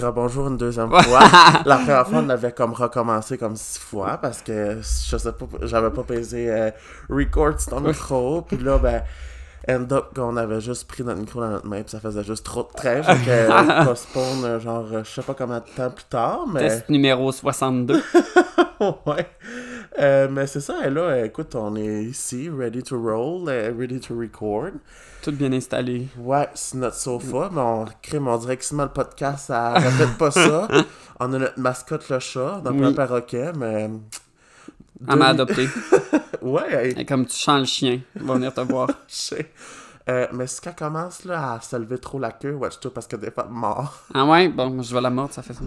Rebonjour une deuxième fois. La première fois, on avait comme recommencé comme six fois parce que je sais pas, j'avais pas pesé euh, record sur ton micro. Puis là, ben, end up qu'on avait juste pris notre micro dans notre main, puis ça faisait juste trop de train. Fait que postpone, euh, genre, je sais pas combien de temps plus tard, mais. Test numéro 62. ouais. Euh, mais c'est ça, et là, écoute, on est ici, ready to roll, euh, ready to record. Tout bien installé. Ouais, c'est notre sofa, mais on crée, on dirait que le podcast, ça répète pas ça. On a notre mascotte, le chat, donc Oui. un perroquet, mais. Elle m'a adopté. Ouais, Et comme tu chantes le chien, il va venir te voir. Euh, mais si qu'elle commence là, à se lever trop la queue, watch tout parce que des fois mort. Ah ouais? Bon, je vais la mordre, ça fait ça.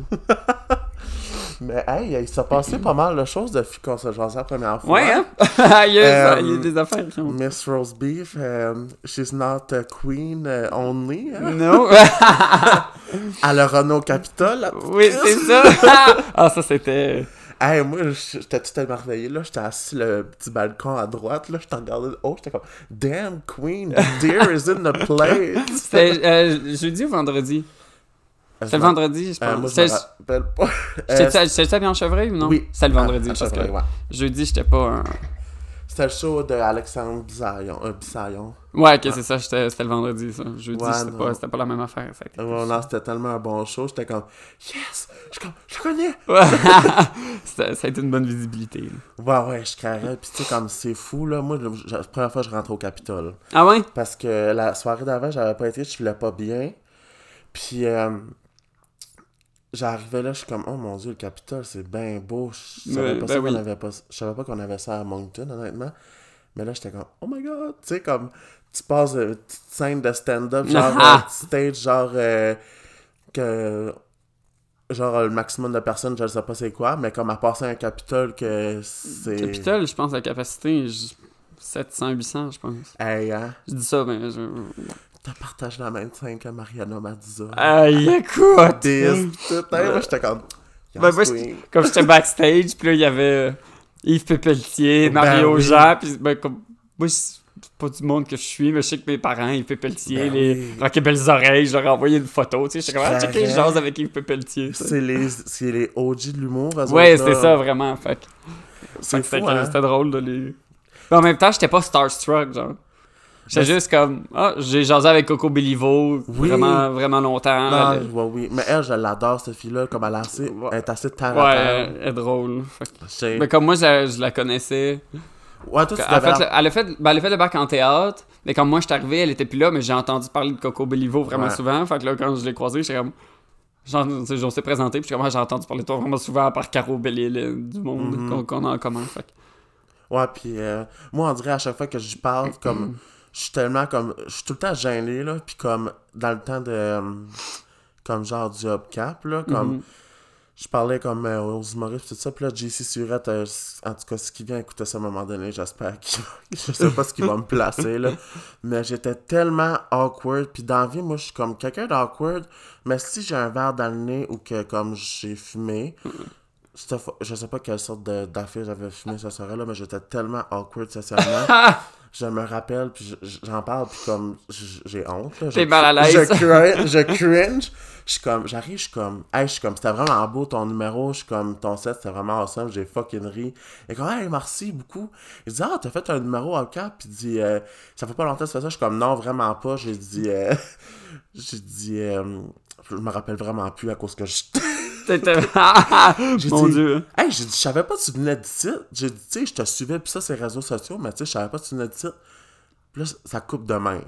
Mais hey, il s'est passé pas mal de choses depuis qu'on se jasait la première fois. Ouais, hein? il, y a, Euh, il y a des affaires ont... Miss Rose Beef, um, she's not a queen uh, only. hein? Non? Elle aura nos Capitole. oui, c'est ça! ah, ça, c'était... Hey, moi, j'étais tout émerveillé, là? J'étais assis sur le petit balcon à droite, là. J'étais regardé de haut, j'étais comme, Damn, Queen, the deer is in the place. C'était euh, jeudi ou vendredi? C'était le vendredi, je Euh, pense. C'était- rappelle pas. Euh, J'étais j'étais bien en chevreuil ou non? oui. C'était le vendredi, Ah, Chevreuil, ouais. jeudi, j'étais pas un... C'était le show de Alexandre Bisaillon. Euh, Bisaillon. Ouais, ok, c'est ça, c'était le vendredi, ça. Jeudi, Ouais, c'était pas, c'était pas la même affaire, fait que- Ouais, non, c'était tellement un bon show. J'étais comme, Yes! Je je connais! Ouais. C'était- ça a été une bonne visibilité. là. Ouais, ouais, je carrais. Puis, tu sais, comme c'est fou, là. Moi, je- la première fois, je rentre au Capitole. Ah ouais? Parce que la soirée d'avant, j'avais pas été, je filais pas bien. Puis, euh, j'arrivais là, je suis comme, oh mon dieu, le Capitole, c'est bien beau. Je savais pas ben ça qu'on avait pas, je savais pas qu'on avait ça à Moncton, honnêtement. Mais là, j'étais comme, oh my god, tu sais, comme, tu passes une petite scène de stand-up, genre, un petit stage, genre, euh, que. Genre, le maximum de personnes, je ne sais pas c'est quoi, mais comme à passer un Capitole, que c'est. Capitole, je pense, la capacité, je- 700, 800, je pense. Hey, hein? Je dis ça, mais je... T'as partagé la même scène que Mariana Mazza. Aïe, écoute! Dis, moi, j'étais comme. Ben, moi. Comme j'étais backstage, puis là, il y avait euh, Yves Pépeltier, Ben Mario. Jean, puis ben, comme... Moi, c'est pas du monde que je suis, mais je sais que mes parents, Yves Pépeltier, Ben les oui. Belles Oreilles, je leur ai envoyé une photo, tu sais, j'étais comme, ah, je Carré. jase avec Yves Pépeltier. C'est les, c'est les OG de l'humour. Ouais, c'est ça, vraiment, fait C'est c'était hein? drôle de les... Mais en même temps, j'étais pas starstruck, genre. Ben, juste comme, ah, j'ai jasé avec Coco Bellivo Oui. vraiment, vraiment longtemps. Non, Elle- ouais, oui. Mais elle, je l'adore, cette fille-là. Comme elle, est assez, elle est assez à Ouais, elle elle est drôle. Que-. Mais comme moi, je, je la connaissais. Ouais, toi, tu devais fait, le- elle, a fait, ben, elle a fait le bac en théâtre. Mais quand moi, je suis arrivé, elle était plus là, mais j'ai entendu parler de Coco Bellivo vraiment Ouais. souvent. Fait que là, quand je l'ai croisée, j'étais comme. Genre, on s'est présenté, puis comme, Ah, j'ai entendu parler de toi vraiment souvent par Caro Bellil, euh, du monde Mhm. qu'on a en commun. Fait Ouais, puis euh, moi, on dirait à chaque fois que j'y parle, comme, je suis tellement comme, je suis tout le temps gêné, là, puis comme, dans le temps de, euh, comme genre du hubcap, là, comme, Mhm. je parlais comme euh, aux humoristes, tout ça, puis là, JC Surette, euh, en tout cas, ce qui vient écouter ça à un moment donné, j'espère qu'il je sais pas ce qu'il va me placer, là, mais j'étais tellement awkward, puis dans la vie, moi, je suis comme quelqu'un d'awkward, mais si j'ai un verre dans le nez ou que, comme, j'ai fumé, fois- je sais pas quelle sorte de- d'affaire j'avais fumé ce soir-là, mais j'étais tellement awkward socialement. je me rappelle, puis je- j'en parle, puis comme j'ai honte. là. Je- T'es mal à l'aise. Je cringe, je cringe. Je suis comme, j'arrive, je suis comme, hey, je suis comme, c'était vraiment beau ton numéro, je suis comme, ton set, c'était vraiment awesome, j'ai fucking ri. Et comme, hey, merci beaucoup. Il dit, ah, t'as fait un numéro au cap, puis il dit, euh, ça fait pas longtemps que tu fais ça. Je suis comme, non, vraiment pas. J'ai dit, euh, j'ai dit, euh, je me rappelle vraiment plus à cause que je. Mon dit- dieu. Hey, j'ai dit, je savais pas que tu venais d'ici. J'ai dit, tu sais, je te suivais, puis ça, c'est réseaux sociaux, mais tu sais, je savais pas que tu venais d'ici. Puis là, ça coupe de même.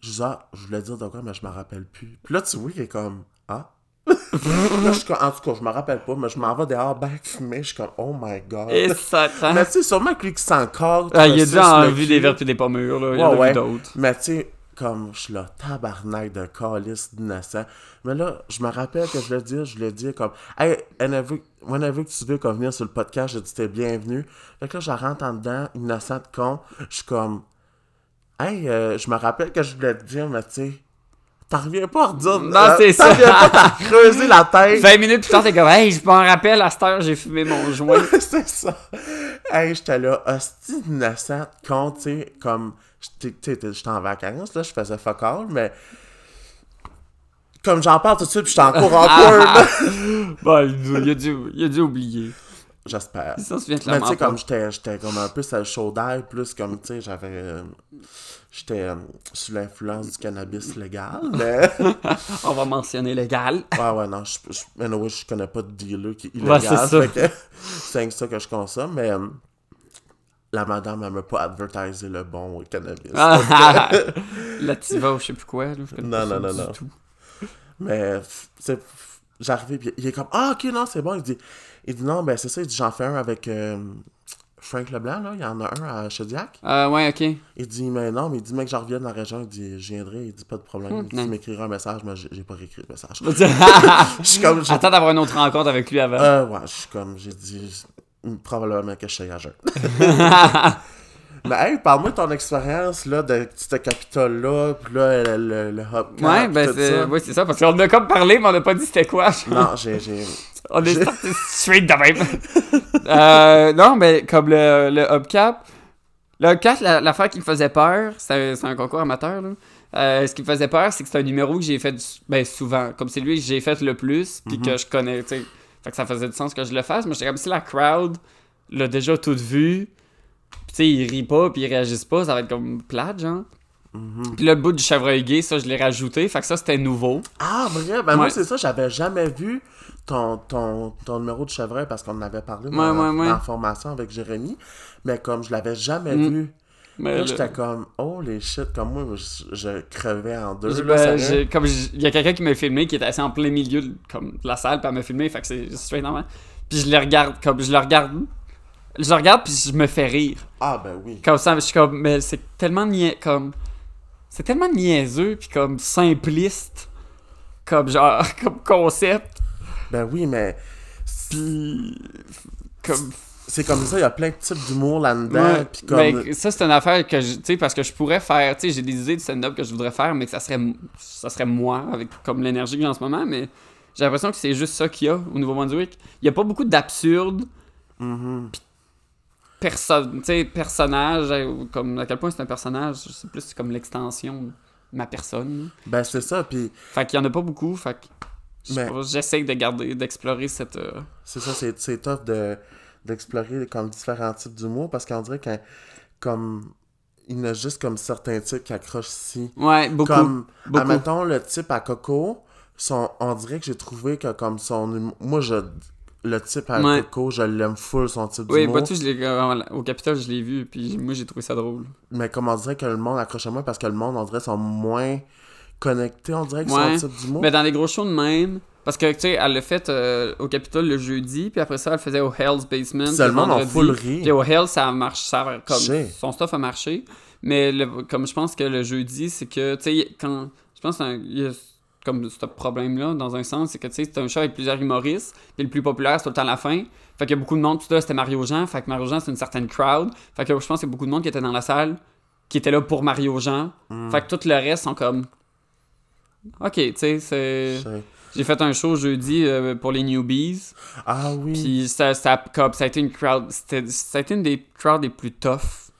Je dis, ah, je voulais dire de quoi, mais je me rappelle plus. Puis là, tu vois, il est comme, ah. là, je suis comme, en tout cas, je me rappelle pas, mais je m'en vais dehors, back fumer, je suis comme, oh my god. Et ça mais tu sais, sûrement que lui qui s'encore. Ah, il a déjà envie des vertus des pommures, là. Il y en a ouais. d'autres. Mais tu sais, comme je suis là, tabarnak de calice d'innocent. Mais là, je me rappelle que je l'ai dit, je l'ai dit comme, hey, whenever, whenever que tu veux qu'on venir sur le podcast, je dis t'es bienvenu. Fait que là, je rentre en dedans, innocent de con. Je suis comme, hey, euh, je me rappelle que je voulais te dire, mais tu sais, t'en reviens pas à redire. Non, euh, c'est t'en ça. reviens pas à creuser la tête. 20 minutes plus tard, t'es comme, hey, je m'en rappelle, à cette heure, j'ai fumé mon joint. c'est ça. Hey, j'étais là, hostie innocent, con, tu sais, comme, j'étais tu sais, j'étais en vacances, là, je faisais fuck all, mais comme j'en parle tout de suite, puis j'étais encore awkward. Bon, il, a dû, il a dû oublier. J'espère. Mais tu sais, comme j'étais j'étais comme un peu sur le chaud d'air, plus comme, tu sais, j'avais... J'étais euh, sous l'influence du cannabis légal, mais... On va mentionner légal. Ouais, ouais, non, je, je, je connais pas de dealer qui est Ouais, illégal. c'est ça. que c'est avec ça que je consomme, mais euh, la madame, elle m'a pas advertisé le bon cannabis. Ah, Là, tu vas ou je sais plus quoi. Là, je connais Non, pas ça non, non, du non. tout. Mais, f- j'arrivais, puis il est comme, ah, ok, non, c'est bon. Il dit, il dit, non, ben, c'est ça, il dit, j'en fais un avec euh, Frank Leblanc, là, il y en a un à Chediac. Euh, ouais, ok. Il dit, mais non, mais il dit, mec, j'en reviens de la région, il dit, je viendrai, il dit, pas de problème. Hmm, il dit, tu m'écriras un message, mais j'ai pas réécrit le message. Attends Je suis comme, j'ai- d'avoir une autre rencontre avec lui avant. euh, ouais, je suis comme, j'ai dit, probablement que je suis à jeun. Mais hey, parle-moi de ton expérience là, de ce capitole-là, puis là, le, le, le hubcap, ouais, ben c'est ça. ouais, ça, parce qu'on a comme parlé, mais on a pas dit c'était quoi. Non, j'ai... On est J'ai- sorti straight de même. euh, non, mais comme le, le hubcap. Le hubcap, la- l'affaire qui me faisait peur, c'est c'est un concours amateur, là. Euh, ce qui me faisait peur, c'est que c'est un numéro que j'ai fait ben, souvent. Comme c'est lui que j'ai fait le plus, puis que je connais. Fait que ça faisait du sens que je le fasse, mais j'étais comme si la crowd l'a déjà tout vu, puis tu sais, ils rient pas, puis ils réagissent pas, ça va être comme plate, genre. Mhm. Puis là, le bout du chevreuil gay, ça, je l'ai rajouté, fait que ça, c'était nouveau. Ah, vrai? Ben moi, c'est ça, j'avais jamais vu ton, ton, ton numéro de chevreuil parce qu'on en avait parlé Ouais, dans, ouais, la formation avec Jérémy. Mais comme je l'avais jamais Mm. vu, Mais là, le- j'étais comme, oh les shit, comme moi, je, je crevais en deux. Là, ben, comme il y a quelqu'un qui m'a filmé qui était assis en plein milieu de, comme, de la salle puis elle m'a filmé fait que c'est straight normal puis je le regarde comme je le regarde je regarde puis je me fais rire Ah, ben oui. comme ça je suis comme mais c'est tellement nia- comme c'est tellement niaiseux puis comme simpliste comme genre comme concept Ben oui, mais puis comme c'est comme ça, il y a plein de types d'humour là-dedans. Ouais, comme. ben, ça, c'est une affaire que je. Tu sais, parce que je pourrais faire. Tu sais, j'ai des idées de stand-up que je voudrais faire, mais que ça serait, ça serait moi, avec comme l'énergie que j'ai en ce moment. Mais j'ai l'impression que c'est juste ça qu'il y a au Nouveau-Brunswick. Il n'y a pas beaucoup d'absurde perso tu sais, personnage. euh, Comme à quel point c'est un personnage, c'est plus comme l'extension de ma personne. Ben c'est ça, puis Fait qu'il y en a pas beaucoup. Fait que. pas, J'essaie de garder, d'explorer cette. euh, c'est ça, c'est, c'est tough de, d'explorer comme différents types d'humour parce qu'on dirait que comme. Il y en a juste comme certains types qui accrochent ici. Ouais, beaucoup. Comme, beaucoup. admettons, le type à Coco, son, on dirait que j'ai trouvé que comme son humour- Moi, je, le type à Ouais. Coco, je l'aime full, son type Oui, d'humour. bah, je l'ai- euh, au Capitole, je l'ai vu, puis moi, j'ai trouvé ça drôle. Mais comme on dirait que le monde accroche à moi parce que le monde, on dirait, sont moins connectés, on dirait, que Ouais. son type d'humour. Mais dans les gros shows de même, parce que, tu sais, elle l'a fait euh, au Capitole le jeudi, puis après ça, elle le faisait au Hell's Basement. Monde en full ri. Puis au Hell, ça marche, ça comme, son stuff a marché. Mais le- comme je pense que le jeudi, c'est que, tu sais, quand, je pense qu'il y a comme ce problème-là, dans un sens, c'est que, tu sais, c'est un show avec plusieurs humoristes, puis le plus populaire, c'est tout le temps la fin. Fait qu'il y a beaucoup de monde, tout là, c'était Mario Jean, fait que Mario Jean, c'est une certaine crowd. Fait que je pense qu'il y a beaucoup de monde qui était dans la salle, qui était là pour Mario Jean. Hmm. Fait que tout le reste sont comme... Ok, tu sais, c'est... J'ai fait un show jeudi euh, pour les newbies. Ah oui. Puis ça, ça, comme, ça a été une crowd. c'était- Ça a été une des crowds les plus tough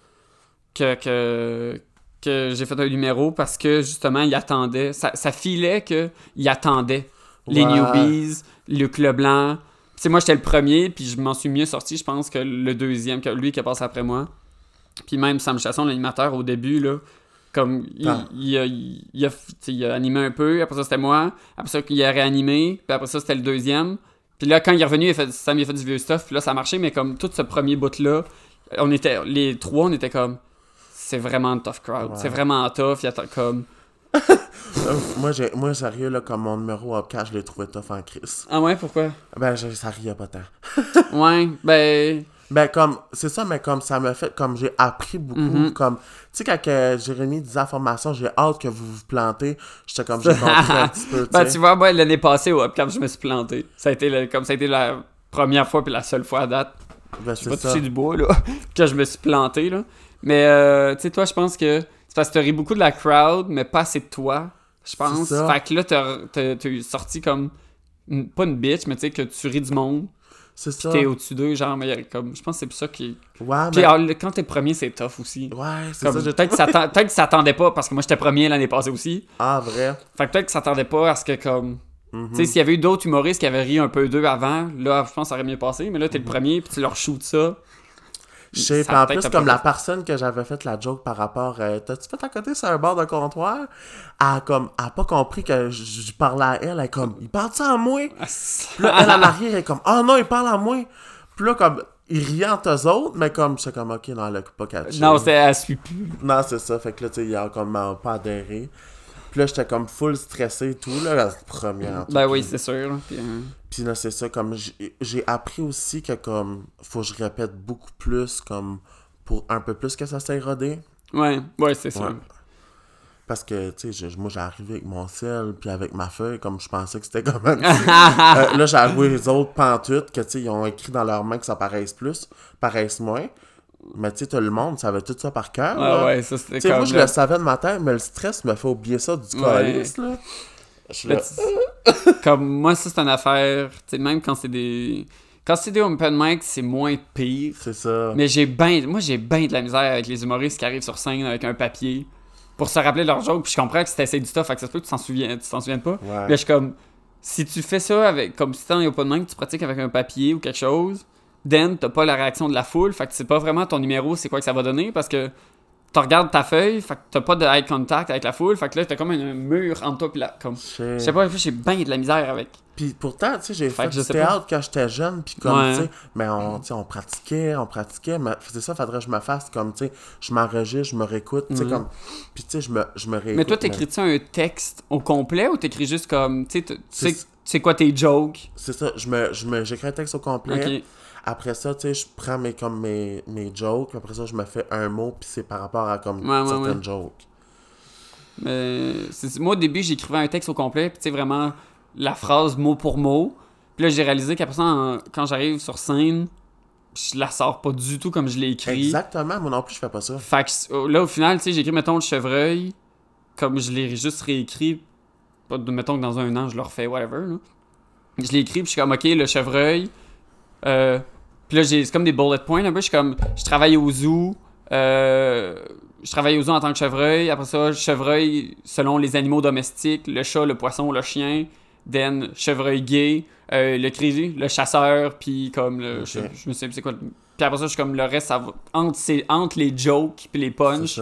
que, que, que j'ai fait un numéro parce que justement, il attendait. Ça, ça filait qu'il attendait les newbies, Luc Leblanc. Tu sais, moi, j'étais le premier, puis je m'en suis mieux sorti, je pense, que le deuxième, que lui qui est passé après moi. Puis même Sam Chasson, l'animateur, au début, là, comme il, Ah. il a, il, a, tu sais, il a animé un peu, après ça c'était moi, après ça il a réanimé, puis après ça c'était le deuxième. Puis là, quand il est revenu, il a fait, Sam il a fait du vieux stuff, puis là ça a marché, mais comme tout ce premier bout-là, on était, les trois, on était comme, c'est vraiment un tough crowd, Ouais. c'est vraiment tough, il y a comme, moi, j'ai, moi, sérieux, là, comme mon numéro Upcast, je l'ai trouvé tough en crise. ah ouais, pourquoi? Ben, je- ça riait pas tant. Ouais, ben, Ben, comme, c'est ça, mais comme ça m'a fait, comme j'ai appris beaucoup, Mhm. comme, tu sais, quand que Jérémy disait formation, j'ai hâte que vous vous plantez, j'étais comme, j'ai compris un petit peu, tu ben tu vois, moi l'année passée au Upcap, je me suis planté. Ça a été, le- comme ça a été la première fois puis la seule fois à date Ben, Je c'est pas du bois, là. que je me suis planté, là. Mais, euh, tu sais, toi, je pense que c'est parce que t'as ri beaucoup de la crowd, mais pas assez de toi, je pense. Fait que là, t'as- sorti comme, une- pas une bitch, mais tu sais, que tu ris du monde. C'est ça. t'es au-dessus d'eux, genre, mais comme, je pense que c'est pour ça qui. Ouais, Puis mais... quand t'es premier, c'est tough aussi. Ouais, c'est ça. peut-être qu'ils s'attendaient pas, parce que moi j'étais premier l'année passée aussi. Ah, vrai. Fait que peut-être qu'ils s'attendaient pas à ce que, comme. Mhm. Tu sais, s'il y avait eu d'autres humoristes qui avaient ri un peu d'eux avant, là, je pense que ça aurait mieux passé. Mais là, t'es le premier, puis tu leur shoots ça. Je sais, en plus, comme la personne que j'avais fait la joke par rapport à T'as-tu fait à côté sur un bord de comptoir? Elle a comme, elle a pas compris que je, parlais à elle. Elle est comme, il parle ça à moi? Puis là, elle en arrière, elle est comme, oh non, il parle à moi. Puis là, comme, ils riaient entre eux autres, mais comme, c'est comme, ok, non, elle a pas catché. non, c'est, elle suit plus. Non, c'est ça. Fait que là, tu sais, il a comme euh, pas adhéré. Puis là, j'étais comme full stressé et tout, là, la première. Ben oui, c'est sûr. là, Puis, euh, Puis là, c'est ça, comme j'ai appris aussi que comme faut que je répète beaucoup plus comme pour un peu plus que ça s'est rodé. Ouais, ouais, c'est sûr. Ouais. Parce que, tu sais, moi, arrivé avec mon sel, puis avec ma feuille, comme je pensais que c'était comme un Euh, Là, j'ai avoué les autres pantoutes que, tu sais, ils ont écrit dans leurs mains que ça paraisse plus, paraisse moins. Mais, tu sais, tout le monde savait tout ça par cœur. Ah là. ouais, ça c'était Tu sais, comme. moi, je le savais de ma tête, mais le stress me fait oublier ça du Ouais. calice, là. Je là, là, comme moi, ça c'est une affaire. Tu sais, même quand c'est des. Quand c'est des open mic, c'est moins pire. c'est ça. Mais j'ai ben. Moi, j'ai ben de la misère avec les humoristes qui arrivent sur scène avec un papier pour se rappeler leur joke. Puis je comprends que c'était assez du stuff, fait que ça se peut que tu t'en souviens, tu t'en souviens pas. Ouais. Mais je suis comme, si tu fais ça avec, comme si t'es en open mic, tu pratiques avec un papier ou quelque chose, then t'as pas la réaction de la foule, fait que c'est pas vraiment ton numéro, c'est quoi que ça va donner, parce que tu regardes ta feuille, fait que t'as pas de eye contact avec la foule, fait que là t'as comme un mur entre toi pis la, comme, Je sais. sais pas, j'ai bien de la misère avec. Puis pourtant, tu sais, j'ai Fait fait du sais théâtre quand j'étais jeune, puis comme, Ouais. tu sais, mais on, tu sais, on pratiquait, on pratiquait, mais c'est ça, faudrait que je me fasse comme, tu sais, je m'enregistre, je me réécoute, tu sais, Mhm. comme, puis tu sais, je me, je me réécoute. Mais toi, t'écris-tu un texte au complet ou t'écris juste comme, tu sais, tu C'est- sais, tu sais quoi tes jokes? C'est ça, je me, j'écris un texte au complet, Ok. Après ça, tu sais, je prends mes, comme mes, mes jokes, après ça, je me fais un mot, puis c'est par rapport à, comme, Ouais, certaines ouais. jokes. Mais moi, au début, j'écrivais un texte au complet, puis tu sais, vraiment la phrase mot pour mot. Puis là, j'ai réalisé qu'après ça, en- quand j'arrive sur scène, je la sors pas du tout comme je l'ai écrit. Exactement, moi non plus, je fais pas ça. Fait que là, au final, tu sais, j'ai écrit, mettons, le chevreuil, comme je l'ai juste réécrit. Pas de, mettons que dans un an, je le refais, whatever. Là. Je l'ai écrit, puis je suis comme, ok, le chevreuil. Euh, puis là, j'ai c'est comme des bullet points un peu. Je suis comme, je travaille au zoo. euh, je travaille au zoo en tant que chevreuil. Après ça, chevreuil selon les animaux domestiques, le chat, le poisson, le chien. Then, chevreuil gay, euh, le cri, le chasseur, puis comme le. Je, je me sais c'est quoi. Puis après ça, je suis comme le reste, ça va. Entre, entre les jokes puis les punchs,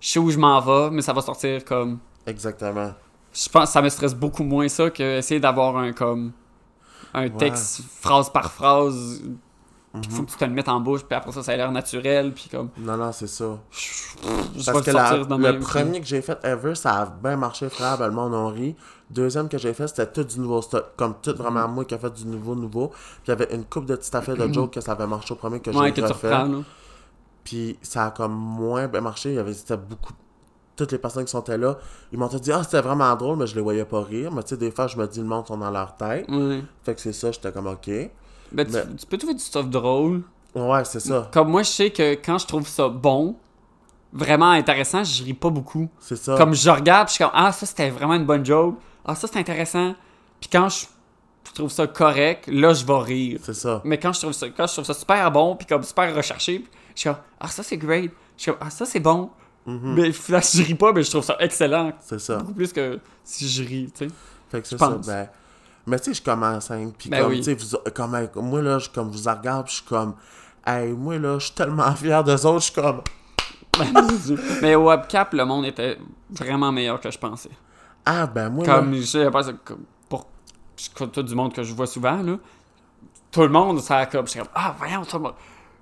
je sais où je m'en vais, mais ça va sortir comme. Exactement. Je pense que ça me stresse beaucoup moins ça que essayer d'avoir un comme. Un texte phrase par phrase. Il faut que tu te le mettes en bouche, puis après ça, ça a l'air naturel, puis comme. Non, non, c'est ça. Je Parce que le la- le même, premier que j'ai fait ever, ça a bien marché, frère, ben, le monde en rit. Deuxième que j'ai fait, c'était tout du nouveau stock. Comme tout vraiment Mm. moi qui a fait du nouveau, nouveau. Puis il y avait une coupe de petites affaires de jokes que ça avait marché au premier que Ouais, j'ai que tu refait. Puis ça a comme moins bien marché. Il y avait c'était beaucoup. Toutes les personnes qui sont là, ils m'ont dit Ah, c'était vraiment drôle, mais je les voyais pas rire. Mais tu sais, des fois, je me dis, le monde sont dans leur tête. Fait que c'est ça, j'étais comme OK. Ben, tu, Mais- tu peux trouver du stuff drôle. Ouais, c'est ça. Comme moi, je sais que quand je trouve ça bon, vraiment intéressant, je ris pas beaucoup. C'est ça. Comme je regarde, puis je suis comme, ah, ça c'était vraiment une bonne joke. Ah, ça c'est intéressant. Puis quand je, je trouve ça correct, là, je vais rire. C'est ça. Mais quand je trouve ça, quand je trouve ça super bon, puis comme super recherché, je suis comme, ah, ça c'est great. Je suis comme, ah, ça c'est bon. Mhm. Mais finalement, je ris pas, mais je trouve ça excellent. C'est ça. Beaucoup plus que si je ris, tu sais. Fait que c'est Je ça. pense. Ben, mais tu sais, je commence, hein, puis Ben comme, oui. tu sais, vous- comme, hey, moi, là, je, comme, je vous regarde, puis je suis comme, hey, moi, là, je suis tellement fier d'eux autres, je suis comme, mais au webcap, le monde était vraiment meilleur que je pensais. ah, ben, moi, Comme, là, je sais pas, pour tout du monde que je vois souvent, là, tout le monde, ça comme, j'étais comme, ah, voyons, tout le monde.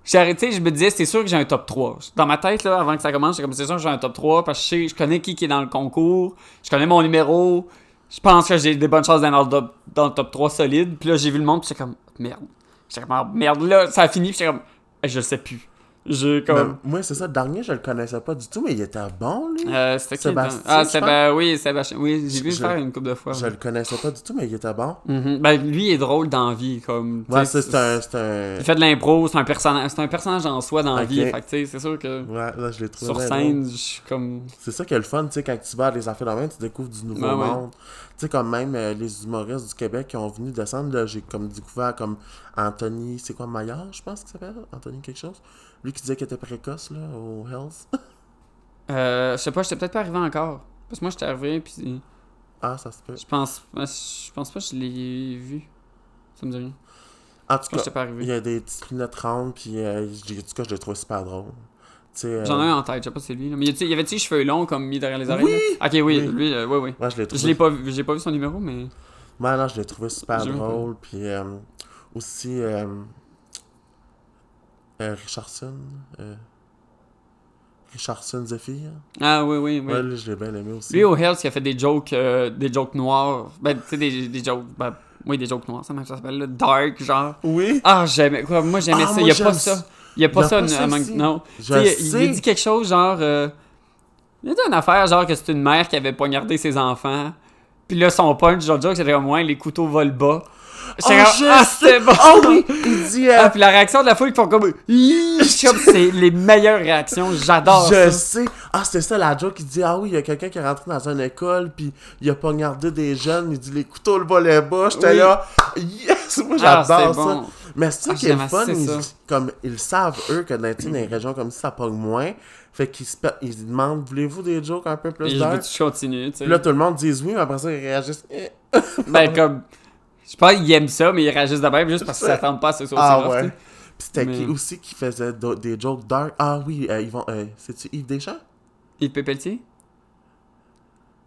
J'ai arrêté, je me disais, c'est sûr que j'ai un top 3. Dans ma tête, là, avant que ça commence, j'étais comme, c'est sûr que j'ai un top 3 parce que je sais, je connais qui, qui est dans le concours, je connais mon numéro, je pense que j'ai des bonnes chances d'être dans, dans le top 3 solide. Puis là, j'ai vu le monde, puis j'étais comme, merde. J'étais comme, merde, là, ça a fini, puis j'étais comme, je sais plus. J'ai comme. Même- moi, c'est ça, le dernier, je le connaissais pas du tout, mais il était bon, lui. Euh, c'était qui Sébastien, dans- Ah, Sébastien, oui, Sébastien. Oui, j'ai vu le faire une couple de fois. Je le connaissais pas du tout, mais il était bon. Mhm. Ben, lui, il est drôle dans la vie, comme. Ouais, c'est un. C'est un... Il fait de l'impro, c'est un personnage, c'est un personnage en soi dans la vie. Fait que, tu sais, c'est sûr que Ouais, là, je l'ai trouvé. sur scène, je suis comme. C'est ça qui est le fun, tu sais, quand tu vas à des affaires de même, tu découvres du nouveau ouais. monde. Tu sais, comme même euh, les humoristes du Québec qui ont venu descendre, là, j'ai comme découvert comme Anthony, c'est quoi, Maillard, je pense qu'il s'appelle? Anthony quelque chose? Lui qui disait qu'il était précoce, là, au Hells. Euh, je sais pas, j'étais peut-être pas arrivé encore. Parce que moi, j'étais arrivé, puis ah, ça se peut. je pense, je pense pas que je l'ai vu. Ça me dit rien. En tout Moi, cas, il y a des petites lunettes rondes, puis euh, tout cas, je l'ai trouvé super drôle. Euh, J'en ai un en tête, je sais pas si c'est lui. Là. Mais sais, y avait-tu les cheveux longs comme mis derrière les oreilles? Oui! là? Ok, oui, Oui. lui, euh, oui, oui. Ouais, je l'ai trouvé. Je l'ai pas vu, j'ai pas vu son numéro, mais. Ouais, non, je l'ai trouvé super drôle. Puis euh, aussi, euh, euh, Richardson. euh, Richardson Zephyr. Ah oui, oui, oui. Ouais, lui, je l'ai bien aimé aussi. Lui au Hells, il a fait des jokes, euh, des jokes noirs. Ben, tu sais, des, des jokes. Ben, oui, des jokes noirs, ça, ça s'appelle. Dark, genre. Oui, Ah, j'aimais. Quoi, moi, j'aimais Ah, ça. Il moi, y a pas ça. Il y a pas Y a ça, pas. Non. je Tu sais, il, dit quelque chose genre. euh, il a dit une affaire genre que c'est une mère qui avait poignardé ses enfants. Puis là, son punch, genre, joke, c'était comme moi, les couteaux volent bas. Oh, je ah, sais. c'était bon! Oh oui, il dit... euh, Ah, puis la réaction de la foule, ils font comme. Je c'est les meilleures réactions, j'adore je ça. sais. Ah, c'était ça la joke. Il dit Ah oui, il y a quelqu'un qui est rentré dans une école, puis il a poignardé des jeunes. Il dit Les couteaux le volaient bas. J'étais Oui. là. Yes, moi Ah, j'adore ça. bon. Mais c'est ça Ah, qui est le fun. Ils, comme, ils savent, eux, que dans, dans les régions comme ça, ça pogne moins. Fait qu'ils se ils demandent Voulez-vous des jokes un peu plus Et je veux que tu continues, tu sais. Là, tout le monde dit oui, mais après ça, ils réagissent. Eh. Ben, comme. Je pense qu'ils aiment ça, mais ils réagissent de même juste parce qu'ils s'attendent pas à ce soit Ah aussi rough, ouais. Puis c'était qui aussi qui faisait des jokes dark Ah oui, euh, ils vont. euh, C'est-tu Yves Deschamps? Yves Pépeltier?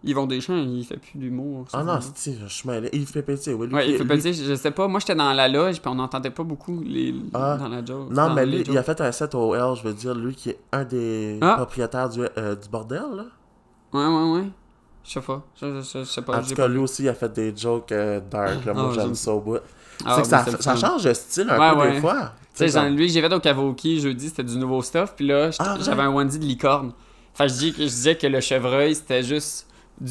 Yvon Deschamps, il fait plus d'humour. Ah non, c'est je suis mêlé. Yves Pépétier, oui. lui Ouais, Yves lui- Pépeltier, je sais pas. Moi, j'étais dans la loge, puis on n'entendait pas beaucoup les... Ah. dans la joke. Non, mais lui, il a fait un set au L, je veux dire, lui qui est un des Ah. propriétaires du, euh, du bordel, là. Ouais, ouais, ouais. Je sais pas. Je, je, je- sais pas. en tout cas, lui aussi, il a fait des jokes euh, dark, là. Moi, Ah, j'aime ça au bout. Ah, que ça, ça change de style un Ouais, peu ouais. des fois. Tu sais, lui, j'ai fait au Kavoki jeudi, c'était du nouveau stuff, puis là, Ah, j'avais un onesie de licorne. Fait que je, dis que, je disais que le chevreuil, c'était juste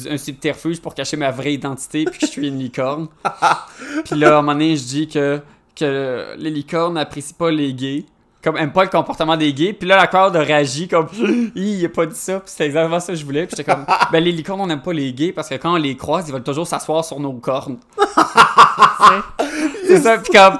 un subterfuge pour cacher ma vraie identité, puis que je suis une licorne. puis là, à un moment donné, je dis que, que les licornes n'apprécient pas les gays, comme aiment pas le comportement des gays, puis là, la crowd a réagi comme « Hi, il a pas dit ça », puis c'était exactement ça que je voulais, puis j'étais comme « Ben, les licornes, on n'aime pas les gays, parce que quand on les croise, ils veulent toujours s'asseoir sur nos cornes. »? C'est ça, puis comme...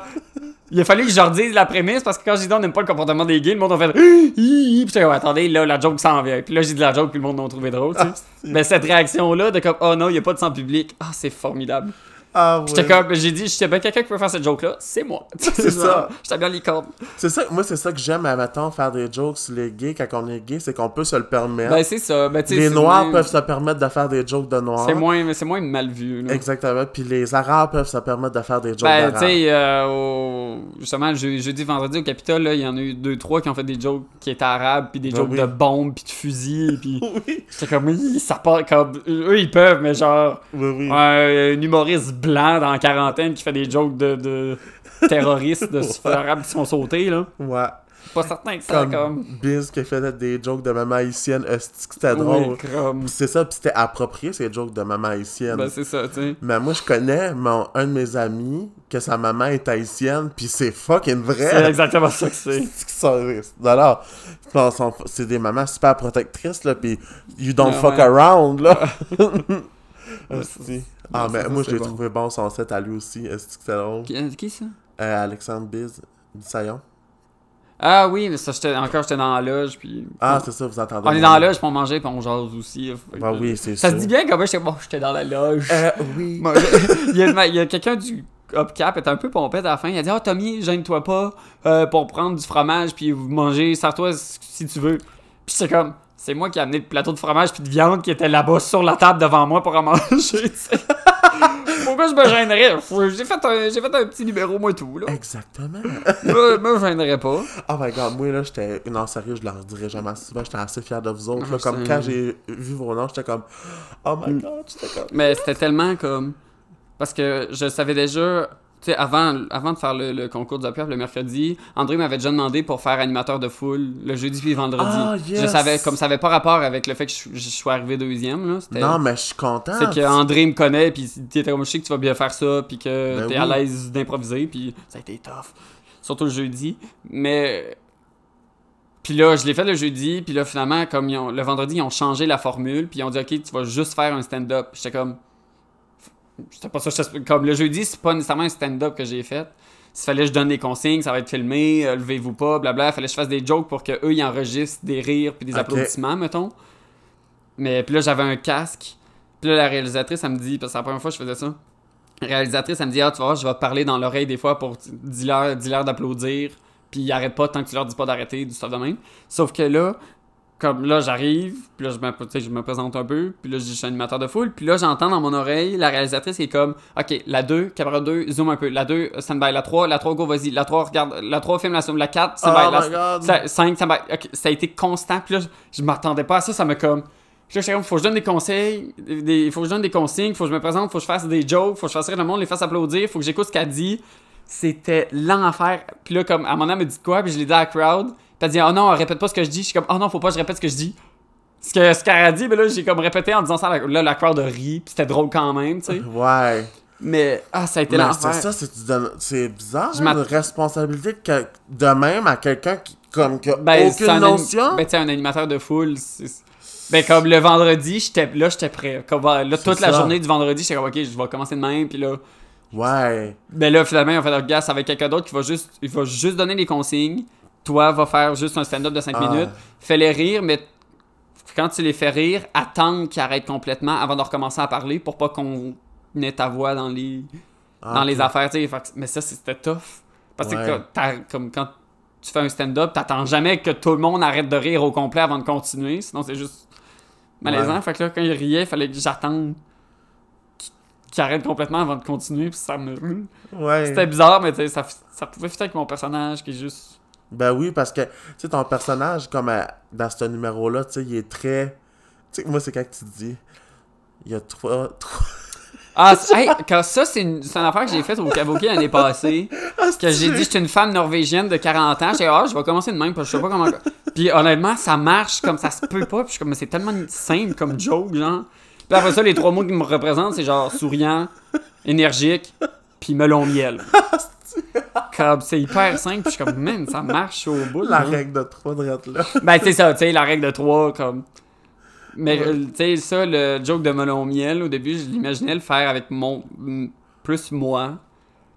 Il a fallu que je leur dise la prémisse parce que quand j'ai dit on n'aime pas le comportement des gays, le monde a fait Puis j'étais comme attendez, là la joke s'en vient. Puis là j'ai dit la joke puis le monde l'a trouvé drôle, tu sais. Mais cette réaction là de comme oh non, il y a pas de sang public. Ah, c'est formidable. Ah, ouais. comme j'ai dit, j'étais bien quelqu'un qui peut faire cette joke là, c'est moi. C'est ça. J'étais bien les cordes. C'est ça, moi, c'est ça que j'aime, à mettons, faire des jokes sur les gays quand on est gay, c'est qu'on peut se le permettre. Ben c'est ça, ben tu les noirs moins- peuvent se permettre de faire des jokes de noirs. c'est moins mais c'est moins mal vu là. Exactement. Puis les arabes peuvent se permettre de faire des jokes Ben, tu d'arabes. sais, euh, au- justement, je- jeudi, vendredi au Capitole, là, il y en a eu deux, trois qui ont fait des jokes qui étaient arabes, puis des Ah jokes oui. de bombes, puis de fusils, puis Oui, j'étais comme, oui, ça part comme. Eux, ils peuvent, mais genre, oui, oui. un humoriste blanc dans la quarantaine qui fait des jokes de, de terroristes, de super qui sont sautés, là. Ouais. Pas certain que ça, Comme, comme. Biz qui faisait des jokes de maman haïtienne, c'était drôle. Oui, comme. Puis c'est ça, puis c'était approprié ces jokes de maman haïtienne. Ben, c'est ça, tu sais. Mais moi, je connais mon, un de mes amis que sa maman est haïtienne, puis c'est fucking C'est vrai. exactement ça que c'est. C'est Alors, c'est des mamans super protectrices, là, puis you don't Ah fuck ouais. around, là. Ah, mais ça, moi, ça, je l'ai bon. trouvé bon, son set à lui aussi. Est-ce que c'est drôle? Qui, euh, qui, ça? Euh, Alexandre Biz, du Saillon. Ah oui, mais ça, j'étais, encore, j'étais dans la loge, puis. Ah, c'est ça, vous entendez. On est dans la loge, puis on mangeait, puis on jase aussi. là. Fait que- Ah oui, c'est Ça sûr. se dit bien comme moi, j'étais bon, j'étais dans la loge. Euh, oui. Je- il y a, quelqu'un du Upcap, était un peu pompette à la fin. Il a dit Ah, Tommy, gêne-toi pas euh, pour prendre du fromage, puis vous manger, sers-toi si tu veux. Puis c'est comme, c'est moi qui ai amené le plateau de fromage puis de viande qui était là-bas sur la table devant moi pour en manger. Pourquoi je me gênerais J'ai fait, un, j'ai fait un petit numéro, moi, tout. Là. Exactement. Moi, je gênerais pas. Oh my god, moi là, j'étais. Non, sérieux, je leur dirais jamais souvent, j'étais assez fier de vous autres. Ah, là, comme c'est- quand j'ai vu vos noms, j'étais comme. Oh my Mm. god, j'étais comme. Mais c'était tellement comme. Parce que je savais déjà. Tu sais, avant, avant de faire le, le concours du le mercredi, André m'avait déjà demandé pour faire animateur de foule le jeudi puis vendredi. Ah, Je yes! savais, comme ça avait pas rapport avec le fait que je, je sois arrivé deuxième, là. C'était- Non, mais je suis content. C'est que André me connaît, puis il était comme je sais que tu vas bien faire ça, puis que Ben t'es oui. à l'aise d'improviser, puis ça a été tough. Surtout le jeudi. Mais. Puis là, je l'ai fait le jeudi, puis là, finalement, comme ils ont- le vendredi, ils ont changé la formule, puis ils ont dit, OK, tu vas juste faire un stand-up. J'étais comme. Pas ça, comme le jeudi, c'est pas nécessairement un stand-up que j'ai fait. S'il fallait que je donne des consignes, ça va être filmé, euh, levez-vous pas, blabla. Fallait que je fasse des jokes pour que eux ils enregistrent des rires puis des applaudissements, mettons. Mais puis là, j'avais un casque. Puis là, la réalisatrice, elle me dit, parce que c'est la première fois que je faisais ça. La réalisatrice, elle me dit, ah, tu vas voir, je vais te parler dans l'oreille des fois pour dis-leur d'applaudir. Puis ils arrêtent pas tant que tu leur dis pas d'arrêter, du stuff de même. Sauf que là, comme là, j'arrive, puis là, je me, je me présente un peu, puis là, je dis, je suis animateur de foule, puis là, j'entends dans mon oreille, la réalisatrice est comme, OK, la 2, caméra 2, zoom un peu, la 2, stand-by, la 3, la 3, go, vas-y, la 3, regarde, la 3, filme la zoom, la 4, Oh stand-by, my la god. 5, stand-by, OK, ça a été constant, puis là, je, je m'attendais pas à ça, ça me comme... Puis là, j'étais comme, faut que je donne des conseils, des, faut que je donne des consignes, faut que je me présente, faut que je fasse des jokes, faut que je fasse rire le monde, les fasse applaudir, faut que j'écoute ce qu'elle dit. C'était l'enfer. Puis là, comme, à un moment elle me dit quoi, puis je l'ai dit à la crowd. Elle dit, oh non, répète pas ce que je dis. Je suis comme, oh non, faut pas que je répète ce que je dis. Ce que- ce qu'elle a dit, mais là, j'ai comme répété en disant ça. Là, la crowd a ri, puis c'était drôle quand même, tu sais. Ouais. Mais, ah, ça a été l'enfer. c'est ça, c'est bizarre, Je une responsabilité que- de même à quelqu'un qui comme qui a Ben, aucune notion. Ben, tu sais, un animateur de foule, c'est... Ben, comme le vendredi, j'étais là, j'étais prêt. Comme, là, toute la ça. journée du vendredi, j'étais comme, OK, je vais commencer de même, puis là... Ouais. Ben là, finalement, ont fait leur gars, avec quelqu'un d'autre qui va juste, il va juste donner les consignes. Toi, va faire juste un stand-up de 5 Ah. minutes. Fais-les rire, mais quand tu les fais rire, attends qu'ils arrêtent complètement avant de recommencer à parler pour pas qu'on ait ta voix dans les, Ah, dans les affaires, tu sais. Fait que- Mais ça, c'était tough. Parce Ouais. que comme quand tu fais un stand-up, t'attends jamais que tout le monde arrête de rire au complet avant de continuer. Sinon, c'est juste malaisant. Ouais. Fait que là, quand il riait, il fallait que j'attende qu'il arrête complètement avant de continuer. Puis ça me. Ouais. C'était bizarre, mais ça, ça pouvait fitter avec mon personnage qui est juste. Ben oui, parce que, tu sais, ton personnage, comme euh, dans ce numéro-là, tu sais, il est très... Tu sais, moi, c'est quand tu dis... Il y a trois... trois... Ah, hey, quand ça, c'est une, affaire que j'ai faite au Kabuki l'année passée. que j'ai dit, j'étais une femme norvégienne de 40 ans. J'ai dit, ah, je vais commencer de même, parce que je sais pas comment. Puis honnêtement, ça marche comme ça se peut pas. Puis je suis comme, mais c'est tellement simple comme joke, genre. Puis après ça, les trois mots qui me représentent, c'est genre souriant, énergique, puis melon miel. Comme, c'est hyper simple. Puis je suis comme, man, ça marche au bout. La règle de trois droites là. Ben, c'est ça, tu sais, la règle de 3, comme. Mais, Ouais. euh, tu sais, ça, le joke de melon miel, au début, je l'imaginais le faire avec mon. plus moi.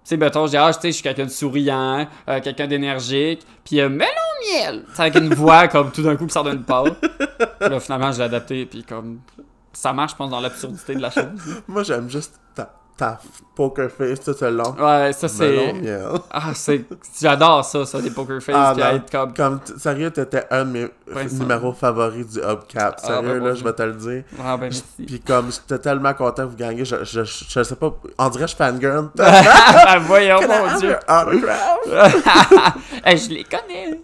Tu sais, mettons, je dis, ah, tu sais, je suis quelqu'un de souriant, euh, quelqu'un d'énergique, puis euh, melon miel! Tu avec une voix, comme tout d'un coup, qui sort d'une. Puis là, finalement, je l'ai adapté, puis comme. Ça marche, je pense, dans l'absurdité de la chose. Moi, j'aime juste ta, ta poker face tout le long. Ouais, ça, Melon c'est. Ah, c'est. J'adore ça, ça, des poker face, Ah, non. être comme. Comme, sérieux, t'étais un de mes Ouais, numéros favoris du Hubcap. Ah, Sérieux, ben, là, bon, je vais te le dire. Ah, ben, merci. Puis comme, j'étais tellement content que vous gagnez, je, je, je, je sais pas, on dirait que je fangirl. ben, voyons, mon dieu. Hey, je les connais.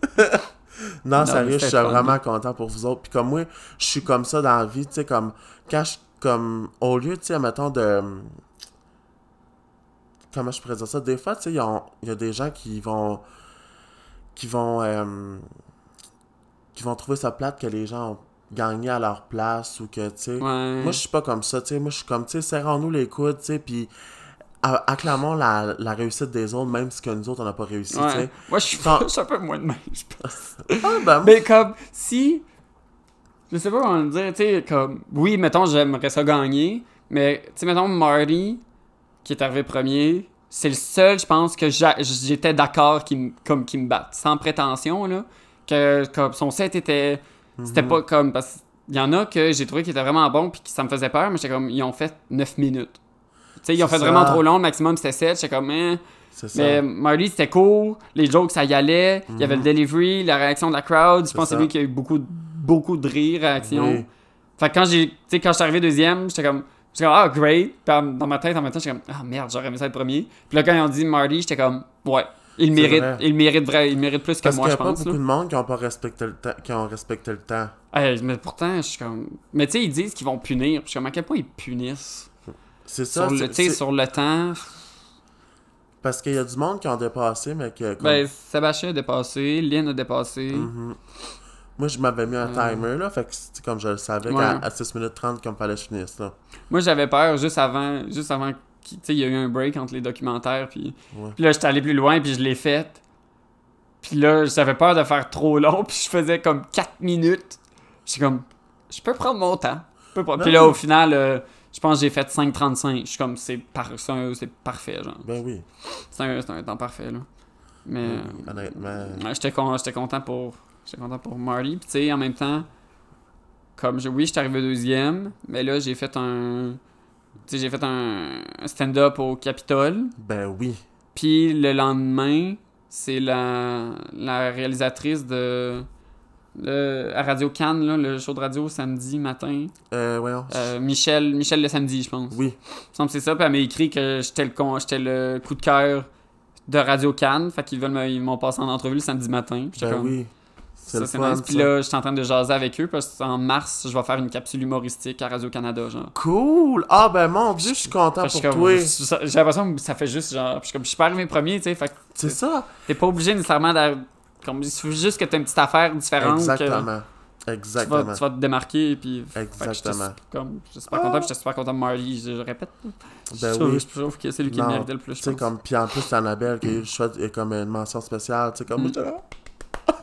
Non, Non, sérieux, je suis vraiment content pour vous autres. Puis comme moi, je suis comme ça dans la vie, tu sais, comme, quand je, comme, au lieu, tu sais, mettons, de... Comment je pourrais dire ça? Des fois, tu sais, il y, a- des gens qui vont... qui vont... euh, qui vont trouver ça plate que les gens ont gagné à leur place ou que, tu sais... Ouais. Moi, je suis pas comme ça, tu sais. Moi, je suis comme, tu sais, serrons-nous les coudes, tu sais, puis acclamons la, la réussite des autres, même si que nous autres, on n'a pas réussi, tu Ouais. sais. Moi, je suis Quand- je suis un peu moins de même, je pense. Ah, ben, Mais comme, si. Je sais pas comment le dire, tu sais, comme. Oui, mettons, j'aimerais ça gagner, mais, tu sais, mettons, Marty, qui est arrivé premier, c'est le seul, je pense, que j'étais d'accord qu'il me- comme qu'il me batte. Sans prétention, là. Que, comme, son set était. C'était Mhm. pas comme. Parce qu'il y en a que j'ai trouvé qui étaient vraiment bons, puis que ça me faisait peur, mais j'étais comme, ils ont fait 9 minutes. Tu sais, ils ont fait ça. vraiment trop long, le maximum c'était 7. J'étais comme, ça. Mais Marley, c'était cool. Les jokes, ça y allait. Il y avait le delivery, la réaction de la crowd. Je pense que c'est lui qui a eu beaucoup, de- beaucoup de rire, réaction. Oui. Fait que quand j'ai, tu sais, quand je suis arrivé deuxième, j'étais comme, j'étais comme, ah, great. Puis dans ma tête, en même temps, j'étais comme, ah, merde, j'aurais aimé ça être premier. Puis là, quand ils ont dit Marley, j'étais comme, ouais, il mérite, vrai. il mérite vrai, il mérite plus que Parce moi, qu'il y je a pas pense. beaucoup là. de monde qui ont pas respecté le temps. Qui ont respecté le temps. Mais pourtant, je suis comme, mais tu sais, ils disent qu'ils vont punir. Puis je suis comme, à quel point ils punissent? C'est ça. sur le, tu sais, sur le temps. Parce qu'il y a du monde qui ont dépassé, mais que. comme- Ben, Sébastien a dépassé, Lynn a dépassé. Mhm. Moi, je m'avais mis un Euh. timer, là, fait que c'est comme je le savais, Ouais. à 6 minutes 30, comme fallait que je finisse, là. Moi, j'avais peur juste avant, juste avant qu'il- tu sais, il y a eu un break entre les documentaires, puis, Ouais. puis là, j'étais allé plus loin, puis je l'ai fait. Puis là, j'avais peur de faire trop long, puis je faisais comme 4 minutes. J'étais comme, je peux prendre mon temps. Peux Ben Puis là, au final, euh, je pense que j'ai fait 5.35. Je suis comme, c'est par... c'est parfait, genre. Ben oui. C'est un, c'est un temps parfait, là. Mais Oui, euh, honnêtement. ouais, j'étais con- j'étais content pour j'étais content pour Marty. Puis tu sais, en même temps, comme je, oui, j'étais arrivé deuxième, mais là, j'ai fait un... Tu sais, j'ai fait un, stand-up au Capitole. Ben oui. Puis le lendemain, c'est la, la réalisatrice de... Le, à Radio Cannes, là, le show de radio samedi matin. Euh, voyons. Euh, Michel, Michel le samedi, je pense. Oui. Il me c'est ça. Puis elle m'a écrit que j'étais le, con, j'étais le coup de cœur de Radio Cannes. Fait qu'ils veulent m'ont passé en entrevue le samedi matin. Ben comme, oui. C'est ça c'est nice. Puis là, j'étais en train de jaser avec eux parce qu'en mars, je vais faire une capsule humoristique à Radio-Canada, genre. Cool! Ah, ben mon dieu, je suis content que je pour suis toi. J'ai l'impression que ça fait juste genre. puis Je suis comme, je suis pas arrivé premier, tu sais. Fait que C'est ça. t'es pas obligé nécessairement d'aller. Comme, il suffit juste que t'aies une petite affaire différente. que Exactement. Tu vas, Exactement. tu vas te démarquer. Puis, que Exactement. Comme, j'étais super content. puis J'étais super content de Marley. Je, je répète. je, Ben trouve, oui. je trouve que c'est lui qui méritait le plus. Tu je sais, comme. Puis en plus, c'est Annabelle le choix de- comme une mention spéciale. Tu sais, comme. Mm.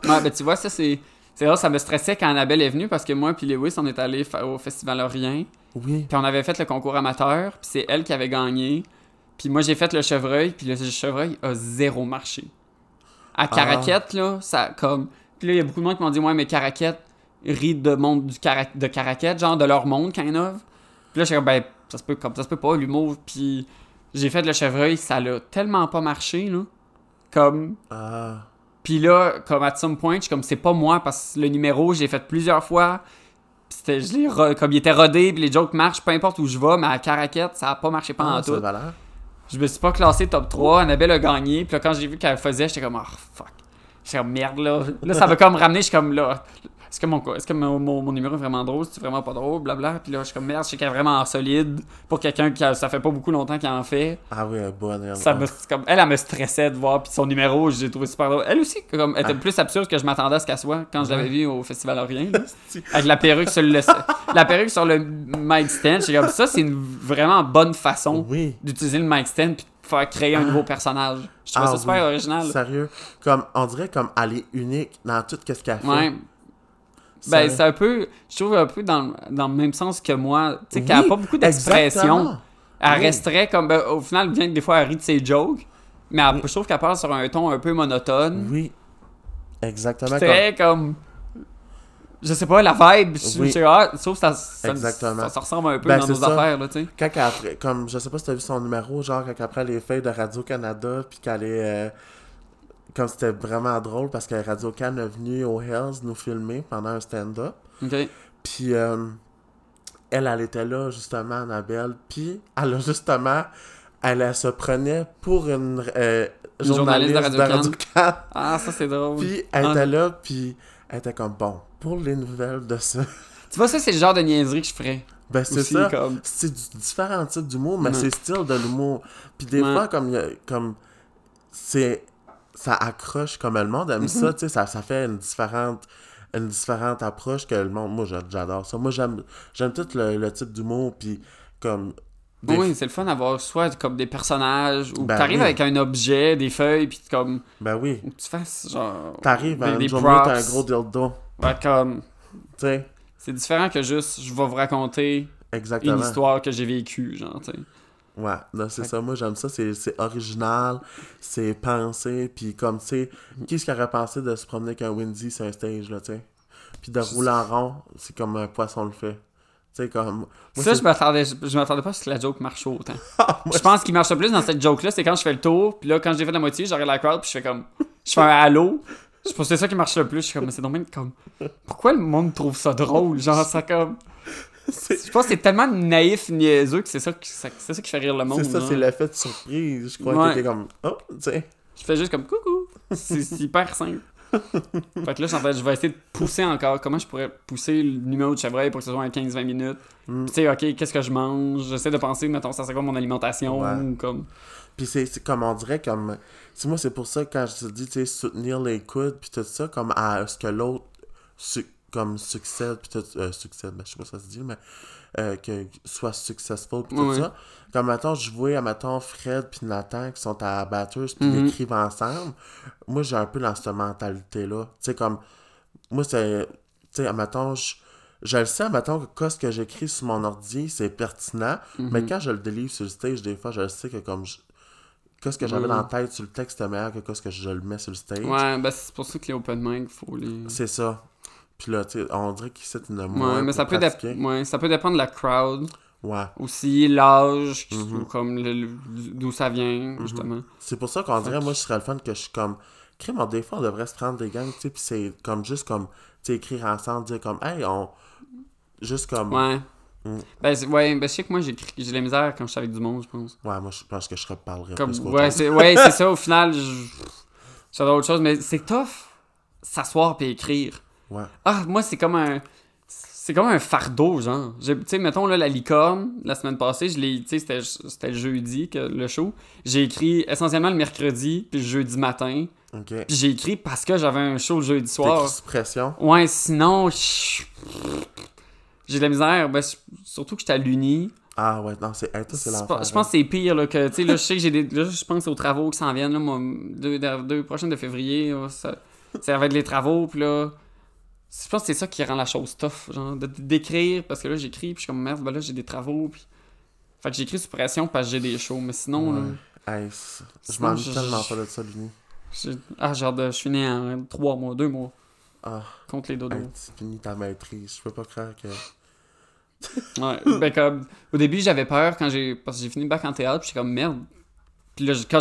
Ouais, ben tu vois, ça c'est. C'est vrai, ça me stressait quand Annabelle est venue parce que moi puis Lewis, on est allé au Festival Orient. Oui. Puis on avait fait le concours amateur, puis c'est elle qui avait gagné. Puis moi j'ai fait le chevreuil, puis le chevreuil a zéro marché. À Ah. Caraquette, là, ça comme. Puis là, il y a beaucoup de monde qui m'ont dit, ouais, mais Caraquette rit de monde du cara... de Caraquette, genre de leur monde, kind of. Puis là, suis comme, ben, ça se peut, comme ça se peut pas, l'humour. Puis j'ai fait le chevreuil, ça l'a tellement pas marché, là. Comme. Ah. Puis là, comme à some point, je suis comme c'est pas moi parce que le numéro, j'ai fait plusieurs fois. Puis c'était, je comme il était rodé, puis les jokes marchent, peu importe où je vais, mais à Caraquette, ça a pas marché pendant Ah, tout. Je me suis pas classé top 3, Annabelle a gagné, puis là, quand j'ai vu qu'elle le faisait, j'étais comme, oh fuck. J'étais comme merde là. Là, ça m'a comme ramené, je suis comme là. Est-ce que, mon, est-ce que mon, mon, mon numéro est vraiment drôle? C'est vraiment pas drôle? Blabla. Puis là, je suis comme merde, je sais qu'elle est vraiment solide pour quelqu'un qui a- ça fait pas beaucoup longtemps qu'il en fait. Ah oui, est bonne. elle. Ça me, c'est comme, elle, elle me stressait de voir, puis son numéro, j'ai trouvé super drôle. Elle aussi, comme, elle était Ah. plus absurde que je m'attendais à ce qu'elle soit quand je l'avais vue au Festival Orient. avec la perruque sur le, la perruque sur le mic stand. J'étais comme, ça, c'est une vraiment bonne façon Oui. d'utiliser le mic stand puis de faire créer un nouveau personnage. Je trouve Ah ça super oui. original. Sérieux. Comme, on dirait comme elle est unique dans tout ce qu'elle fait. Ouais. Ben, c'est un peu, je trouve un peu dans, dans le même sens que moi. Tu sais, qu'elle a pas beaucoup d'expression. Elle Oui. resterait comme. ben, au final, bien que des fois, elle rit de ses jokes. Mais elle- Oui. je trouve qu'elle parle sur un ton un peu monotone. Oui. Exactement. comme- Très comme. Je sais pas, la vibe. Je Oui. je ah, sauf que ça, ça, Exactement. ça, ça ressemble un peu Ben, dans nos ça. affaires, là, tu sais. Quand après, comme, je sais pas si t'as vu son numéro, genre, quand après les feuilles de Radio-Canada, puis qu'elle est. euh, comme c'était vraiment drôle parce que Radio-Can est venu au Hells nous filmer pendant un stand-up. Puis euh, elle, elle était là, justement, Annabelle. Puis elle a justement. Elle, elle se prenait pour une, euh, Une journaliste, journaliste de de Radio-Can. Radio-Can. Ah, ça, c'est drôle. Puis elle Ah. était là, puis elle était comme, bon, pour les nouvelles de ça. Tu vois, ça, c'est le genre de niaiserie que je ferais. Ben, c'est ça. c'est du différents types d'humour, mais c'est style de l'humour. Puis des fois, comme, comme c'est ça accroche comme le monde aime ça, tu sais, ça, ça fait une différente une différente approche que le monde. Moi, j'a- j'adore ça. Moi, j'aime j'aime tout le, le type d'humour, puis comme. des- Oui, c'est le fun d'avoir soit comme des personnages ou Ben t'arrives oui. avec un objet, des feuilles, puis comme. Ben oui. ou tu fasses genre. T'arrives à des- une journée, t'as un gros dildo. Ouais, comme. Tu sais, C'est différent que juste, je vais vous raconter exactement. une histoire que j'ai vécue, genre, tu sais. Ouais, non, c'est ça. Moi, j'aime ça. C'est c'est original, c'est pensé, puis comme, tu sais, qui ce qui aurait pensé de se promener avec un Windy sur un stage, là, tu sais? Puis de rouler en rond, c'est comme un poisson le fait. Tu sais, comme... moi, ça, je m'attendais, je, je m'attendais pas à ce que la joke marche autant. Ah, moi, je pense qu'il marche le plus dans cette joke-là, c'est quand je fais le tour, puis là, quand j'ai fait la moitié, j'arrive la crowd, puis je fais comme. Je fais un halo. Je pense que c'est ça qui marche le plus. Je suis comme, mais c'est donc comme. Pourquoi le monde trouve ça drôle? Genre, ça comme. Je pense que c'est tellement naïf, niaiseux que c'est ça, qui- ça- ça qui fait rire le monde. c'est ça, c'est l'effet de surprise. Je crois Ouais. qu'il était comme... Oh, tu sais. Je fais juste comme coucou. C'est hyper simple. fait que là, en fait, je vais essayer de pousser encore. Comment je pourrais pousser le numéro de chevreuil pour que ce soit à 15-20 minutes? Mm. Tu sais, ok, qu'est-ce que je mange? J'essaie de penser, mettons, ça c'est quoi mon alimentation? Ouais. ou comme... Puis c'est comme on dirait comme. Tu moi, c'est pour ça que quand je te dis, tu sais, soutenir les coudes, puis tout ça, comme à ce que l'autre comme succède, puis tout. Euh, succède, ben, je sais pas si ça se dit, mais. euh, que soit successful, puis tout ça. Comme, mettons, je vois, mettons, Fred puis Nathan qui sont à Batters, puis ils Mhm. écrivent ensemble. Moi, j'ai un peu dans cette mentalité-là. Tu sais, comme. Moi, c'est. Tu sais, mettons, je. Je le sais, mettons, que ce que j'écris sur mon ordi, c'est pertinent, mais Mhm. quand je le délivre sur le stage, des fois, je le sais que comme je- Qu'est-ce que j'avais Mhm. dans la tête sur le texte est meilleur que qu'est-ce que je le mets sur le stage. Ouais, ben c'est pour ça que les open mic, faut les... C'est ça. Puis là, tu on dirait qu'ils c'est une Ouais, moins mais ça peut, ouais, ça peut dépendre de la crowd. Ouais. Aussi, l'âge, Mhm. ou comme d'où ça vient, justement. C'est pour ça qu'on dirait, moi, je serais le fun que je suis comme. Crime, des fois, on devrait se prendre des gangs, tu sais, puis c'est comme juste comme, tu sais, écrire ensemble, dire comme, hey, on. Juste comme. Ouais, Ouais. Mm. Ben, c'est- ouais, ben, je sais que moi, j'ai de la misère quand je suis avec du monde, je pense. moi, je pense que je reparlerais Comme, plus ouais, c'est ouais, ça, au final, je- j'adore autre chose, mais c'est tough, s'asseoir puis écrire. Ouais. Ah, moi, c'est comme un. C'est comme un fardeau, genre. Tu sais, mettons, là, la licorne, la semaine passée, je l'ai. Tu sais, c'était- c'était le jeudi, que, le show. J'ai écrit essentiellement le mercredi, puis le jeudi matin. Puis j'ai écrit parce que j'avais un show le jeudi soir. sous pression? Ouais, sinon, j'ai de la misère. Ben, surtout que j'étais à l'Uni. Ah ouais, non, c'est. Hey, c'est Je pense que c'est pire, là, que, tu sais, là, je sais que j'ai des... Là, je pense aux travaux qui s'en viennent, là, moi, deux, deux prochaines de février, là, ça, ça va être les travaux, puis là... Je pense que c'est ça qui rend la chose tough, genre, de- d'écrire, parce que là, j'écris, puis je suis comme, merde, ben là, j'ai des travaux, puis... Fait que j'écris sous pression parce que j'ai des shows, mais sinon, là, Ouais. Hey, je je- tellement pas de ça, l'uni. Ah, genre, de- je suis né en trois mois, deux mois, Ah, contre les dodos. hey, tu finis ta maîtrise. Je peux pas croire que. Ouais, ben comme, au début j'avais peur quand j'ai, parce que j'ai fini le bac en théâtre, puis j'étais comme merde. Puis là, quand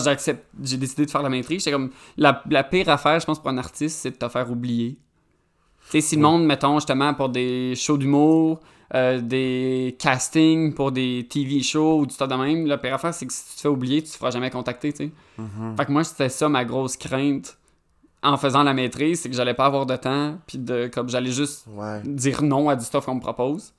j'ai décidé de faire la maîtrise, j'étais comme, la, la pire affaire, je pense, pour un artiste, c'est de te faire oublier. Sais, si le monde, mettons, justement, pour des shows d'humour, euh, des castings pour des TV shows ou du tas de même, la pire affaire, c'est que si tu te fais oublier, tu te feras jamais contacter, tu sais. Mhm. Fait que moi, c'était ça ma grosse crainte en faisant la maîtrise, c'est que j'allais pas avoir de temps, puis de, comme, j'allais juste Ouais. dire non à du stuff qu'on me propose.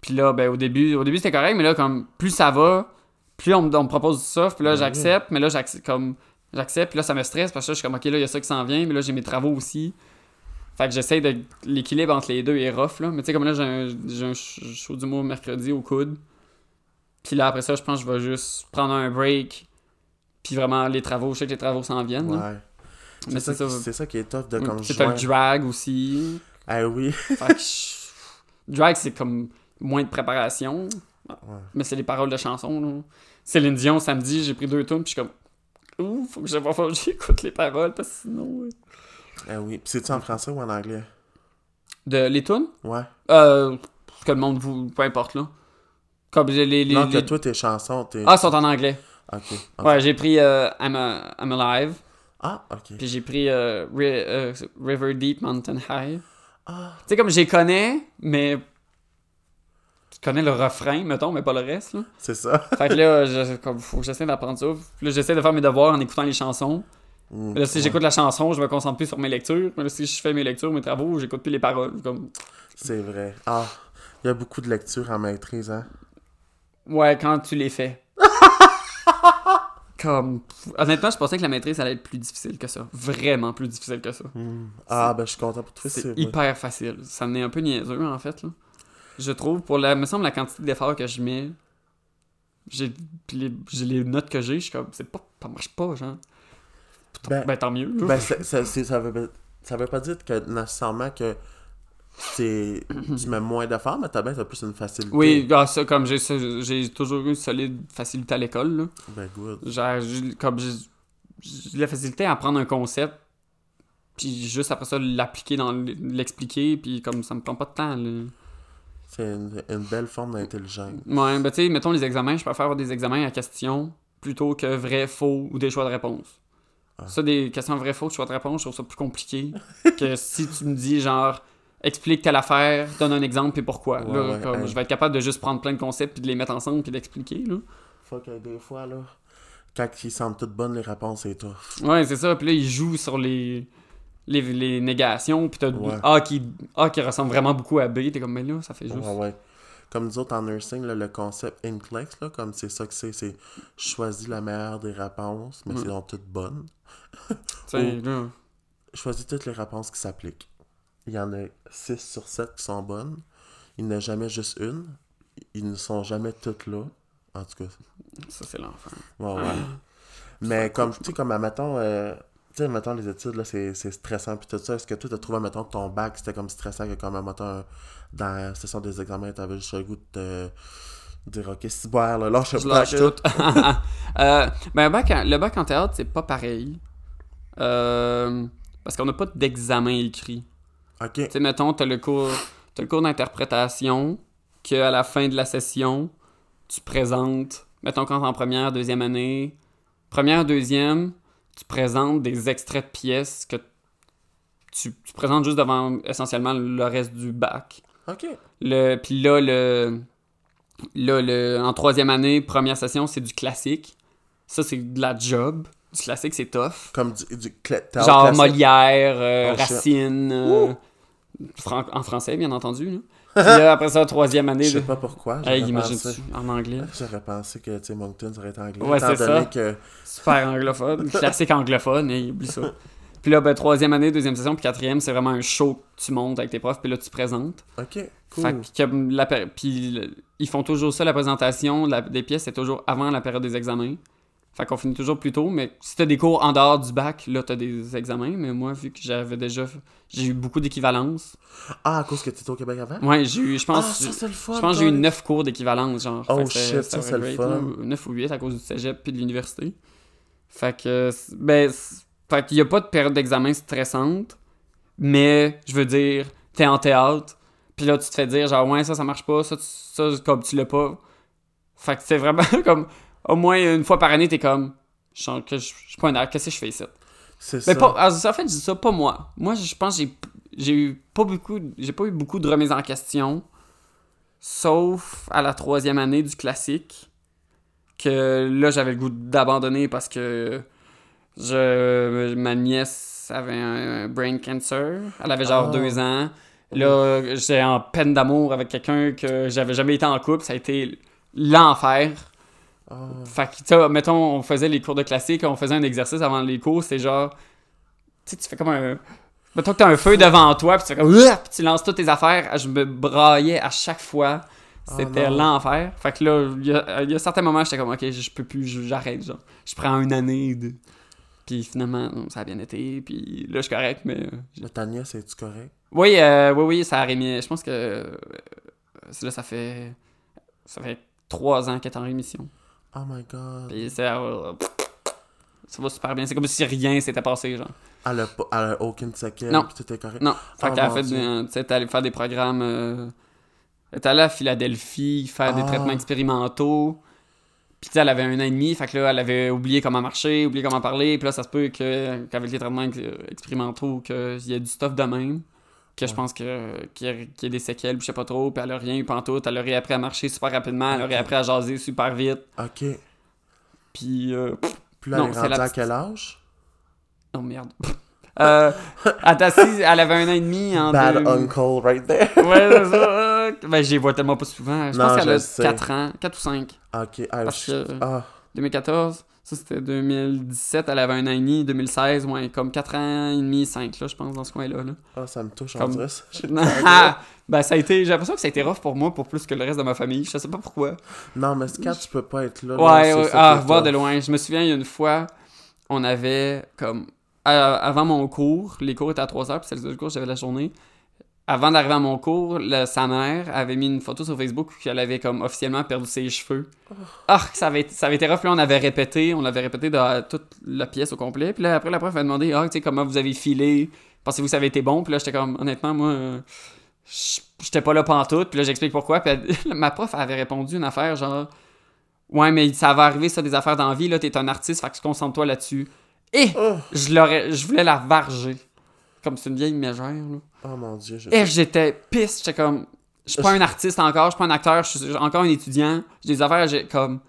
Puis là, ben, au début, au début c'était correct, mais là, comme, plus ça va, plus on, me- on me propose du stuff, puis là, Ben j'accepte, mais là, j'accepte, comme, j'accepte, puis là, ça me stresse, parce que là, je suis comme, ok, là, il y a ça qui s'en vient, mais là, j'ai mes travaux aussi. Fait que j'essaie de l'équilibre entre les deux est rough, là. Mais tu sais, comme là, j'ai un, j'ai un sh- show d'humour mercredi au coude. Puis là, après ça, je pense que je vais juste prendre un break. Puis vraiment, les travaux, je sais que les travaux s'en viennent. là. Ouais. Mais C'est c'est ça, c'est ça qui est tough de comme C'est joindre- drag aussi. Ah oui. Fait que je- drag, c'est comme moins de préparation. Ouais. Mais c'est les paroles de chansons. Là. Céline Dion, samedi, j'ai pris deux tours, puis je suis comme. Ouh, faut que je- faut que j'écoute les paroles, parce que sinon. Ah oui. C'est-tu en français ou en anglais? De les tunes Ouais. Euh. Que le monde vous. Peu importe, là. Comme les. les, les- non, que les- toi, tes chansons, t'es... Ah, sont en anglais. Ok. Ouais, j'ai pris euh, I'm, a- I'm Alive, Ah, ok. puis j'ai pris euh, Ri- euh, River Deep Mountain High. Ah, Tu sais, comme j'ai connais, mais. Tu connais le refrain, mettons, mais pas le reste, là. c'est ça. Fait que là, je, comme, faut que j'essaie d'apprendre ça. Puis là, j'essaie de faire mes devoirs en écoutant les chansons. Mm, là, si ouais. j'écoute la chanson, je me concentre plus sur mes lectures. Mais là, si je fais mes lectures, mes travaux, j'écoute plus les paroles. Comme... C'est vrai. Ah, il y a beaucoup de lectures en maîtrise, hein? Ouais, quand tu les fais. comme. Honnêtement, je pensais que la maîtrise allait être plus difficile que ça. Vraiment plus difficile que ça. Mm. Ah, ben je suis content pour toi. C'est hyper facile. Ça me est un peu niaiseux, en fait. Là. Je trouve, pour la, me semble, la quantité d'efforts que je mets, j'ai puis les, les notes que j'ai, je suis comme, c'est pas, ça marche pas, genre. Ben, Ben, tant mieux. ben ça, veut, ça veut pas dire que nécessairement que c'est tu mets moins d'efforts, mais t'as bien plus une facilité. Oui, ah, ça, comme j'ai toujours eu une solide facilité à l'école. Ben good. Comme j'ai la facilité à apprendre un concept, puis juste après ça, l'appliquer dans l'expliquer, puis comme ça me prend pas de temps, là. C'est une, une belle forme d'intelligence. Ouais, ben tu sais, mettons les examens, je préfère avoir des examens à questions plutôt que vrai, faux ou des choix de réponse. Ah. Ça, des questions vrai, faux, choix de réponse, je trouve ça plus compliqué que si tu me dis genre explique telle affaire, donne un exemple et pourquoi. Ouais, là, ouais, comme. Je vais être capable de juste prendre plein de concepts puis de les mettre ensemble puis d'expliquer. là. Faut que des fois, là, quand ils semblent toutes bonnes, les réponses, c'est tout. Ouais, c'est ça. Puis là, il joue sur les, les, les négations. Puis t'as. A, qui, A qui ressemble vraiment beaucoup à B. T'es comme, mais là, ça fait juste. Ouais, ouais. Comme nous autres en nursing, là, le concept Inclex, là, comme c'est ça que c'est, c'est choisis la meilleure des réponses, mais Mm. c'est donc toutes bonnes. Choisis toutes les réponses qui s'appliquent. Il y en a 6 sur 7 qui sont bonnes. Il n'y en a jamais juste une. Ils ne sont jamais toutes là. En tout cas, Ça, c'est l'enfer. ouais, ouais. Mais comme, tu sais, comme, mettons, euh, tu sais, mettons, les études, là, c'est c'est stressant, puis tout ça. Est-ce que toi, t'as trouvé, mettons, que ton bac, c'était comme stressant, que comme, mettons, dans la session des examens, t'avais juste le goût de te dire, ok, boire, là, lâche Je lâche tout. euh, ben, le bac en- le bac en théâtre, c'est pas pareil. Euh, parce qu'on n'a pas d'examen écrit. Ok, Tu sais, mettons, t'as le cours, t'as le cours d'interprétation, qu'à la fin de la session, tu présentes, mettons quand en première, deuxième année, première, deuxième, tu présentes des extraits de pièces que tu, tu présentes juste devant essentiellement le reste du bac. ok. Le, puis là, le, là le, en troisième année, première session, c'est du classique. Ça, c'est de la job. Du classique, c'est tough. Comme du, du Genre classique? Molière, euh, Oh. Racine, euh, fran- en français, bien entendu. Là. Puis là, après ça, troisième année. Je sais de... pas pourquoi. Hey, pensé, en anglais. j'aurais pensé que, Moncton aurait été anglais. Ouais, c'est ça. que... Super anglophone. Classique anglophone, et oublie ça. Puis là, ben, troisième année, deuxième session, puis quatrième, c'est vraiment un show que tu montes avec tes profs, puis là, tu présentes. Ok, cool. Fait que la puis ils font toujours ça, la présentation la- des pièces, c'est toujours avant la période des examens. Fait qu'on finit toujours plus tôt, mais si t'as des cours en dehors du bac, là, t'as des examens. Mais moi, vu que j'avais déjà... J'ai eu beaucoup d'équivalence. Ah, à cause que tu étais au Québec avant? Ouais, j'ai eu... Je Ah, pense... ça, c'est le fun. je pense que j'ai eu toi. 9 cours d'équivalence, genre. Oh shit, ça, c'est le fun. 9 ou 8 à cause du cégep puis de l'université. Fait que... Ben... Fait qu'il y a pas de période d'examen stressante, mais, je veux dire, t'es en théâtre, puis là, tu te fais dire, genre, ouais, ça, ça marche pas, ça, tu- ça comme tu l'as pas. Fait que c'est vraiment comme... Au moins, une fois par année, t'es comme... Je sens que je suis pas un acte, qu'est-ce que je fais ici? C'est Mais ça. pas, en fait, je dis ça pas moi. Moi, je pense que j'ai j'ai eu pas beaucoup, j'ai pas eu beaucoup de remises en question, sauf à la troisième année du classique, que là j'avais le goût d'abandonner parce que je, ma nièce avait un brain cancer. Elle avait genre Ah. deux ans. Là, j'étais en peine d'amour avec quelqu'un que j'avais jamais été en couple. Ça a été l'enfer. Ah, Fait que, tu sais, mettons, on faisait les cours de classique, on faisait un exercice avant les cours, c'est genre. Tu sais, tu fais comme un. Mettons que t'as un feu devant toi, puis tu fais comme. Puis tu lances toutes tes affaires. Je me braillais à chaque fois. C'était Oh l'enfer. Fait que là, il y y a certains moments, j'étais comme, ok, je, peux plus, j'arrête, genre. Je prends une année de. Puis finalement, ça a bien été, puis là, je suis correct, mais. euh, mais ta nièce, es-tu correct? oui, euh, oui, oui, ça a rémi. Je pense que. euh, là, ça fait. Ça fait trois ans qu'elle est en rémission. Oh my god. Puis c'est. euh, ça va super bien. C'est comme si rien s'était passé, genre. Elle a, elle a aucune séquelle, Non. puis tout est correct. Non. Fait Oh, qu'elle a fait. Tu sais, t'es allé faire des programmes. euh, Elle est allée à Philadelphie faire des Ah. traitements expérimentaux. Puis elle avait un an et demi, fait que là, elle avait oublié comment marcher, oublié comment parler. Puis là, ça se peut que, qu'avec les traitements ex- expérimentaux, qu'il y a du stuff de même. Que je pense que, qu'il y, a, qu'il y a des séquelles, je sais pas trop. Puis elle a rien eu pantoute. Elle a réappris à marcher super rapidement. Elle a Ok. réappris à jaser super vite. Ok. Puis. euh, Puis là, Non, elle est rendue à quel âge? Oh merde. euh, elle, elle avait un an et demi en Bad deux- uncle right there. Ouais, c'est ça. Ben, j'y vois tellement pas souvent. Je Non, pense qu'elle je a sais. 4 ans, 4 ou 5. Ok. Ah, Parce je- que- ah, 2014, ça c'était 2017, elle avait un an et demi. 2016, ouais, comme 4 ans et demi, 5, là, je pense, dans ce coin-là. Là. ah, ça me touche, ça. J'ai- ben, ça a été. J'ai l'impression que ça a été rough pour moi pour plus que le reste de ma famille. Je sais pas pourquoi. Non, mais quand tu peux pas être là. là, Ouais, c'est ouais. Ah, voir de loin. Je me souviens, il y a une fois, on avait comme. avant mon cours, les cours étaient à 3 heures, puis c'est le seul cours j'avais la journée. Avant d'arriver à mon cours, le- sa mère avait mis une photo sur Facebook qu'elle avait comme officiellement perdu ses cheveux. Ah, ça avait, été- ça avait été rough. Là, on avait répété, on avait répété dans toute la pièce au complet. Puis là, après, la prof m'a demandé, ah, tu sais, comment vous avez filé? Pensez-vous que ça avait été bon? Puis là, j'étais comme, honnêtement, moi, euh, j'étais pas là pantoute. Puis là, j'explique pourquoi. Puis elle- ma prof avait répondu une affaire genre, ouais, mais ça va arriver, ça, des affaires d'envie. Là, t'es un artiste, fait que concentre-toi là-dessus. Et Oh, je l'aurais, je voulais la varger. Comme c'est une vieille mégère, là. Oh mon dieu. Je... Et j'étais pisse, j'étais comme je suis pas un artiste encore, je suis pas un acteur, je suis encore un étudiant. J'ai des affaires, j'ai comme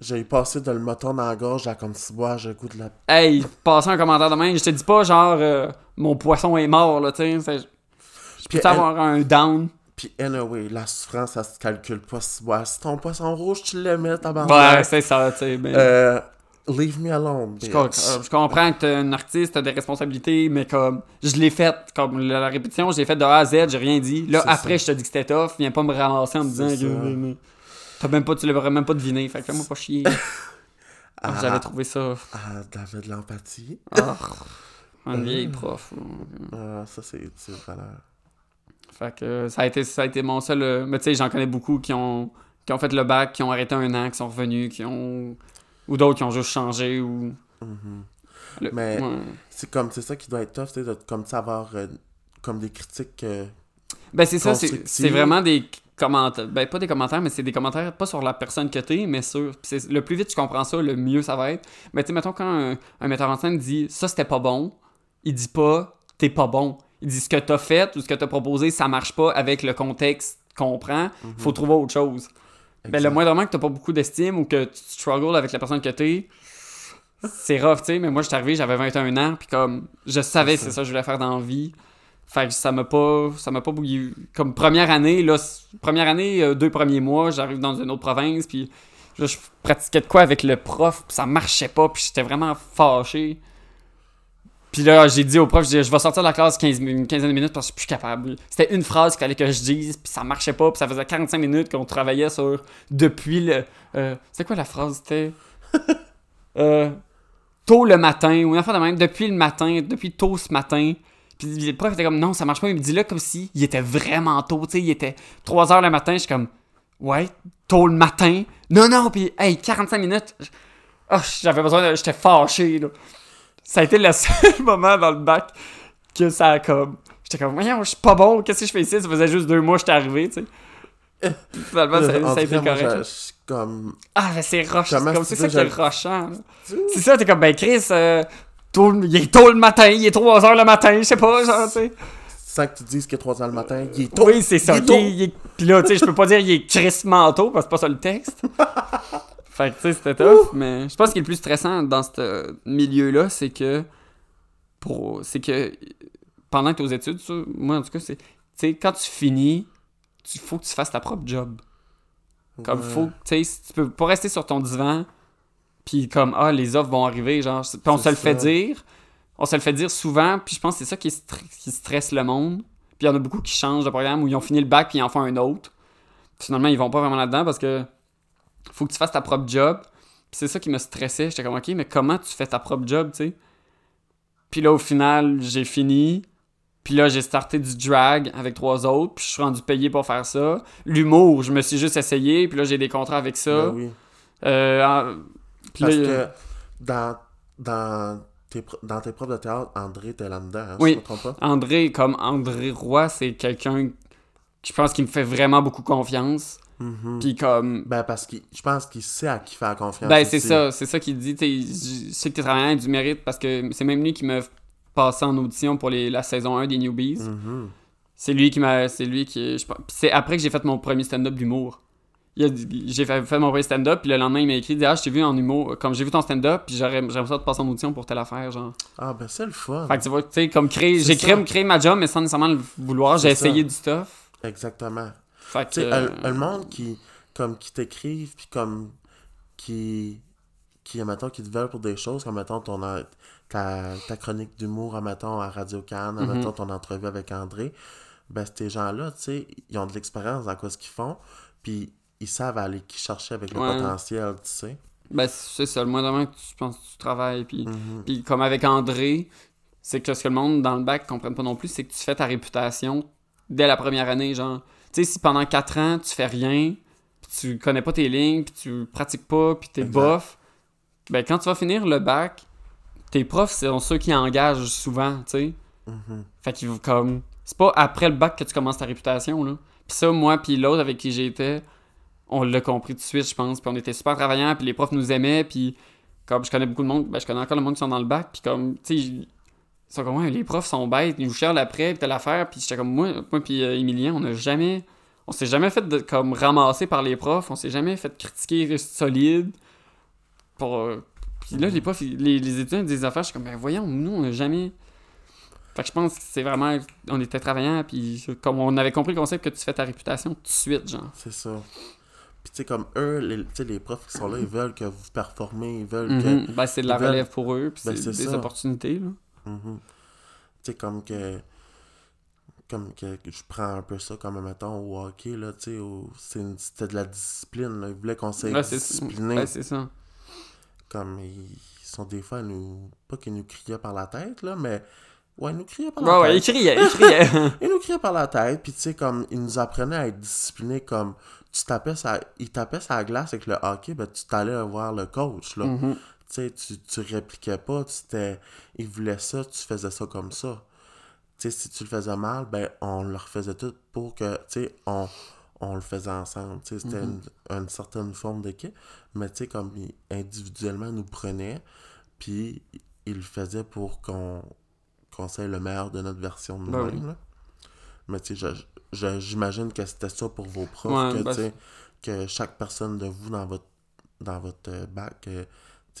J'ai passé de le moton dans la gorge à comme si bois, j'ai goût de la. Hey, passer un commentaire de même, je te dis pas genre euh, mon poisson est mort, là, tu sais. Je peux avoir un down. Puis anyway, la souffrance, ça se calcule pas si bois. Si ton poisson rouge, tu l'aimais, Ouais, tabarnak. c'est ça, tu sais. mais- Euh, leave me alone, Je, euh, je comprends que t'es un artiste, t'as des responsabilités, mais comme je l'ai fait, comme la, la répétition, je l'ai fait de A à Z, j'ai rien dit. Là, après, je te dis que c'était tough, viens pas me ramasser en me disant que. T'as même pas, tu l'aurais même pas deviné, fait que fais-moi pas chier. Ah, J'avais trouvé ça. Ah, t'avais de l'empathie. Ah, une vieille prof. Ah, ça, c'est utile, valeur. Fait que euh, ça a été, ça a été mon seul. euh, Mais tu sais, j'en connais beaucoup qui ont, qui ont fait le bac, qui ont arrêté un an, qui sont revenus, qui ont. Ou d'autres qui ont juste changé, ou. Mhm. le- Mais- ouais. C'est comme, c'est ça qui doit être tough, tu de comme savoir, euh, comme des critiques. euh, Ben c'est ça, c'est vraiment des commentaires. Ben pas des commentaires, mais c'est des commentaires pas sur la personne que t'es, mais sur. le plus vite tu comprends ça, le mieux ça va être. Mais tu sais, mettons quand un, un metteur en scène dit ça c'était pas bon, il dit pas t'es pas bon. Il dit ce que t'as fait ou ce que t'as proposé, ça marche pas avec le contexte qu'on prend, faut trouver autre chose. Ben le moindrement que t'as pas beaucoup d'estime ou que tu struggles avec la personne que t'es, c'est rough, tu sais. Mais moi, je suis arrivé, j'avais 21 ans, puis comme, je savais que C'est ça. ça que je voulais faire dans la vie. Fait que ça m'a pas, ça m'a pas bouillé. Comme première année, là, première année, euh, deux premiers mois, j'arrive dans une autre province, puis là, je pratiquais de quoi avec le prof, puis ça marchait pas, puis j'étais vraiment fâché. Puis là, j'ai dit au prof, je, dis, je vais sortir de la classe 15, mi- une quinzaine de minutes parce que je suis plus capable. C'était une phrase qu'il fallait que je dise, puis ça marchait pas, puis ça faisait 45 minutes qu'on travaillait sur depuis le. Euh, c'est quoi la phrase C'était. euh, tôt le matin, ou une affaire de même, depuis le matin, depuis tôt ce matin. Puis le prof était comme non, ça marche pas. Il me dit là comme si il était vraiment tôt, tu sais, il était 3 heures le matin. Je suis comme ouais, tôt le matin? Non, non, puis hey, 45 minutes. Oh, j'avais besoin de. J'étais fâché, là. Ça a été le seul moment dans le bac que ça a comme. J'étais comme, voyons, je suis pas bon, qu'est-ce que je fais ici? Ça faisait juste deux mois que j'étais arrivé, tu sais. Finalement, ça, a été moi, correct. comme. Ah, mais c'est roche, c'est comme ça qui est là. C'est ça, t'es comme, ben Chris, euh, tôt il est tôt le matin, il est 3 heures le matin, je sais pas, genre, tu sais. Sans que tu dises qu'il est 3 heures le matin, il est tôt. Oui, c'est ça. Il est il tôt. est- il est- Puis là, tu sais, je peux pas dire il est crissement tôt, parce que c'est pas ça le texte. fait que, tu sais, c'était tough, mais je pense que ce qui est le plus stressant dans ce milieu-là, c'est que. Pour... C'est que pendant que t'es aux études, ça, moi en tout cas, c'est. Tu sais, quand tu finis, il faut que tu fasses ta propre job. Comme Ouais. faut, tu sais, tu peux pas rester sur ton divan, puis comme, ah, les offres vont arriver, genre, puis on se le fait dire, on se le fait dire souvent, puis je pense que c'est ça qui, qui stresse le monde, puis il y en a beaucoup qui changent de programme, ou ils ont fini le bac, puis ils en font un autre, finalement, ils vont pas vraiment là-dedans, parce que faut que tu fasses ta propre job, puis c'est ça qui me stressait, j'étais comme, ok, mais comment tu fais ta propre job, tu sais? Puis là, au final, j'ai fini, puis là, j'ai starté du drag avec trois autres, puis je suis rendu payé pour faire ça. L'humour, je me suis juste essayé, puis là, j'ai des contrats avec ça. Ben oui. Euh, en- puis Parce là, que dans, dans, tes, dans tes profs de théâtre, André était là-dedans, hein, Oui. si pas. André, comme André Roy, c'est quelqu'un qui je pense qui me fait vraiment beaucoup confiance. Mhm. Puis comme. Ben parce que je pense qu'il sait à qui faire confiance. Ben, c'est ça, c'est ça qu'il dit. Je sais que t'es travaillant du mérite parce que c'est même lui qui m'a passé en audition pour les, la saison 1 des Newbies. Mhm. C'est lui qui m'a. C'est lui qui. c'est après que j'ai fait mon premier stand-up d'humour. J'ai fait, fait mon premier stand-up, puis le lendemain, il m'a écrit Ah, je t'ai vu en humour. Comme j'ai vu ton stand-up, puis j'aimerais ça te passer en audition pour telle affaire, genre. Ah, ben c'est le fun. Fait que tu vois, tu sais, comme créer. J'ai créé, ma job, mais sans nécessairement le vouloir. J'ai essayé du stuff. Exactement. Fait que. Euh, un, un monde qui, comme, qui t'écrive, puis comme, qui, qui, mettons, qui te veulent pour des choses, comme, mettons, ton, ta, ta chronique d'humour, mettons, à Radio Cannes, Mhm. mettons, ton entrevue avec André, ben, ces gens-là, tu sais, ils ont de l'expérience dans quoi ce qu'ils font, puis ils savent aller qui chercher avec le Ouais. potentiel, tu sais. Ben, c'est ça. Le moindrement que tu penses que tu travailles, puis. Mhm. Puis comme avec André, c'est que ce que le monde dans le bac comprenne pas non plus, c'est que tu fais ta réputation dès la première année, genre. Tu sais, si pendant 4 ans, tu fais rien, puis tu connais pas tes lignes, puis tu pratiques pas, puis t'es bof, ben quand tu vas finir le bac, tes profs sont ceux qui engagent souvent, tu sais. Mhm. Fait qu'ils vont comme... C'est pas après le bac que tu commences ta réputation, là. Puis ça, moi puis l'autre avec qui j'étais, on l'a compris tout de suite, je pense. Puis on était super travaillants, puis les profs nous aimaient, puis comme je connais beaucoup de monde, ben je connais encore le monde qui sont dans le bac, puis comme, tu sais, sont comme, ouais, les profs sont bêtes, ils nous cherchent après, puis telle affaire, puis j'étais comme, moi, moi puis euh, Emilien, on a jamais... On s'est jamais fait de, comme ramasser par les profs, on s'est jamais fait critiquer solide. pour. euh, Puis là, les profs, les, les étudiants des affaires, je suis comme, ben voyons, nous, on n'a jamais. Fait que je pense que c'est vraiment. On était travaillant, puis comme on avait compris le concept que tu fais ta réputation tout de suite, genre. C'est ça. Puis tu sais, comme eux, les, tu sais, les profs qui sont là, ils veulent que vous performez, ils veulent Mhm. Ben, c'est de la veulent- relève pour eux, puis Ben, c'est c'est des ça. opportunités, là. Mhm. Tu sais, comme que. Comme que je prends un peu ça comme, mettons, au hockey, là, tu sais, au- c'est une- c'était de la discipline, là. Ils voulaient qu'on Ouais, c'est discipliné. ouais, c'est ça. comme, ils sont des fois, nous. Pas qu'ils nous criaient par la tête, là, mais. Ouais, ils nous criaient par Ouais, la ouais, tête. criait, il criait. Ils nous criaient par la tête, puis tu sais, comme, ils nous apprenaient à être disciplinés, comme, tu tapais ils sa glace avec le hockey, ben, tu t'allais voir le coach, là. Mhm. Tu tu, tu répliquais pas, tu t'es... Ils voulaient ça, tu faisais ça comme ça. Tu sais, si tu le faisais mal, ben, on le refaisait tout pour que, tu on, on le faisait ensemble. C'était Mhm. une, une certaine forme d'équipe, mais tu comme, ils, individuellement, ils nous prenaient, puis ils le faisaient pour qu'on qu'on soit le meilleur de notre version de Ben nous-mêmes, oui. là. Mais tu sais, je- je- j'imagine que c'était ça pour vos profs, Ouais, que, ben, que chaque personne de vous dans votre dans votre euh, bac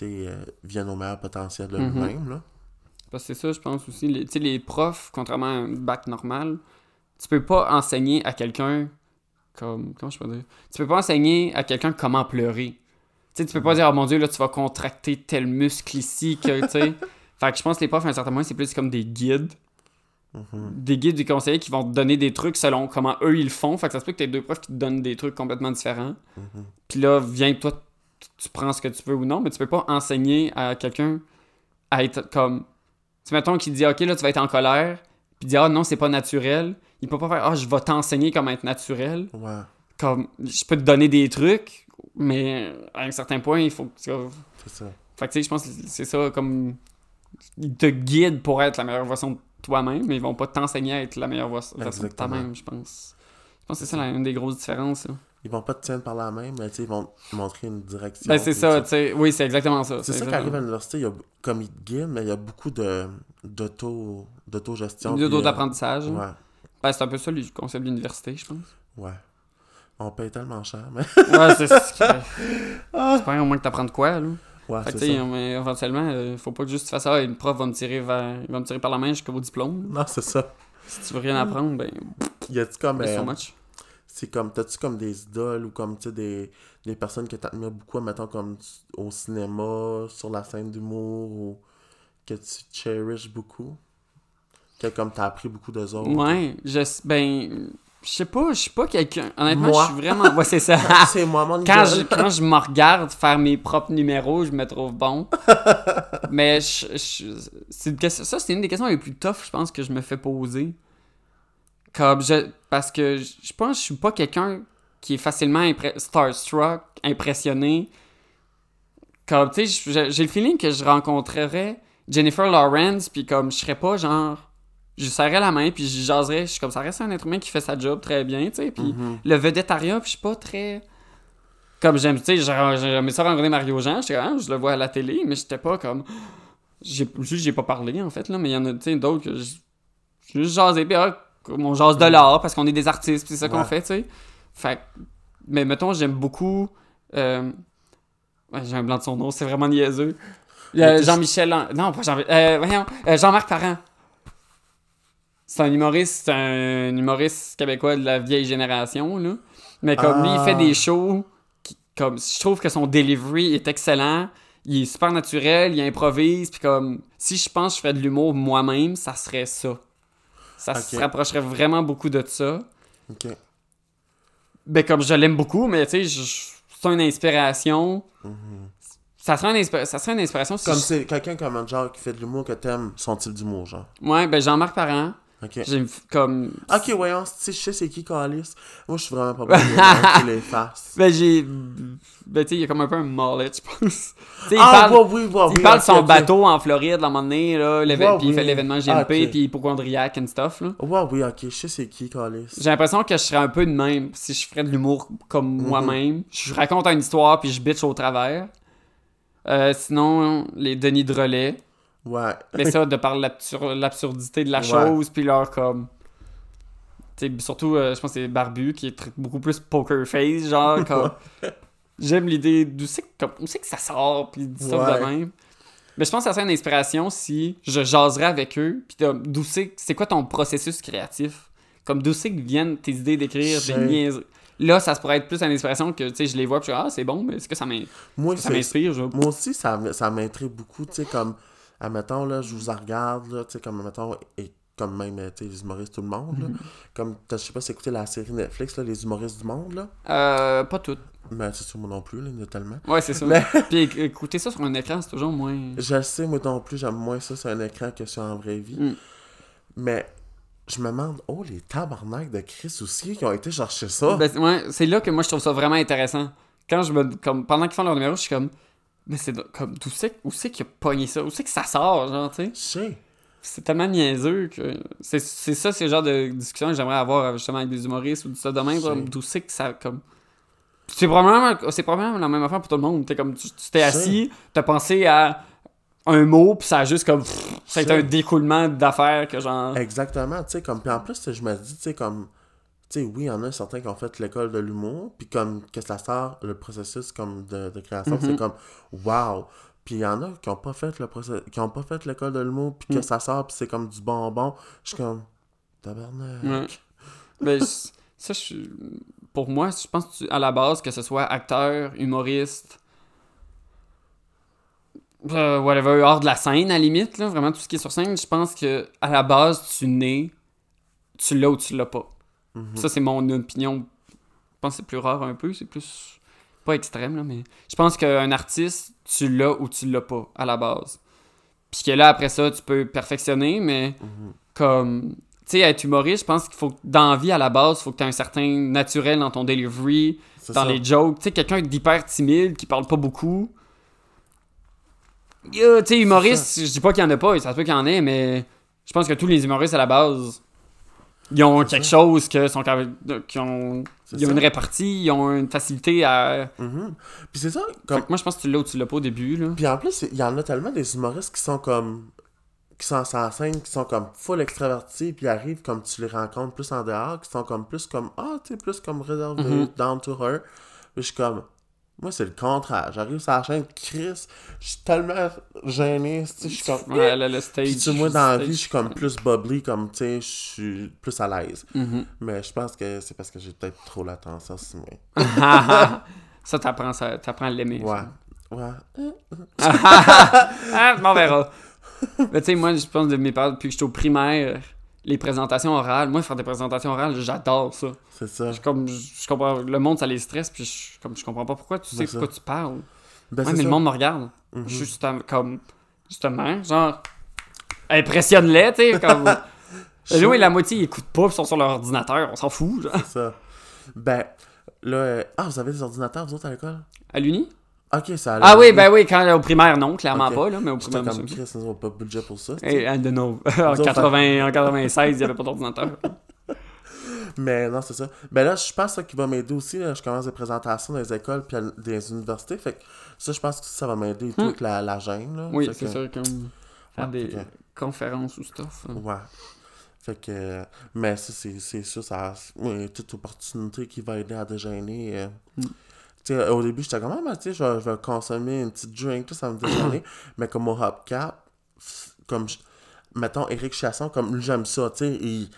euh, tu sais, euh, vienne au meilleur potentiel de Mhm. là. Parce que c'est ça, je pense aussi. Les, tu sais, les profs, contrairement à un bac normal, tu peux pas enseigner à quelqu'un comme. Comment je peux dire? Tu peux pas enseigner à quelqu'un comment pleurer. Tu sais, tu peux pas dire, oh mon dieu, là, tu vas contracter tel muscle ici, que, tu sais. fait que je pense que les profs, à un certain moment, c'est plus comme des guides. Mhm. Des guides, des conseillers qui vont te donner des trucs selon comment eux ils le font. Fait que ça se peut que t'aies deux profs qui te donnent des trucs complètement différents. Mhm. Puis là, viens, toi, tu- prends ce que tu veux ou non, mais tu peux pas enseigner à quelqu'un à être comme. Tu mettons qu'il dit, OK, là, tu vas être en colère, puis il dit, ah non, c'est pas naturel. Il peut pas faire, ah, je vais t'enseigner comment être naturel. Ouais, Comme, je peux te donner des trucs, mais à un certain point, il faut que tu. c'est ça. Fait que, tu sais, je pense que c'est ça, comme. Ils te guident pour être la meilleure version de toi-même, mais ils vont pas t'enseigner à être la meilleure version de toi-même, je pense. Je pense que c'est ça la- une des grosses différences. là. Ils vont pas te tenir par la main, mais ils vont te montrer une direction. Ben, c'est ça, tu- sais. Oui, c'est exactement ça. C'est ça qui exactement. arrive à l'université, il y a, comme ils te guident, mais il y a beaucoup d'autogestion. D'autres euh, hein. Ouais, Ben, c'est un peu ça le concept de l'université, je pense. ouais. On paye tellement cher, mais... Ouais, c'est ça. J'espère au moins que t'apprends de quoi, là. Ouais, Fait que, c'est ça. mais éventuellement, euh, faut pas que juste tu fasses ça, ah, une prof va me tirer vers... il va me tirer par la main jusqu'au diplôme. Non, c'est ça. Si tu veux rien apprendre, ben, Y a-tu comme... thanks so much. C'est comme... T'as-tu comme des idoles ou comme, tu des, des personnes que t'admires beaucoup, mettons, comme au cinéma, sur la scène d'humour, ou que tu cherishes beaucoup? Que comme t'as appris beaucoup d'eux autres? Ouais, je... Ben, je sais pas, je suis pas quelqu'un... Honnêtement, Moi? je suis vraiment... Ouais, c'est ça. c'est moi, mon quand, je, quand je me regarde faire mes propres numéros, je me trouve bon. Mais je, je- c'est une question- ça, c'est une des questions les plus tough, je pense, que je me fais poser. Comme je, parce que je pense que je suis pas quelqu'un qui est facilement starstruck, impressionné. Comme, tu sais, j'ai le feeling que je rencontrerais Jennifer Lawrence, puis comme, je serais pas genre. Je serrais la main, puis je jaserais. Je suis comme, ça reste un être humain qui fait sa job très bien, tu sais. Puis Mhm. le vedettariat, puis je suis pas très. Comme j'aime, tu sais, j'ai- j'aimais ça rencontrer Mario Jean, ah, je le vois à la télé, mais j'étais pas comme. J'ai, juste, j'ai pas parlé, en fait, là, mais il y en a, tu sais, d'autres que je. J'ai juste jasé, puis ah, on jase de l'art, parce qu'on est des artistes, c'est ça qu'on fait, tu sais. Fait Mais mettons, j'aime beaucoup. euh, ouais, j'ai un blanc de son nom, c'est vraiment niaiseux. Euh, Jean-Michel. An- Non, pas Jean. Euh, voyons, euh, Jean-Marc Parent. C'est un humoriste, c'est un humoriste québécois de la vieille génération, là. Mais comme lui, il fait Ah. des shows, qui, comme, je trouve que son delivery est excellent. Il est super naturel, il improvise, puis comme, si je pense que je ferais de l'humour moi-même, ça serait ça. Ça se rapprocherait vraiment beaucoup de ça. Ok. Ben, comme je l'aime beaucoup, mais tu sais, c'est une inspiration. Mhm. Ça serait une, inspi- ça serait une inspiration si Comme je- c'est quelqu'un comme un genre qui fait de l'humour que t'aimes son type d'humour, genre. Ouais, ben Jean-Marc Parent. Ok. J'aime f- comme. Ok, voyons, tu sais, je sais c'est qui Calis. Moi, je suis vraiment pas bon pour les faces. Ben, j'ai. Ben, tu sais, il y a comme un peu un mullet, je pense. Tu sais, il Ah, parle, ouais, oui, ouais, il oui, parle de ok, son ok. bateau en Floride, à un moment donné, là, puis il fait oui. l'événement GMP, Ah, ok. puis hypochondriac and stuff, là. Ouais, oui, ok, je sais c'est qui Calis. J'ai l'impression que je serais un peu de même si je ferais de l'humour comme Mhm. moi-même. Je raconte une histoire, puis je bitch au travers. Euh, sinon, les Denis Drolet. Ouais. Mais ça, de par l'absur- l'absurdité de la Ouais. chose, puis leur comme. Tu sais, surtout, euh, je pense que c'est Barbu qui est beaucoup plus poker face, genre, comme. j'aime l'idée d'où c'est que, comme- où c'est que ça sort, puis du stuff de Ouais. même. Mais je pense que ça serait une inspiration si je jaserais avec eux, puis d'où c'est, c'est quoi ton processus créatif? Comme d'où c'est que viennent tes idées d'écrire, des niaiseries? Là, ça se pourrait être plus une inspiration que, tu sais, je les vois, puis je suis ah, c'est bon, mais est-ce que ça Moi, ça m'inspire? Je... Moi aussi, ça, ça m'intrigue beaucoup, tu sais, comme, admettons, là, je vous en regarde, là, tu sais, comme, admettons, et comme même, tu sais, les humoristes, tout le monde, là. Mhm. Comme, je sais pas si écouté la série Netflix, là, les humoristes du monde, là. Euh, pas toutes. Mais c'est sûr, moi non plus, là, il y en a tellement. Ouais, c'est ça. Mais- Puis éc- écouter ça sur un écran, c'est toujours moins. Je le sais, moi non plus, j'aime moins ça sur un écran que sur en vraie vie. Mm. Mais, je me demande, oh, les tabarnaks de Chris aussi qui ont été chercher ça. Ben, ouais, c'est là que moi je trouve ça vraiment intéressant. Quand je me. Comme, pendant qu'ils font leur numéro, je suis comme. Mais c'est comme. D'où c'est où c'est qu'il a pogné ça? Où c'est que ça sort, genre, tu sais? C'est tellement niaiseux que. C'est c'est ça, c'est le genre de discussion que j'aimerais avoir justement avec des humoristes ou du ça de même. D'où c'est que ça. Comme. C'est probablement, c'est probablement la même affaire pour tout le monde. T'es comme, tu tu t'es assis, t'as pensé à un mot, puis ça a juste comme. pff, ça a été C'est- un découlement d'affaires que genre. Exactement, tu sais, comme, puis en plus, je me dis, tu sais, comme, tu sais, oui, il y en a certains qui ont fait l'école de l'humour, puis comme, que ça sort, le processus, comme, de, de création, Mhm. c'est comme, wow! Puis il y en a qui ont pas fait le process... qui ont pas fait l'école de l'humour, puis que Mm. ça sort, puis c'est comme du bonbon. Je suis comme, tabarnak. Ouais. Ben, ça, je- pour moi, je pense que tu- à la base, que ce soit acteur, humoriste, euh, whatever, hors de la scène, à la limite, là, vraiment tout ce qui est sur scène, je pense que à la base, tu nais, tu l'as ou tu l'as pas. Ça, c'est mon opinion. Je pense que c'est plus rare un peu, c'est plus. Pas extrême, là, mais. Je pense qu'un artiste, tu l'as ou tu l'as pas, à la base. Puis que là, après ça, tu peux perfectionner, mais comme. Tu sais, être humoriste, je pense qu'il faut que dans la vie, à la base, il faut que tu aies un certain naturel dans ton delivery, dans ça. les jokes. Tu sais, quelqu'un d'hyper timide, qui parle pas beaucoup. Yeah, tu sais, humoriste, je dis pas qu'il y en a pas, ça se peut qu'il y en ait, mais je pense que tous les humoristes, à la base, ils ont quelque ça. chose que sont qui ont ils ont ça. une répartie, ils ont une facilité à. Mhm. Puis c'est ça, comme, moi, je pense que tu l'as ou tu l'as pas au début, là. Puis en plus, il y en a tellement des humoristes qui sont comme. qui sont la scène, qui sont comme full extravertis, puis arrivent comme tu les rencontres plus en dehors, qui sont comme plus comme. Ah, tu sais, plus comme réservé, Mhm. down to her. Puis je suis comme. Moi, c'est le contraire. J'arrive sur la chaîne, Chris, je suis tellement gêné, je suis comme. Ouais, le, le stage. Puis tu sais, moi, dans la vie, je suis comme plus bubbly, comme, tu sais, je suis plus à l'aise. Mhm. Mais je pense que c'est parce que j'ai peut-être trop l'attention sur moi. ça, t'apprends, ça, t'apprends à l'aimer. Ouais. ça. Ouais. ah, on verra. Mais tu sais, moi, je pense de mes parents, depuis que j'étais au primaire, les présentations orales, moi, faire des présentations orales, j'adore ça. C'est ça. Je, comme, je, je comprends, le monde, ça les stresse, puis je, comme, je comprends pas pourquoi, tu sais ça. pourquoi tu parles. Ben, ouais, mais le monde me regarde. Mhm. Justement, comme, justement, genre, impressionne-les, tu sais, comme... Nous, et la moitié, ils écoutent pas, ils sont sur leur ordinateur, on s'en fout, genre. C'est ça. Ben, là. euh, Ah, vous avez des ordinateurs, vous autres, à l'école? À l'Uni? Ok, ça allait. Ah oui, ben oui, quand au primaire, non, clairement pas, là, mais au primaire, comme. Chris, n'avons pas de budget pour ça. Hey, I don't know. en, autres, 80, en 96, il n'y avait pas d'ordinateur. Mais non, c'est ça. Ben là, je pense que ça qui va m'aider aussi. là, je commence des présentations dans les écoles puis des universités. Fait que ça, je pense que ça va m'aider tout Hmm. avec la, la gêne. Là. Oui, c'est que- sûr, comme faire Ouais, des conférences ou stuff. hein. Ouais. Fait que. Mais ça, c'est sûr, ça. Oui, toute opportunité qui va aider à dégêner. euh. Mm. Au début, j'étais comme, ah, mais tu sais, je vais, je vais consommer une petite drink, tout ça me dégêner. mais comme au Hopcap, comme. je- Mettons, Eric Chasson, comme j'aime ça, tu sais, il,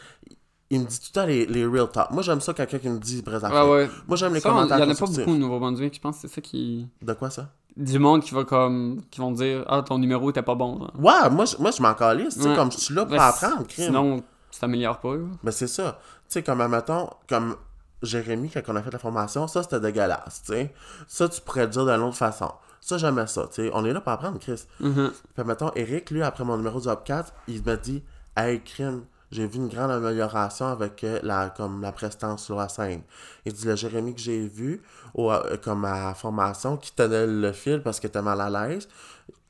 il me dit tout le temps les, les real talk. Moi, j'aime ça, quelqu'un qui me dit présentement. Ouais, ouais. Moi, j'aime les Ça, on- Il commentaires y en a pas beaucoup au Nouveau-Brunswick, je pense que c'est ça qui. De quoi ça? Du monde qui va comme. qui vont dire Ah, ton numéro était pas bon. Ouais, moi, je, moi, je m'en calisse, tu sais, comme je suis là pour Ouais, apprendre, crime. Sinon, tu t'améliores pas. là. Ben, c'est ça. Tu sais, comme, mettons, comme Jérémy, quand on a fait la formation, ça, c'était dégueulasse, tu sais. Ça, tu pourrais dire d'une autre façon. Ça, j'aimais ça, tu sais. On est là pour apprendre, Chris. Mhm. Puis, mettons, Eric, lui, après mon numéro du Hop 4, il m'a dit Hey, crime, j'ai vu une grande amélioration avec euh, la, comme, la prestance sur la scène. Il dit Le Jérémy que j'ai vu, au, euh, comme à la formation, qui tenait le fil parce qu'il était mal à l'aise,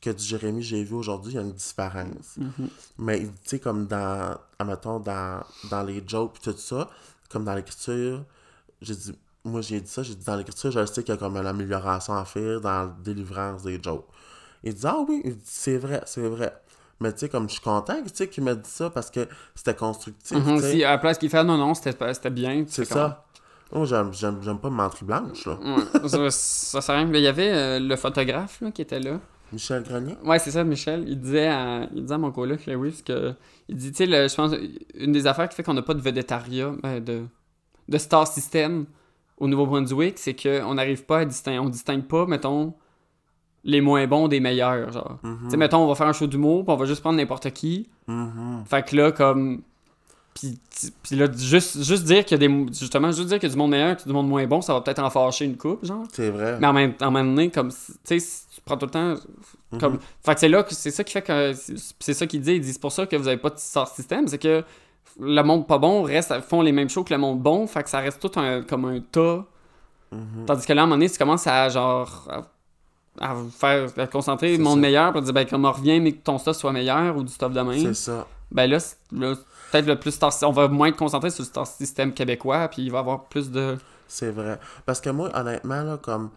que du Jérémy que j'ai vu aujourd'hui, il y a une différence. Mhm. Mais tu sais, comme dans, admettons, dans, dans les jokes pis tout ça, comme dans l'écriture, j'ai dit, moi j'ai dit ça, j'ai dit dans l'écriture, je sais qu'il y a comme une amélioration à faire dans la délivrance des jokes. Il dit, ah oui, c'est vrai, c'est vrai. Mais tu sais, comme je suis content tu sais, qu'il m'a dit ça parce que c'était constructif. Tu sais. Si à la place qu'il fait non, non, c'était bien. C'est ça. Oh, j'aime, pas menterie blanche, là. Ouais, ça, ça sert à rien. Mais Il y avait euh, le photographe là, qui était là. Michel Grenier? Ouais, c'est ça, Michel. Il disait à, il disait à mon coloc, Lewis, que. Il dit, tu sais, je pense, une des affaires qui fait qu'on n'a pas de vedettariat, euh, de, de star system au Nouveau-Brunswick, c'est qu'on n'arrive pas à distinguer. On distingue pas, mettons, les moins bons des meilleurs, genre. Mhm. Tu sais, mettons, on va faire un show d'humour, puis on va juste prendre n'importe qui. Mhm. Fait que là, comme. Puis, là, juste, juste dire qu'il y a des. Justement, juste dire qu'il y a du monde meilleur que du monde moins bon, ça va peut-être en fâcher une coupe, genre. C'est vrai. Mais en même, en même temps, comme. Tu sais, si tu prends tout le temps. Comme, Mhm. Fait que c'est là que c'est ça qui fait que. C'est c'est ça qu'il dit. Il dit c'est pour ça que vous avez pas de sort système. C'est que le monde pas bon reste, font les mêmes shows que le monde bon. Fait que ça reste tout un, comme un tas. Mhm. Tandis que là, à un moment donné, tu commences à genre. à, à faire. à concentrer, le monde ça. meilleur, pour dire, ben, comme on revient, mais que ton stuff soit meilleur ou du stuff de même C'est ça. ben là, là, peut-être le plus star- on va moins être concentré sur le star système québécois, puis il va y avoir plus de. C'est vrai. Parce que moi, honnêtement, là, comme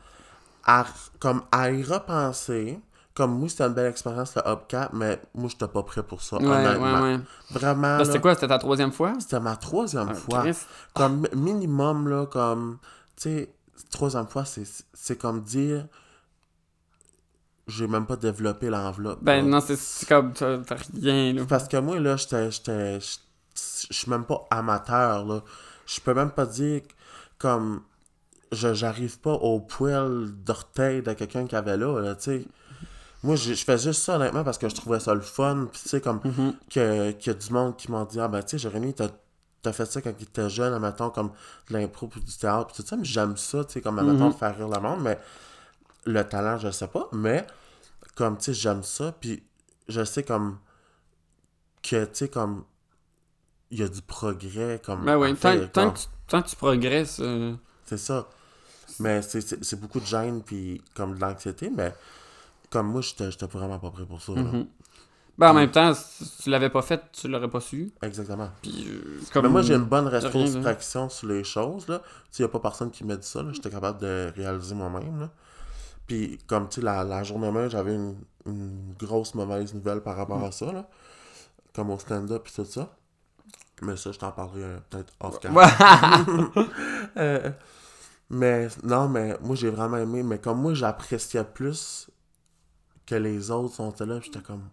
à, comme à y repenser, comme moi, c'était une belle expérience, le Hubcap, mais moi, j'étais pas prêt pour ça, Ouais, honnêtement. ouais. Vraiment, c'était quoi? C'était ta troisième fois? C'était ma troisième Ah, fois. Comme minimum, là, comme, tu sais, troisième fois, c'est comme dire, j'ai même pas développé l'enveloppe. Ben là. non, c'est- comme. T'as rien, là. Parce que moi, là, j'étais. Je je suis même pas amateur, là. Je peux même pas dire comme. je J'arrive pas au poil d'orteil de quelqu'un qui avait là, là, tu sais. Moi, je je fais juste ça, honnêtement, parce que je trouvais ça le fun. Puis, tu sais, comme. Que- Qu'il y a du monde qui m'ont dit Ah, ben, tu sais, Jérémy, t'as t'as fait ça quand il était jeune, admettons, comme de l'impro puis du théâtre, puis tout ça, mais j'aime ça, tu sais, comme, admettons, Mhm. faire rire le monde, mais le talent, je sais pas, mais comme, tu sais, j'aime ça, puis je sais, comme, que, tu sais, comme, il y a du progrès, comme, Ben oui, tant, tant que tu, tant que tu progresses. euh, c'est ça. Mais c'est beaucoup de gêne, puis comme de l'anxiété, mais comme moi, j'étais j'étais vraiment pas prêt pour ça, mhm. Ben en même temps, si tu l'avais pas fait, tu l'aurais pas su. Exactement. Puis, euh, comme. Mais moi, j'ai une bonne rétrospection sur les choses. Là. Tu il n'y a pas personne qui m'a dit ça. là. J'étais capable de réaliser moi-même. là. Puis, comme tu sais, la, la journée même, j'avais une, une grosse mauvaise nouvelle par rapport Mm. à ça. Là. Comme au stand-up et tout ça. Mais ça, je t'en parlerai euh, peut-être off cam Ouais. Euh, mais non, mais moi, j'ai vraiment aimé. Mais comme moi, j'appréciais plus que les autres sont là. J'étais comme,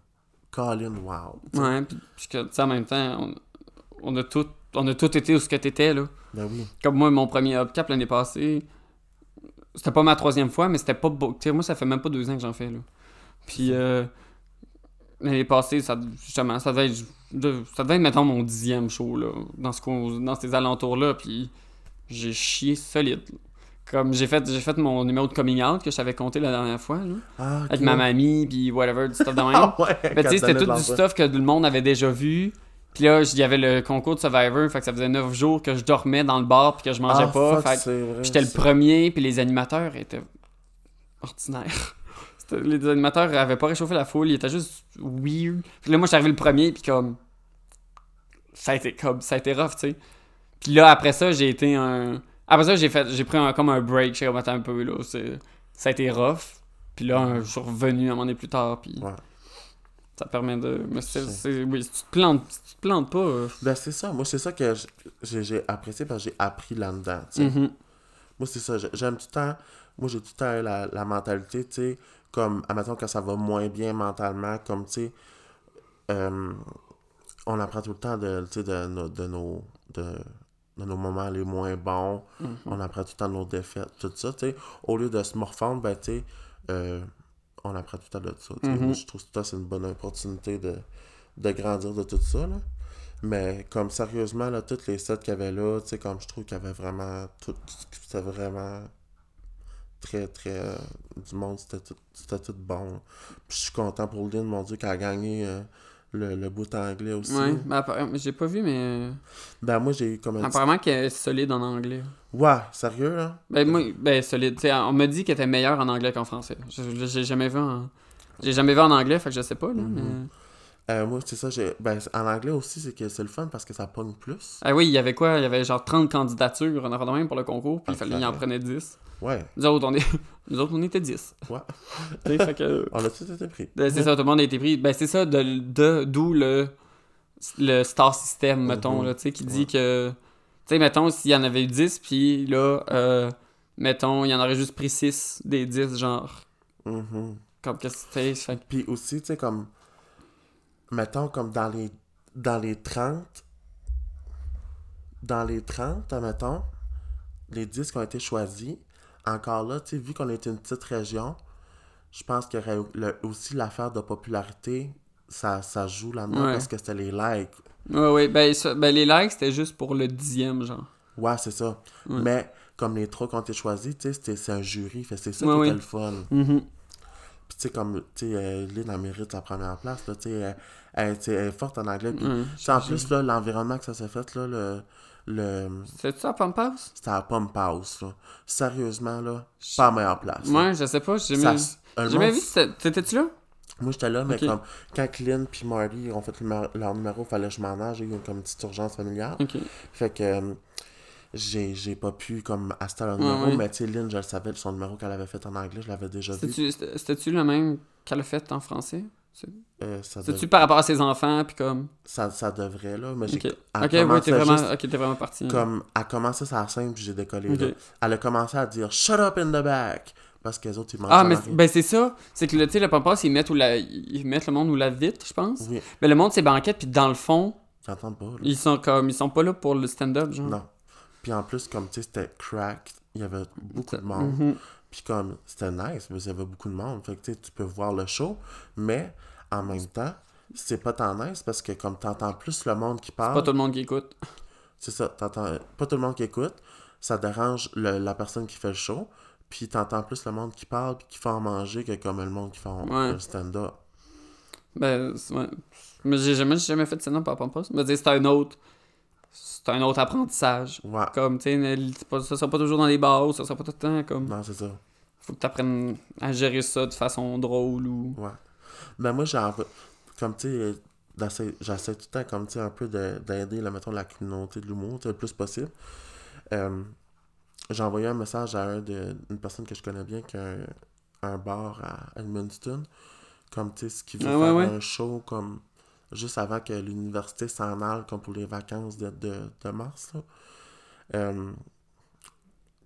Colin, wow. Ouais, puis, que, tu sais, en même temps, on, on a tout. On a tout été où ce que t'étais, là. Ben oui. Comme moi, mon premier upcap l'année passée, c'était pas ma troisième fois, mais c'était pas beau. Moi, ça fait même pas deux ans que j'en fais, là. Puis, euh, l'année passée, ça, justement, ça devait être, de- ça devait être, mettons, mon dixième show, là, dans, ce, dans ces alentours-là, puis j'ai chié solide. là. Comme j'ai fait, j'ai fait mon numéro de coming out que je t'avais compté la dernière fois, là, Ah, avec ma mamie, puis whatever, du stuff de même. Ah ouais, Mais tu sais, c'était tout du stuff que le monde avait déjà vu. Puis là, il y avait le concours de Survivor, fait que ça faisait 9 jours que je dormais dans le bar puis que je mangeais Ah, pas. fuck, Fait j'étais le premier, puis les animateurs étaient ordinaires. Les animateurs avaient pas réchauffé la foule, ils étaient juste weird. Puis là, moi, je suis arrivé le premier, puis comme. Ça a été comme. Ça a été rough, tu sais. Puis là, après ça, j'ai été un. Après ça, j'ai fait j'ai pris un, comme un break. J'ai attends un peu, là. c'est- Ça a été rough. Puis là, je suis revenu un moment donné plus tard, puis. Ouais. Ça permet de. Mais c'est. C'est- c'est- Oui, si tu te plantes, si tu te plantes pas. euh, Ben, c'est ça. Moi, c'est ça que j'ai j'ai apprécié parce que j'ai appris là-dedans. tu sais. mhm. Moi, c'est ça. j'ai- J'aime tout le temps. Moi, j'ai tout le temps la, la mentalité, tu sais, comme, admettons, quand ça va moins bien mentalement, comme, tu sais, euh, on apprend tout le temps de, de, nos, de, de nos moments les moins bons. Mhm. On apprend tout le temps nos défaites, tout ça, tu sais. Au lieu de se morfondre, ben, tu sais, euh, on apprend tout le temps de ça. Mhm. Moi, je trouve que c'est une bonne opportunité de, de grandir de tout ça, là. Mais comme sérieusement, là, toutes les sets qu'il y avait là, tu sais, comme je trouve qu'il y avait vraiment tout. C'était vraiment très, très. euh, du monde, c'était tout, c'était tout bon. Puis je suis content pour Lynn, mon Dieu, qu'elle a gagné euh, le, le bout anglais aussi. Ouais, mais apparemment- j'ai pas vu, mais. Ben, moi, j'ai eu comme un petit- Apparemment qu'elle est solide en anglais. Ouais, sérieux, hein? Ben, moi, ben, solide. On m'a dit qu'elle était meilleure en anglais qu'en français. J'ai jamais vu en. J'ai jamais vu en anglais, fait que je sais pas, là. Mhm. mais- Euh, moi, c'est ça, j'ai. Ben, en anglais aussi, c'est que c'est le fun parce que ça pogne plus. Ah oui, il y avait quoi? Il y avait genre 30 candidatures en avant même pour le concours, puis il Ah, fallait qu'il en prenait 10. Ouais, Nous autres, on, est... Nous autres, on était 10. Ouais. Fait que. on a tout été pris. Ben, c'est ça, tout le monde a été pris. Ben, c'est ça, de, de- d'où le, le star system, mettons, Mhm. là, tu sais, qui dit Ouais. que. Tu sais, mettons, s'il y en avait eu 10, puis là, euh, mettons, il y en aurait juste pris 6 des 10, genre. Mhm. Comme que c'était. fait Puis aussi, tu sais, comme. Mettons, comme dans les, dans les 30. Dans les 30, mettons, les disques ont été choisis. Encore là, tu sais, vu qu'on est une petite région, je pense qu'il y aurait le- aussi l'affaire de popularité. Ça, ça joue là-dedans Ouais. parce que c'était les likes. Ouais, ouais, ben, ça- ben les likes, c'était juste pour le dixième, genre. Ouais, c'est ça. Ouais. Mais comme les trois qui ont été choisis, tu sais, c'est un jury. Fait c'est ça Ouais, qui oui. était le fun. Mhm. Puis tu sais, comme, tu sais, euh, Lynn, elle mérite sa première place, là, tu sais, elle, elle, est forte en anglais. Puis, en plus, là, l'environnement que ça s'est fait, là, le, le, C'est ça, Pump House? c'était à Pump House, là. Sérieusement, là, pas la meilleure place. Ouais, je sais pas, j'ai jamais, jamais vu. c'était- T'étais-tu là? Moi, j'étais là, mais comme, quand Lynn puis Marty ont fait le leur numéro, fallait que je m'en aille, j'ai eu comme une petite urgence familiale. Fait que euh, j'ai j'ai pas pu comme à leur numéro, ouais. mais tu sais, Lynn, je le savais, son numéro qu'elle avait fait en anglais, je l'avais déjà vu. C'était- c'était-tu le même qu'elle a fait en français? Euh, dev- par rapport à ses enfants, puis comme. ça, ça devrait, là, mais j'ai Ok, elle ok, ouais, commençait t'es vraiment, juste ok, t'es vraiment parti. comme a commencé sa scène puis j'ai décollé là. Elle a commencé à dire shut up in the back parce que les autres ils mangent Ah, mais ben c'est ça. C'est que le- tu sais, le House, ils mettent, où la, ils mettent le monde où la vite, je pense. oui Mais le monde, c'est banquette, puis dans le fond, pas ils sont comme. Ils sont pas là pour le stand-up, genre. non puis en plus comme tu sais c'était crack il y avait beaucoup de monde Mhm. Puis comme c'était nice mais il y avait beaucoup de monde fait que tu peux voir le show mais en même temps c'est pas tant nice parce que comme t'entends plus le monde qui Pas parle tout le monde qui écoute. c'est ça t'entends pas tout le monde qui écoute ça dérange le- la personne qui fait le show puis t'entends plus le monde qui parle puis qui fait en manger que comme le monde qui fait en- Ouais. le stand-up Ben, ouais. Mais j'ai jamais, jamais fait de stand-up Pump House. Mais c'est un autre. C'est un autre apprentissage. ouais Comme, tu sais, ça sera pas toujours dans les bars, ça sera pas tout le temps. Comme, non c'est ça faut que t'apprennes à gérer ça de façon drôle ou. Ouais. Ben moi, Comme tu sais, j'essaie tout le temps, comme tu sais, un peu de- d'aider, là, mettons, la communauté de l'humour, tu le plus possible. Euh, j'ai envoyé un message à un de, une personne que je connais bien qui a un, un bar à Edmundston. Comme tu sais, ce qui veut Ah, ouais, faire ouais. un show comme juste avant que l'université s'en aille, comme pour les vacances de, de, de mars. Là. Euh,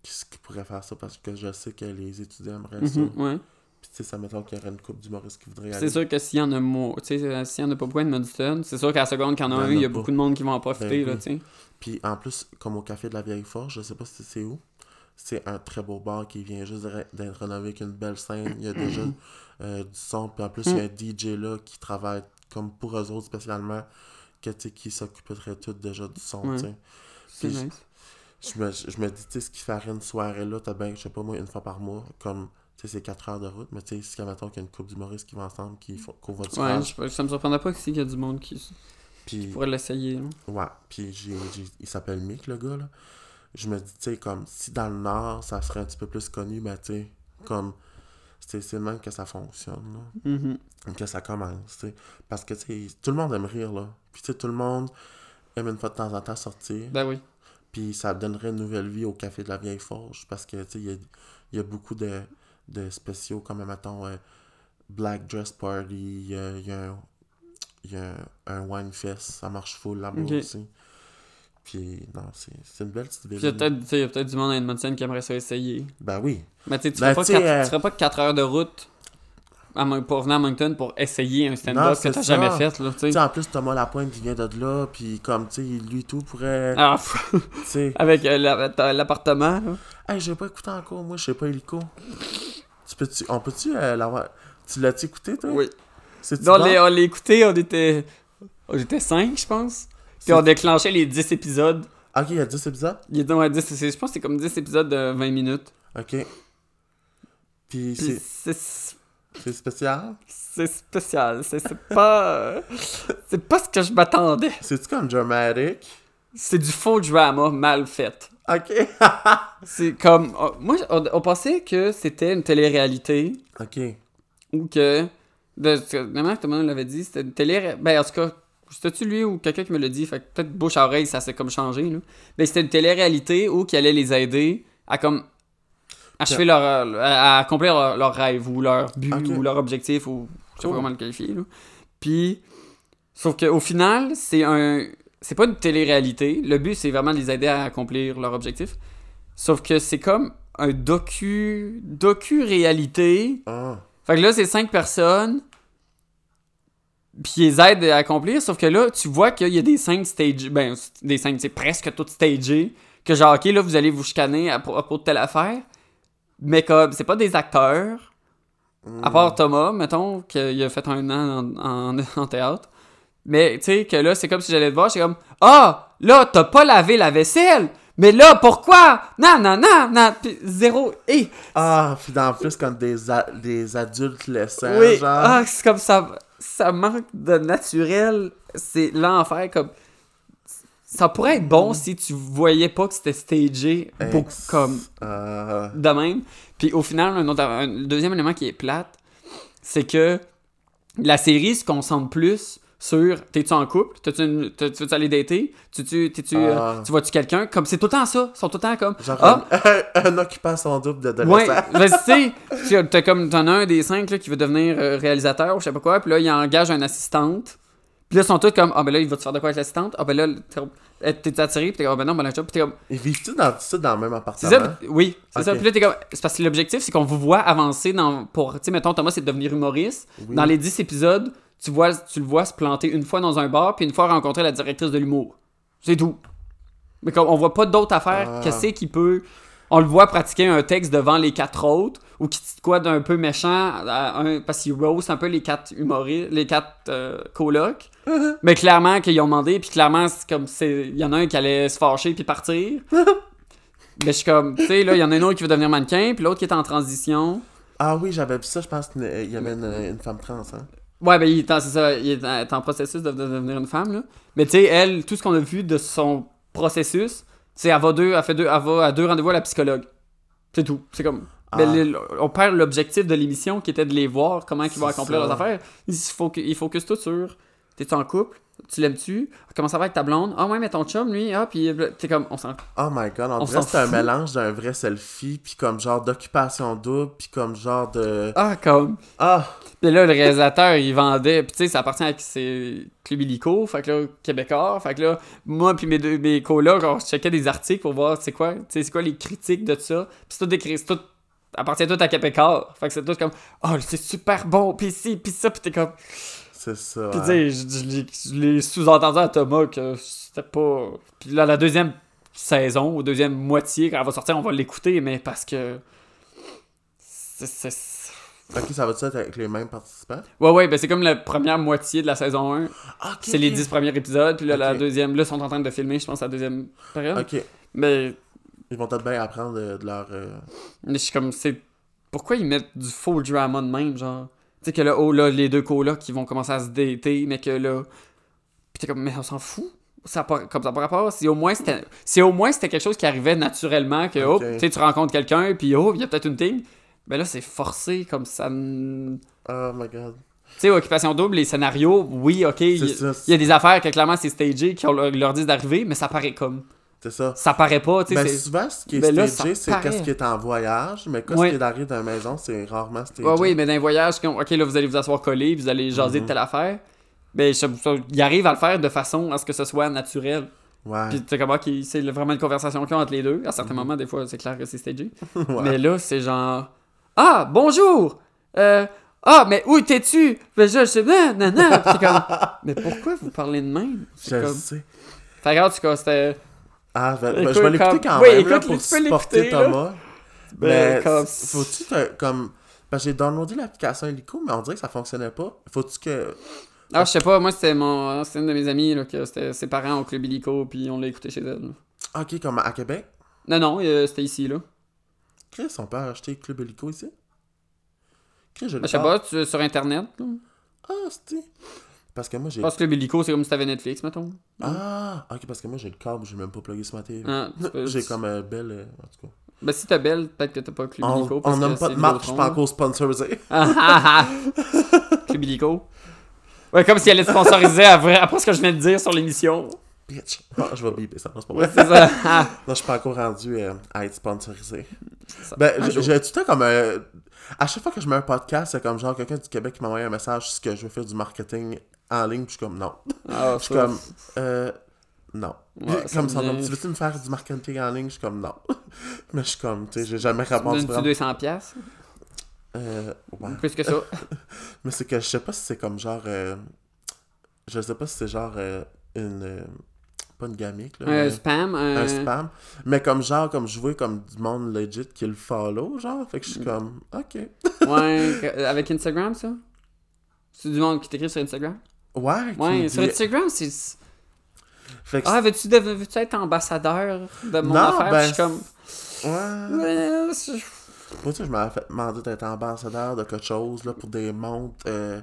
Qu'est-ce qui pourrait faire ça? Parce que je sais que les étudiants aimeraient ça. Mhm, ouais. Puis tu sais, ça mettons qu'il y aurait une coupe d'humoristes qui voudrait. C'est sûr que s'il y en a mo- tu sais, euh, s'il y en a pas beaucoup à Edmundston, c'est sûr qu'à la seconde qu'il y en a un, il y a pas. beaucoup de monde qui vont en profiter, Ben là, oui. tu sais. Puis en plus, comme au Café de la Vieille Forge, je sais pas si c'est où, c'est un très beau bar qui vient juste d'être rénové avec une belle scène. Il y a déjà euh, du son, puis en plus, il y a un DJ là qui travaille comme pour eux autres spécialement, que, tu sais, qui s'occuperait tout déjà du son. Ouais. tu sais. C'est Puis- nice. Je me, je me dis, tu sais, ce qui ferait une soirée là, t'as bien, je sais pas moi, une fois par mois, comme, tu sais, c'est 4 heures de route, mais tu sais, si, mettons qu'il y a une couple d'humoristes qui vont ensemble, qui font qu'on va Ouais, je- ça me surprendrait pas qu'il y a du monde qui, qui puis... pourrait l'essayer. Ouais, puis j'ai, il s'appelle Mick, le gars, là. Je me dis, tu sais, comme, si dans le Nord, ça serait un petit peu plus connu, ben, tu sais, comme, c'est même que ça fonctionne, là. Mhm. Que ça commence. Parce que, tu tout le monde aime rire, là. Puis, tu tout le monde aime une fois de temps en temps sortir. Ben oui. Puis, ça donnerait une nouvelle vie au Café de la Vieille Forge. Parce que, tu il y a, il y a beaucoup de, de spéciaux, comme, mettons, euh, Black Dress Party, il y a, y a un y a un, un wine fest, ça marche full là-bas aussi. Puis, non, c'est une belle petite ville. Il y a peut-être du monde à Edmonton qui aimerait ça essayer. Ben oui. Mais tu tu Ben, ferais pas, tu sais, quatre- euh, 4 heures de route à pour venir à Moncton pour essayer un Non, stand-up que t'as jamais fait, là, tu Tu sais. sais, en plus, Thomas Lapointe qui vient de là, puis comme, tu sais, lui tout pourrait. Ah, avec euh, l'appartement. Hey, j'ai pas écouté encore, moi, je sais pas Hélico. Tu peux -tu, on peut-tu euh, l'avoir. Tu l'as-tu écouté, toi? Oui. Donc, on l'a on l'a écouté, on était. On était 5, je pense. Puis on déclenchait les 10 épisodes. Ok, il y a 10 épisodes? Il est donc à 10, c'est- je pense que c'est comme 10 épisodes de 20 minutes. Ok. Puis Puis c'est c'est spécial? c'est spécial. C'est pas. c'est pas ce que je m'attendais. C'est-tu comme dramatic C'est du faux drama mal fait. Ok. C'est comme. oh, moi, on, on pensait que c'était une télé-réalité ok. ou que. De, tout le monde l'avait dit, c'était une télé. Ben, en tout cas, c'était-tu lui ou quelqu'un qui me l'a dit, fait que peut-être bouche à oreille, ça s'est comme changé, là. Ben, c'était une télé-réalité où qui allait les aider à comme. achever leur. à, à accomplir leur, leur rêve ou leur but ou leur objectif ou. Je sais pas comment le qualifier, là. Puis. Sauf qu'au final, c'est un. c'est pas une télé-réalité. Le but, c'est vraiment de les aider à accomplir leur objectif. Sauf que c'est comme un docu. docu-réalité. Ah. Fait que là, c'est cinq personnes. Puis ils les aident à accomplir. Sauf que là, tu vois qu'il y a des scènes stage. Ben, c'est- des scènes, c'est presque toutes stagées. Que genre, ok, là, vous allez vous chicaner à propos de telle affaire. Mais comme, c'est pas des acteurs. À part Thomas, mettons, qu'il a fait un an en, en- en théâtre. Mais tu sais, que là, c'est comme si j'allais te voir, j'étais comme Ah, là, t'as pas lavé la vaisselle! Mais là, pourquoi? Non, non, non, non! Puis zéro. Et. Ah, puis en plus, comme des, des adultes laissants, oui, genre. ah, c'est comme ça. Ça manque de naturel. C'est l'enfer. Comme. Ça pourrait être bon si tu voyais pas que c'était stagé Ex- comme Ah. de même. Puis au final, un, autre, un deuxième élément qui est plate, c'est que la série se concentre plus sur t'es-tu en couple, T'as-tu une- tu veux aller dater, tu, tu, t'es-tu, euh, Ah. tu vois-tu quelqu'un, comme c'est tout le temps ça, ils sont tout le temps comme Genre ah un, un occupant son double de ouais, adolescent. ben, tu sais, tu- t'as comme t'en as un des cinq là, qui veut devenir euh, réalisateur ou je sais pas quoi, puis là il engage une assistante. Puis là, ils sont tous comme, ah ben là, il va te faire de quoi avec l'assistante? Ah ben là, t'es- attiré? Puis t'es comme, ah ben non, ben là, puis t'es comme, Ils vivent-tu dans, ça dans le même appartement? ça, oui, c'est ça. Puis là, t'es comme. C'est parce que l'objectif, c'est qu'on vous voit avancer dans. Pour, tu sais, mettons, Thomas, c'est de devenir humoriste. Oui. Dans les 10 épisodes, tu, vois, tu le vois se planter une fois dans un bar, puis une fois rencontrer la directrice de l'humour. C'est tout. Mais comme on voit pas d'autres affaires, Ah. qu'est-ce qu'il peut. On le voit pratiquer un texte devant les quatre autres, ou qui dit quoi d'un peu méchant, à un- parce qu'il roast un peu les quatre humoristes, les quatre euh, colocs. Mais clairement qu'ils ont demandé, puis clairement, comme c'est. Il y en a un qui allait se fâcher puis partir. Mais je suis comme, tu sais, là, il y en a un autre qui veut devenir mannequin, puis l'autre qui est en transition. Ah oui, j'avais vu ça, je pense qu'il y avait une, une femme trans, hein. Ouais, ben, il est en, c'est ça, il est en, en processus de, de devenir une femme, là. Mais tu sais, elle, tout ce qu'on a vu de son processus, c'est elle va, deux, elle fait deux, elle va à deux rendez-vous à la psychologue. C'est tout. C'est comme. ben, Ah. le- on perd l'objectif de l'émission qui était de les voir, comment ils vont accomplir ça. leurs affaires. Il faut que- il focus tout sur. T'es-tu en couple? Tu l'aimes-tu? Comment ça va avec ta blonde? Ah ouais, mais ton chum, lui, ah, puis t'es comme, on s'en Oh my god, on, On que c'est un mélange d'un vrai selfie, puis comme genre d'occupation double, puis comme genre de... Ah, comme. Ah! Puis là, le réalisateur, il vendait. Puis tu sais, ça appartient à c'est Club Illico, fait que là, Québécois. Fait que là, moi puis mes deux mes colocs, on checkait des articles pour voir c'est quoi, tu sais, c'est quoi les critiques de ça. Puis c'est tout décrit, c'est tout appartient tout à Québécois. Fait que c'est tout comme oh, c'est super bon, puis ci, puis ça, puis t'es comme C'est ça. puis hein. tu sais, je, l'ai- je l'ai sous-entendu à Thomas que c'était pas puis là la deuxième saison ou deuxième moitié quand elle va sortir, on va l'écouter mais parce que c'est Ok, ça va-tu être avec les mêmes participants? Ouais, ouais, ben c'est comme la première moitié de la saison 1. Ah, C'est les ok. 10 premiers épisodes, puis là, la deuxième, là, ils sont en train de filmer, je pense, la deuxième période. Ok. Mais, Ils vont peut-être bien apprendre de, de leur... euh, mais je suis comme, c'est. Pourquoi ils mettent du faux drama de même, genre? Tu sais, que là, oh là, les deux colocs qui vont commencer à se dater, mais que là. Puis t'es comme, mais on s'en fout. Ça a pas, comme ça par rapport, si au moins c'était si au moins c'était quelque chose qui arrivait naturellement que oh, tu sais tu rencontres quelqu'un puis oh il y a peut-être une thing ben là c'est forcé comme ça Oh my god. tu sais occupation double les scénarios oui ok il y, a des affaires que clairement c'est stagé qui leur, leur disent d'arriver mais ça paraît comme C'est ça. ça paraît pas tu sais Ben, souvent, ce qui est Ben stagé, c'est qu'est-ce qui est en voyage, mais quand Ouais. ce qui est dans la maison, c'est rarement stagé. Ouais, oui, mais dans voyages, comme, ok, là, vous allez vous asseoir collé, vous allez jaser Mhm. de telle affaire. Mais je- ça- il arrive à le faire de façon à ce que ce soit naturel. Ouais. Puis tu comment c'est vraiment une conversation qu'ils ont entre les deux. À certains moments, des fois, c'est clair que c'est stagé. Ouais. Mais là, c'est genre Ah, bonjour! Euh, ah, mais où t'es-tu? Ben, je sais pas, non, non. Puis t'es comme Mais pourquoi vous parlez de même? Je comme. sais. Fait tout cas, c'était. Ah, ben, ben, je vais l'écouter quand oui, même là, écoute, pour tu peux supporter là. Thomas. Ben, mais comme- faut-tu te- comme que j'ai downloadé l'application Helico, mais on dirait que ça fonctionnait pas. Faut-tu que Ah, je sais pas, moi, c'était mon. Une de mes amies, là, que c'était ses parents au club illico, puis on l'a écouté chez elle. là. OK, comme à Québec, Non, non, euh, c'était ici, là. Chris, on peut acheter Club Helico ici? Chris, je le Je sais pas, tu, sur Internet. là. Ah, c'est parce que moi j'ai pense que Club illico, c'est comme si t'avais Netflix, mettons. Ah, OK, parce que moi j'ai le câble, j'ai même pas plugué sur ma télé. Ah, tu J'ai comme un bel euh, en tout cas. Ben, si t'as belle, peut-être que t'as pas Club illico. on parce que pas de marque, je suis pas encore sponsorisé. Ah, ah, ah. Club illico. Ouais, comme si elle sponsoriser après, après ce que je viens de dire sur l'émission. Bitch. Ah, je vais biper ça, non, c'est pas vrai. C'est ça. Ah. Non, je suis pas encore rendu euh, à être sponsorisé. Ben, j'ai tout le temps comme un... À chaque fois que je mets un podcast, c'est comme genre quelqu'un du Québec qui m'a envoyé un message sur ce que je veux faire du marketing en ligne, puis je suis comme non. Ah, Je suis comme euh, non. Ouais, comme me ça, tu veux-tu me faire du marketing en ligne? Je suis comme, non. Mais je suis comme, tu sais, j'ai jamais Tu répondu donnes-tu vraiment. 200 pièces Euh, ouais. Plus que ça. Mais c'est que je sais pas si c'est comme genre. euh, je sais pas si c'est genre euh, une. Pas une gamique, là. Un mais spam. Un, un spam. Mais comme genre, comme je vois comme du monde legit qui le follow, genre. Fait que je Mm. suis comme, ok. Ouais, avec Instagram, ça? C'est du monde qui t'écrit sur Instagram? Ouais, Ouais, me sur dit- Instagram, c'est. Fait que Ah, veux-tu dev- veux-tu être ambassadeur de mon Non, affaire? ben, je suis comme. Ouais. Moi, tu sais, je m'avais fait demander d'être ambassadeur de quelque chose, là, pour des montres. euh,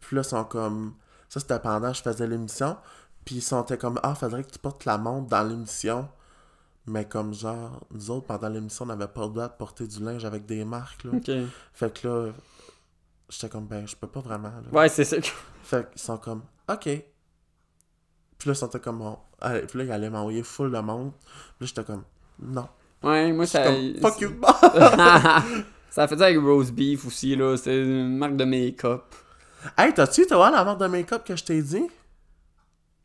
puis là, ils sont comme... Ça, c'était pendant que je faisais l'émission. Puis ils sont comme, ah, faudrait que tu portes la montre dans l'émission. Mais comme genre, nous autres, pendant l'émission, on n'avait pas le droit de porter du linge avec des marques, là. Fait que là, j'étais comme, ben, je peux pas vraiment, là. Ouais, c'est ça. Fait qu'ils sont comme, ok. Puis là, ils sont comme, bon. Allez, puis là, ils allaient m'envoyer full de montre. Puis là, j'étais comme, non. Ouais, moi, ça. Comme, fuck you. ça a fait ça avec Rose Beef aussi, là. C'est une marque de make-up. hey, t'as-tu, t'as la marque de make-up que je t'ai dit?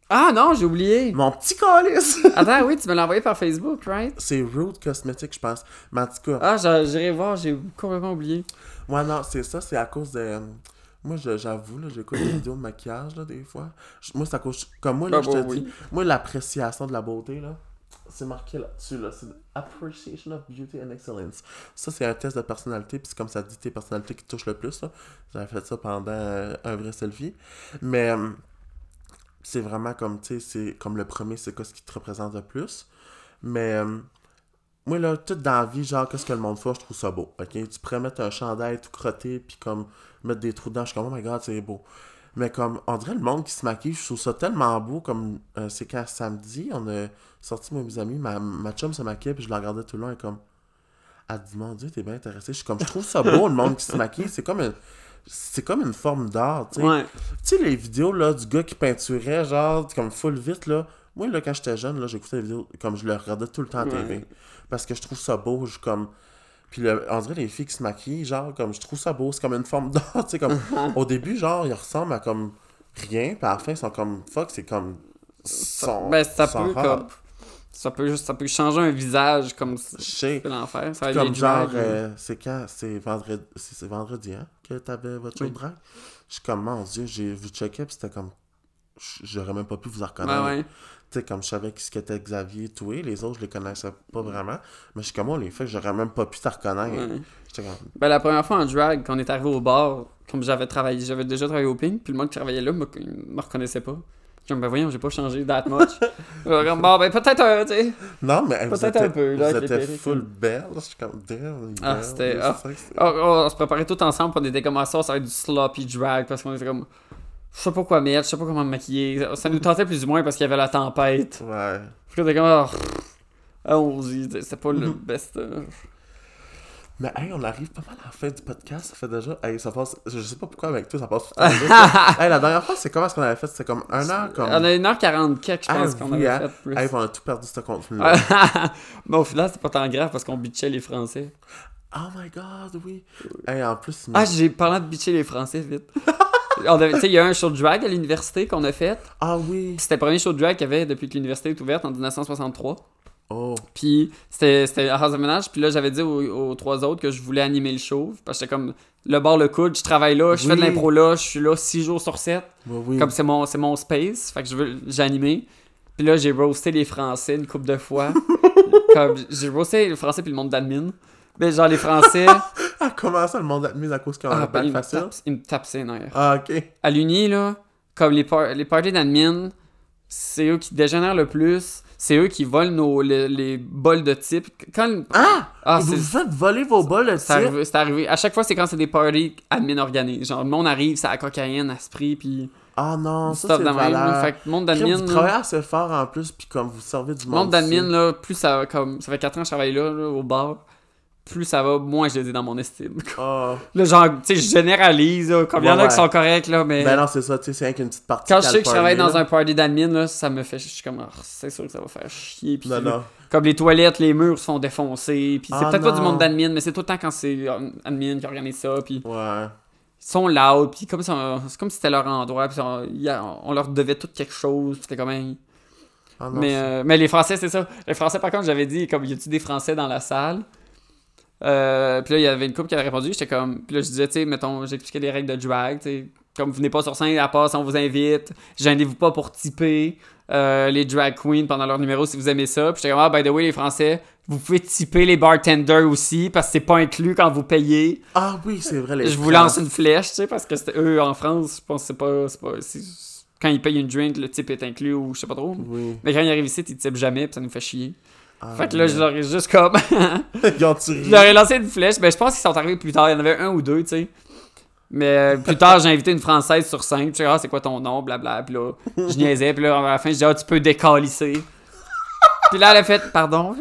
Ah non, j'ai oublié. Mon petit calice! Attends, oui, tu me l'as envoyé par Facebook, right? C'est Root Cosmetics, je pense. Mais en tout cas, Ah, j'irai voir, j'ai complètement oublié. moi, non, c'est ça, c'est à cause de. euh, Moi, j'avoue, là, j'écoute des vidéos de maquillage, là, des fois. Moi, c'est à cause. Comme moi, là, Ah, je te bon, dis. oui. Moi, l'appréciation de la beauté, là, c'est marqué là-dessus, là. C'est Appreciation of Beauty and Excellence. Ça, c'est un test de personnalité, puis comme ça dit tes personnalités qui touchent le plus, là. J'avais fait ça pendant euh, un vrai selfie. Mais. euh, c'est vraiment comme, tu sais, c'est comme le premier, c'est quoi ce qui te représente le plus. Mais. euh, moi, là, tout dans la vie, genre, qu'est-ce que le monde fait, je trouve ça beau. Ok? Tu pourrais mettre un chandail tout crotté, puis comme mettre des trous dedans, je suis comme, oh my god, c'est beau. Mais comme, on dirait le monde qui se maquille, je trouve ça tellement beau. Comme, euh, c'est quand samedi, on a sorti, mes amis, ma, ma chum se maquillait, puis je la regardais tout le long, et comme, elle dit, mon dieu, t'es bien intéressé. Je suis comme, je trouve ça beau, le monde qui se maquille. C'est comme, un- c'est comme une forme d'art, tu sais. Ouais. Tu sais, les vidéos là, du gars qui peinturait, genre, comme full vite, là. Moi, là, quand j'étais jeune, là, j'écoutais les vidéos, comme je le regardais tout le temps à TV. Ouais. Parce que je trouve ça beau, je comme. Puis le- on dirait les filles qui se maquillent, genre, comme, je trouve ça beau, c'est comme une forme d'art, tu sais, comme. au début, genre, ils ressemblent à comme rien, puis à la fin, ils sont comme. Fuck, c'est comme. Ben, ça peut, comme. Ça peut, juste- ça peut changer un visage comme ça. Je sais. C'est l'enfer. Ça va être Comme genre, euh, c'est quand? C'est vendredi, c'est vendredi, hein, que t'avais votre show Oui. de drag? Je suis comme, mon dieu, j'ai vu checker, puis c'était comme. J'aurais même pas pu vous en reconnaître. ouais. Tu sais, comme je savais ce qu'était Xavier Toué, les autres, je les connaissais pas vraiment. Mais je suis comme, moi, les faits, j'aurais même pas pu te reconnaître. ouais. Comme, Ben, la première fois en drag, quand on est arrivé au bar, comme j'avais travaillé, j'avais déjà travaillé au Pink, puis le monde qui travaillait là me, me reconnaissait pas. Comme, ben voyons, j'ai pas changé that much. Comme, bon, ben peut-être un, tu sais. non, mais Peut-être étiez, un peu, là, vous étiez full hein. belle. Je suis comme, damn, Ah, c'était- ah. Oh, oh, on se préparait tous ensemble, on était comme, ah, ça, ça va être du sloppy drag, parce qu'on était comme, je sais pas quoi mettre, je sais pas comment me maquiller. Ça nous tentait plus ou moins parce qu'il y avait la tempête. Ouais. Puis on était comme, ah, allons-y, c'était pas le best. Mais hey, on arrive pas mal à la fin du podcast. Ça fait déjà. Hey, ça passe. Je sais pas pourquoi avec toi, ça passe tout le temps. Hey, la dernière fois, c'est comment est-ce qu'on avait fait? C'était comme un heure, comme. On a 1h40 quelque, je Ah, pense qu'on oui, avait hein? fait plus. Hey, on a tout perdu ce contenu-là. Mais au final, c'est pas tant grave parce qu'on bitchait les Français. Oh my god, oui. Hey, en plus, Ah, j'ai parlé de bitcher les Français vite. Il y a un show de drag à l'université qu'on a fait. ah oui. C'était le premier show de drag qu'il y avait depuis que l'université est ouverte en 1963. Oh. Puis c'était à House of Ménage. Puis là, j'avais dit aux, aux trois autres que je voulais animer le show. Parce que j'étais comme le bar le coude, je travaille là, je fais de l'impro là, je suis là 6 jours sur 7. Oui, oui. Comme c'est mon, mon space. Fait que je veux, j'ai animé. Puis là, j'ai roasté les Français une couple de fois. comme j'ai roasté les Français puis le monde d'admin. Mais genre les Français. Ah, comment ça, le monde admis à cause qu'on a ah, un ben, facile? ils me tapent ses nerfs. Ah, ok. À l'Uni, là, comme les, par- les parties d'admin, c'est eux qui dégénèrent le plus. C'est eux qui volent nos, les, les bols de type. Quand, Ah! ah, vous faites voler vos bols, c'est type? c'est arrivé. À chaque fois, c'est quand c'est des parties admin organisées. Genre, le monde arrive, c'est à la cocaïne, à Spree, puis Ah non, ça c'est de de valeur. Fait que le monde d'admin, Vous travaillez assez fort en plus, puis comme vous servez du le monde. monde d'admin, là, plus ça comme. Ça fait 4 ans que je travaille là, là, au bar. Plus ça va, moins je les ai dans mon estime. Ah. Là, genre, tu sais, je généralise, là, comme il y en a qui sont corrects, là, mais. Ben non, c'est ça, tu sais, c'est rien qu'une petite partie. Quand je sais que je travaille dans un party d'admin, là, ça me fait. Je suis comme, Ah, c'est sûr que ça va faire chier. Puis Non, non. Comme les toilettes, les murs défoncer. Puis c'est Ah, peut-être pas du monde d'admin, mais c'est tout le temps quand c'est admin qui organise ça. Puis Ouais. ils sont loud. Puis comme ça, c'est comme si c'était leur endroit. Puis on, leur devait tout quelque chose. C'était comme. Ah non, mais, euh, mais les Français, c'est ça. Les Français, par contre, j'avais dit, comme, y a-tu des Français dans la salle? Euh, puis là, il y avait une couple qui avait répondu. J'étais comme. Puis là, je disais, tu sais, mettons, j'expliquais les règles de drag, tu sais. Comme, venez pas sur scène, à part si on vous invite. Gênez-vous pas pour tiper euh, les drag queens pendant leur numéro si vous aimez ça. Puis j'étais comme, ah, by the way, les Français, vous pouvez tiper les bartenders aussi parce que c'est pas inclus quand vous payez. Ah oui, c'est vrai. Les je vous lance une flèche, tu sais, parce que c'était eux en France, je pense que c'est pas. c'est pas quand ils payent une drink, le type est inclus ou je sais pas trop. Oui. Mais quand ils arrivent ici, ils typent jamais, puis ça nous fait chier. Ah, fait que là, je leur ai juste comme. Je leur ai lancé une flèche. Ben, je pense qu'ils sont arrivés plus tard. Il y en avait un ou deux, tu sais. Mais euh, plus tard, j'ai invité une Française sur. Puis je dis, ah, c'est quoi ton nom, blabla. Puis là, je niaisais. Puis là, à la fin, je dis, ah, tu peux décalisser. Puis là, elle a fait, pardon?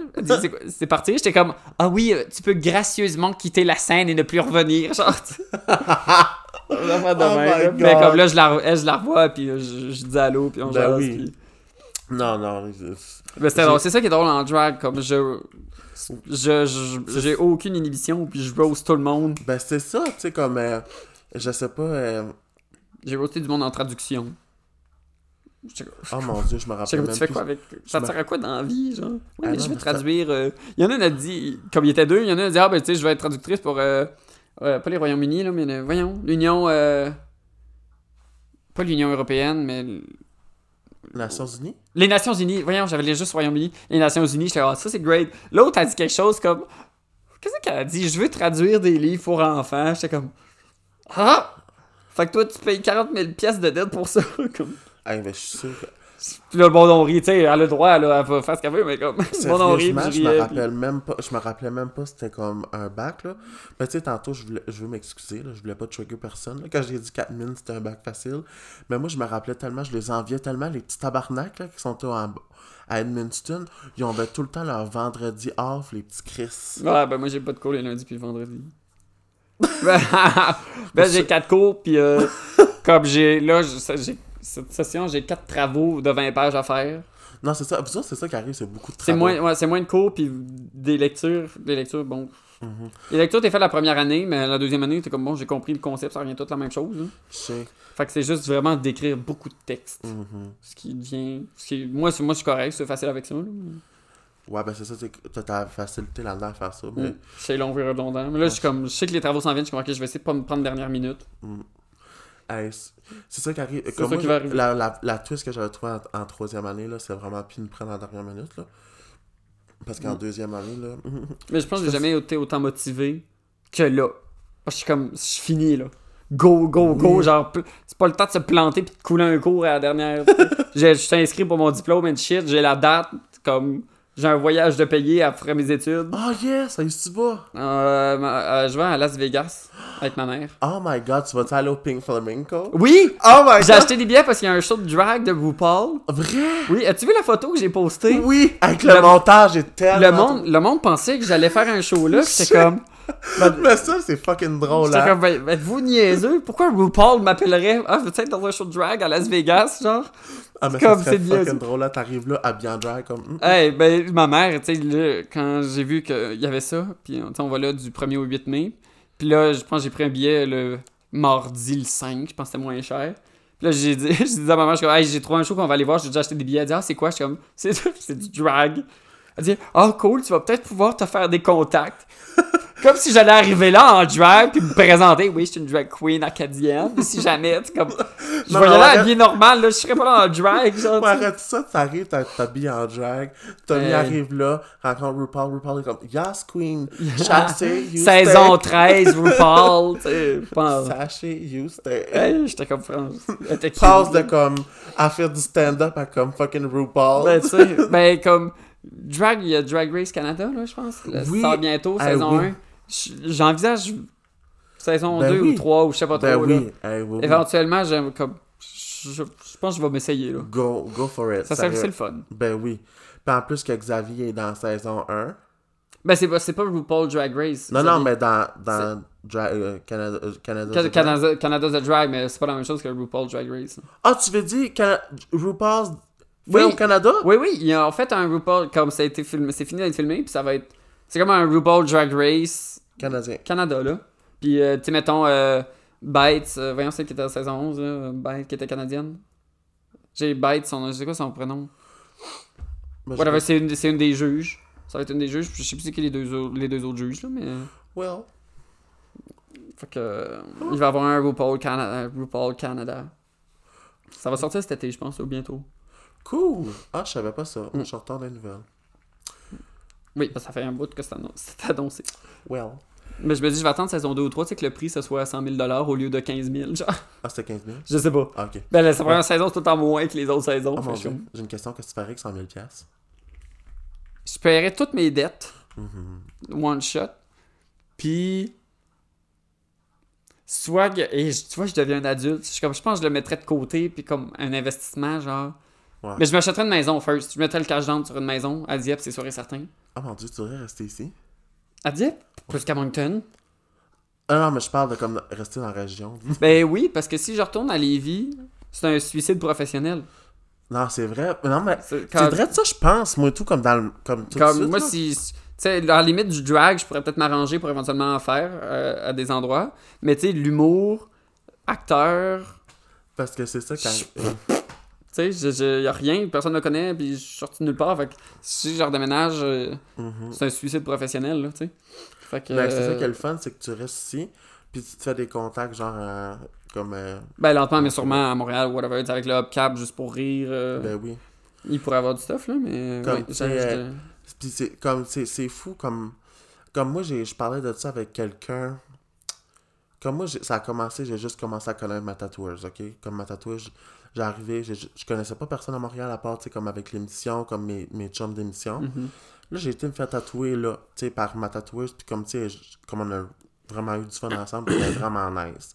C'est parti? J'étais comme, ah oui, euh, tu peux gracieusement quitter la scène et ne plus revenir. Genre, tu de Oh. Mais comme là, je la, je la revois. Puis je, je dis allô. Puis on Ben jase, oui. puis- Non, non. mais drôle. C'est ça qui est drôle en drag. Comme je. Je, j'ai aucune inhibition, puis je rose tout le monde. Ben, c'est ça, tu sais, comme. euh, je sais pas. euh, J'ai roasté du monde en traduction. Oh mon dieu, je me rappelle même tu fais plus. quoi avec. Ça te sert à quoi dans la vie, genre? Oui, Ah mais non, je vais mais traduire. euh, Il y en a une a dit, comme il y était deux, il y en a un a dit, ah ben tu sais, je vais être traductrice pour. euh, euh, pas les Royaumes-Unis, là, mais voyons, l'Union. euh, Pas l'Union Européenne, mais. Nations Unies? Les Nations Unies. Voyons, j'avais les juste Royaume-Uni. Les Nations Unies, j'étais, ah, ça c'est great. L'autre a dit quelque chose comme. Qu'est-ce qu'elle a dit? Je veux traduire des livres pour enfants. J'étais comme. Ah! Fait que toi, tu payes 40 000 pièces de dette pour ça. comme... Hey, ben, je suis sûr que. Puis là, le bon on rit, tu sais, elle a le droit, là, elle va faire ce qu'elle veut, mais comme. Le bon on rit, je me rappelle même pas, je me rappelais même pas c'était comme un bac, là. Mais tu sais, tantôt, je, voulais, je veux m'excuser, là, je voulais pas trigger personne, là. Quand j'ai dit 4 000, c'était un bac facile. Mais moi, je me rappelais tellement, je les enviais tellement, les petits tabarnaks, là, qui sont en, à Edmundston. Ils ont ben, tout le temps leur vendredi off, les petits Chris. Ouais, ben moi, j'ai pas de cours les lundis puis le vendredi. ben, j'ai 4 cours, puis euh, comme j'ai. Là, j'ai- cette session, j'ai 4 travaux de 20 pages à faire. Non, c'est ça, c'est ça qui arrive, c'est beaucoup de C'est travail. moins, ouais, c'est moins de cours, puis des lectures. Des lectures, bon. Mhm. Les lectures, t'es fait la première année, mais la deuxième année, t'es comme, bon, j'ai compris le concept, ça revient toute la même chose. là. Je sais. Fait que c'est juste vraiment d'écrire beaucoup de textes. Mhm. Ce qui devient. Ce qui... Moi, c'est- moi, je suis correct, c'est facile avec ça. là. Ouais, ben c'est ça, c'est t'as ta facilité là-dedans à faire ça. Mais... Mm. C'est long et redondant. Mais là, je suis comme. Je sais que les travaux s'en viennent, je suis comme, ok, je vais essayer de pas me prendre dernière minute. Hey, c'est- ça qui arrive. Comme moi, qui va arriver. La, la, la twist que j'avais trouvée en, en troisième année, là, c'est vraiment puis me prendre en dernière minute. Là. Parce qu'en Mm. deuxième année, là. Mais je pense que Je j'ai jamais été autant motivé que là. Je suis comme. Je finis, là. Go, go, go. Oui. Genre, c'est pas le temps de se planter puis de couler un cours à la dernière. j'ai- Je suis inscrit pour mon diplôme and shit. J'ai la date. Comme. J'ai un voyage de payer après mes études. Oh yes, est, tu vas? Euh, euh, je vais à Las Vegas avec ma mère. Oh my god, tu vas-tu aller au Pink Flamingo? Oui! Oh my J'ai acheté des billets parce qu'il y a un show de drag de RuPaul. Vrai? Oui, as-tu vu la photo que j'ai postée? Oui, avec le, Le- montage est tellement. Le monde, le monde pensait que j'allais faire un show là, j'étais comme. Mais ça, c'est fucking drôle, J'étais hein? comme, ben, êtes-vous niaiseux? Pourquoi RuPaul m'appellerait? Ah, veux-tu être dans un show de drag à Las Vegas, genre? Ah, mais comme ça serait niaiseux. fucking drôle, là. T'arrives là, habillé en drag, comme. hum, Hey, ben, ma mère, tu sais, là, quand j'ai vu qu'il y avait ça, puis on va là du 1er au 8 mai, puis là, je pense que j'ai pris un billet le mardi le 5, je pense que c'était moins cher. Puis là, j'ai dit, j'ai dit à ma mère, je suis comme, hey, j'ai trouvé un show qu'on va aller voir, j'ai déjà acheté des billets. Elle dit, ah, c'est quoi? Je suis comme, c'est, du drag. Elle dit, ah, cool, tu vas peut-être pouvoir te faire des contacts. Comme si j'allais arriver là en drag puis me présenter. Oui, je suis une drag queen acadienne. Si jamais, tu comme. Je vais y aller habillé normal, là. Je serais pas là en drag, genre. Ouais, arrête ça, t'arrives, t'as- t'habilles en drag. Tommy Hey. arrive là, rencontre RuPaul, RuPaul est comme Yes, Queen, sachez, you Saison 13, RuPaul. Sachez, you stay. Hey, j'étais comme France. De comme à faire du stand-up à comme fucking RuPaul. Ben, tu sais, ben, comme. Drag, il y a Drag Race Canada, là, je pense. Là, Oui. Ça sort bientôt, Ah, saison oui. 1. J'envisage saison Ben 2 oui. ou 3 ou je sais pas ben trop. là. oui, hey, oui, oui. Éventuellement, j'aime comme. Je, je pense que je vais m'essayer, là. Go, go for it. Ça serait sérieux. c'est le fun. Ben oui. Puis en plus que Xavier est dans saison 1. Ben, c'est pas, c'est pas RuPaul Drag Race. Non, ça non, mais dans, dans Dra- euh, Canada. euh, Canada's a Drag, mais c'est pas la même chose que RuPaul Drag Race. Ah, tu veux dire Cana- RuPaul's Oui. au Canada? Oui, oui, il y a en fait un RuPaul, comme ça a été filmé, c'est fini d'être filmé, puis ça va être. C'est comme un RuPaul Drag Race Canadien. Canada, là. Puis, euh, tu sais, mettons, euh, Bites, euh, voyons celle qui était à saison 11, là, Bites, qui était canadienne. J'ai Bites, son, je sais quoi son prénom. Ben, Whatever, c'est une, c'est une des juges. Ça va être une des juges. Je sais plus c'est qui les deux, les deux autres juges, là, mais. Well. Fait que. euh, Il va y avoir un RuPaul Canada. RuPaul Canada. Ça va sortir cet été, je pense, ou bientôt. Cool. Ah, je savais pas ça. Mm. Je retourne les nouvelles. Oui, parce que ça fait un bout que c'est annon- c'est annoncé. Well. Mais je me dis, je vais attendre saison 2 ou 3, tu sais, que le prix, ce soit à 100 000 au lieu de 15 000, genre. Ah, c'était 15 000? Je sais pas. Ah, ok. Ben, la première saison, c'est tout le temps moins que les autres saisons. Oh je-. J'ai une question. Qu'est-ce que tu ferais avec 100 000 piastres? Je paierais toutes mes dettes, Mhm. one shot. Puis. Soit. Et tu vois, je deviens un adulte. Je, comme, je pense que je le mettrais de côté, puis comme un investissement, genre. Ouais. Mais je m'achèterais une maison first. Je mettrais le cash down sur une maison à Dieppe, c'est sûr et certain. Oh mon dieu, tu devrais rester ici? À Dieppe? Plus qu'à Moncton Ah non, mais je parle de comme rester dans la région. Ben oui, parce que si je retourne à Lévis, c'est un suicide professionnel. non, c'est vrai. Non, mais C'est vrai de ça, je pense. Moi, tout comme dans le. Comme tout de Comme suite, moi, là. si. Tu sais, à la limite du drag, je pourrais peut-être m'arranger pour éventuellement en faire euh, à des endroits. Mais tu sais, l'humour, acteur, Parce que c'est ça quand. Euh, tu sais, je- je- y a rien, personne ne me connaît, puis je suis sorti de nulle part. Fait que si je redéménage, euh, mhm. c'est un suicide professionnel, là, tu sais. Fait que. Mais c'est ça euh, qui est le fun, c'est que tu restes ici, puis tu te fais des contacts, genre, euh, comme. euh, Ben lentement, mais sûrement à Montréal, whatever, avec le hubcap, juste pour rire. euh, ben oui. Il pourrait avoir du stuff, là, mais. Comme, ouais, euh, Puis c'est comme c'est c'est fou comme comme moi j'ai je parlais de ça avec quelqu'un comme moi ça a commencé j'ai juste commencé à connaître ma tatoueuse ok? Comme ma tatoueuse j'ai arrivé j'ai- je connaissais pas personne à Montréal à part tu sais comme avec l'émission comme mes mes chums d'émission Mhm. là j'ai été me faire tatouer là tu sais par ma tatoueuse puis comme tu sais je- comme on a vraiment eu du fun ensemble puis vraiment nice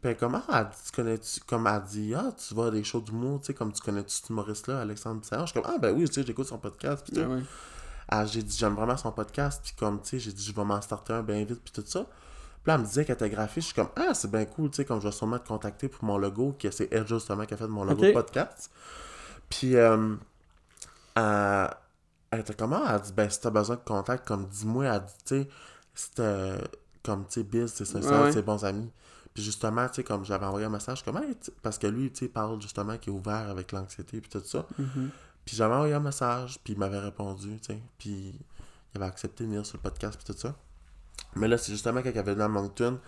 puis comme ah tu connais tu comme elle dit ah tu vas à des shows d'humour tu sais comme tu connais tu cet humoriste là Alexandre Bissard je suis comme ah ben oui tu sais j'écoute son podcast puis. Ouais, ouais. Ah, j'ai dit, j'aime vraiment son podcast, puis comme, tu sais, j'ai dit, je vais m'en starter un bien vite, puis tout ça. Puis là, elle me disait qu'elle était graphiste, je suis comme, ah, c'est bien cool, tu sais, comme je vais sûrement te contacter pour mon logo, que c'est elle justement qui a fait mon logo de podcast. Puis, euh, elle, elle était comme, ah, elle dit, ben, si t'as besoin de contact, comme, dis-moi, elle dit, tu sais, euh, comme, tu sais, Biz, c'est ça, Ouais, c'est bons amis. Puis justement, tu sais, comme j'avais envoyé un message, comme, hey, parce que lui, tu sais, parle justement qu'il est ouvert avec l'anxiété, puis tout ça. Mhm. Puis j'avais envoyé un message, puis il m'avait répondu, tu sais. Puis il avait accepté de venir sur le podcast, puis tout ça. Mais là, c'est justement quand venu à Moncton,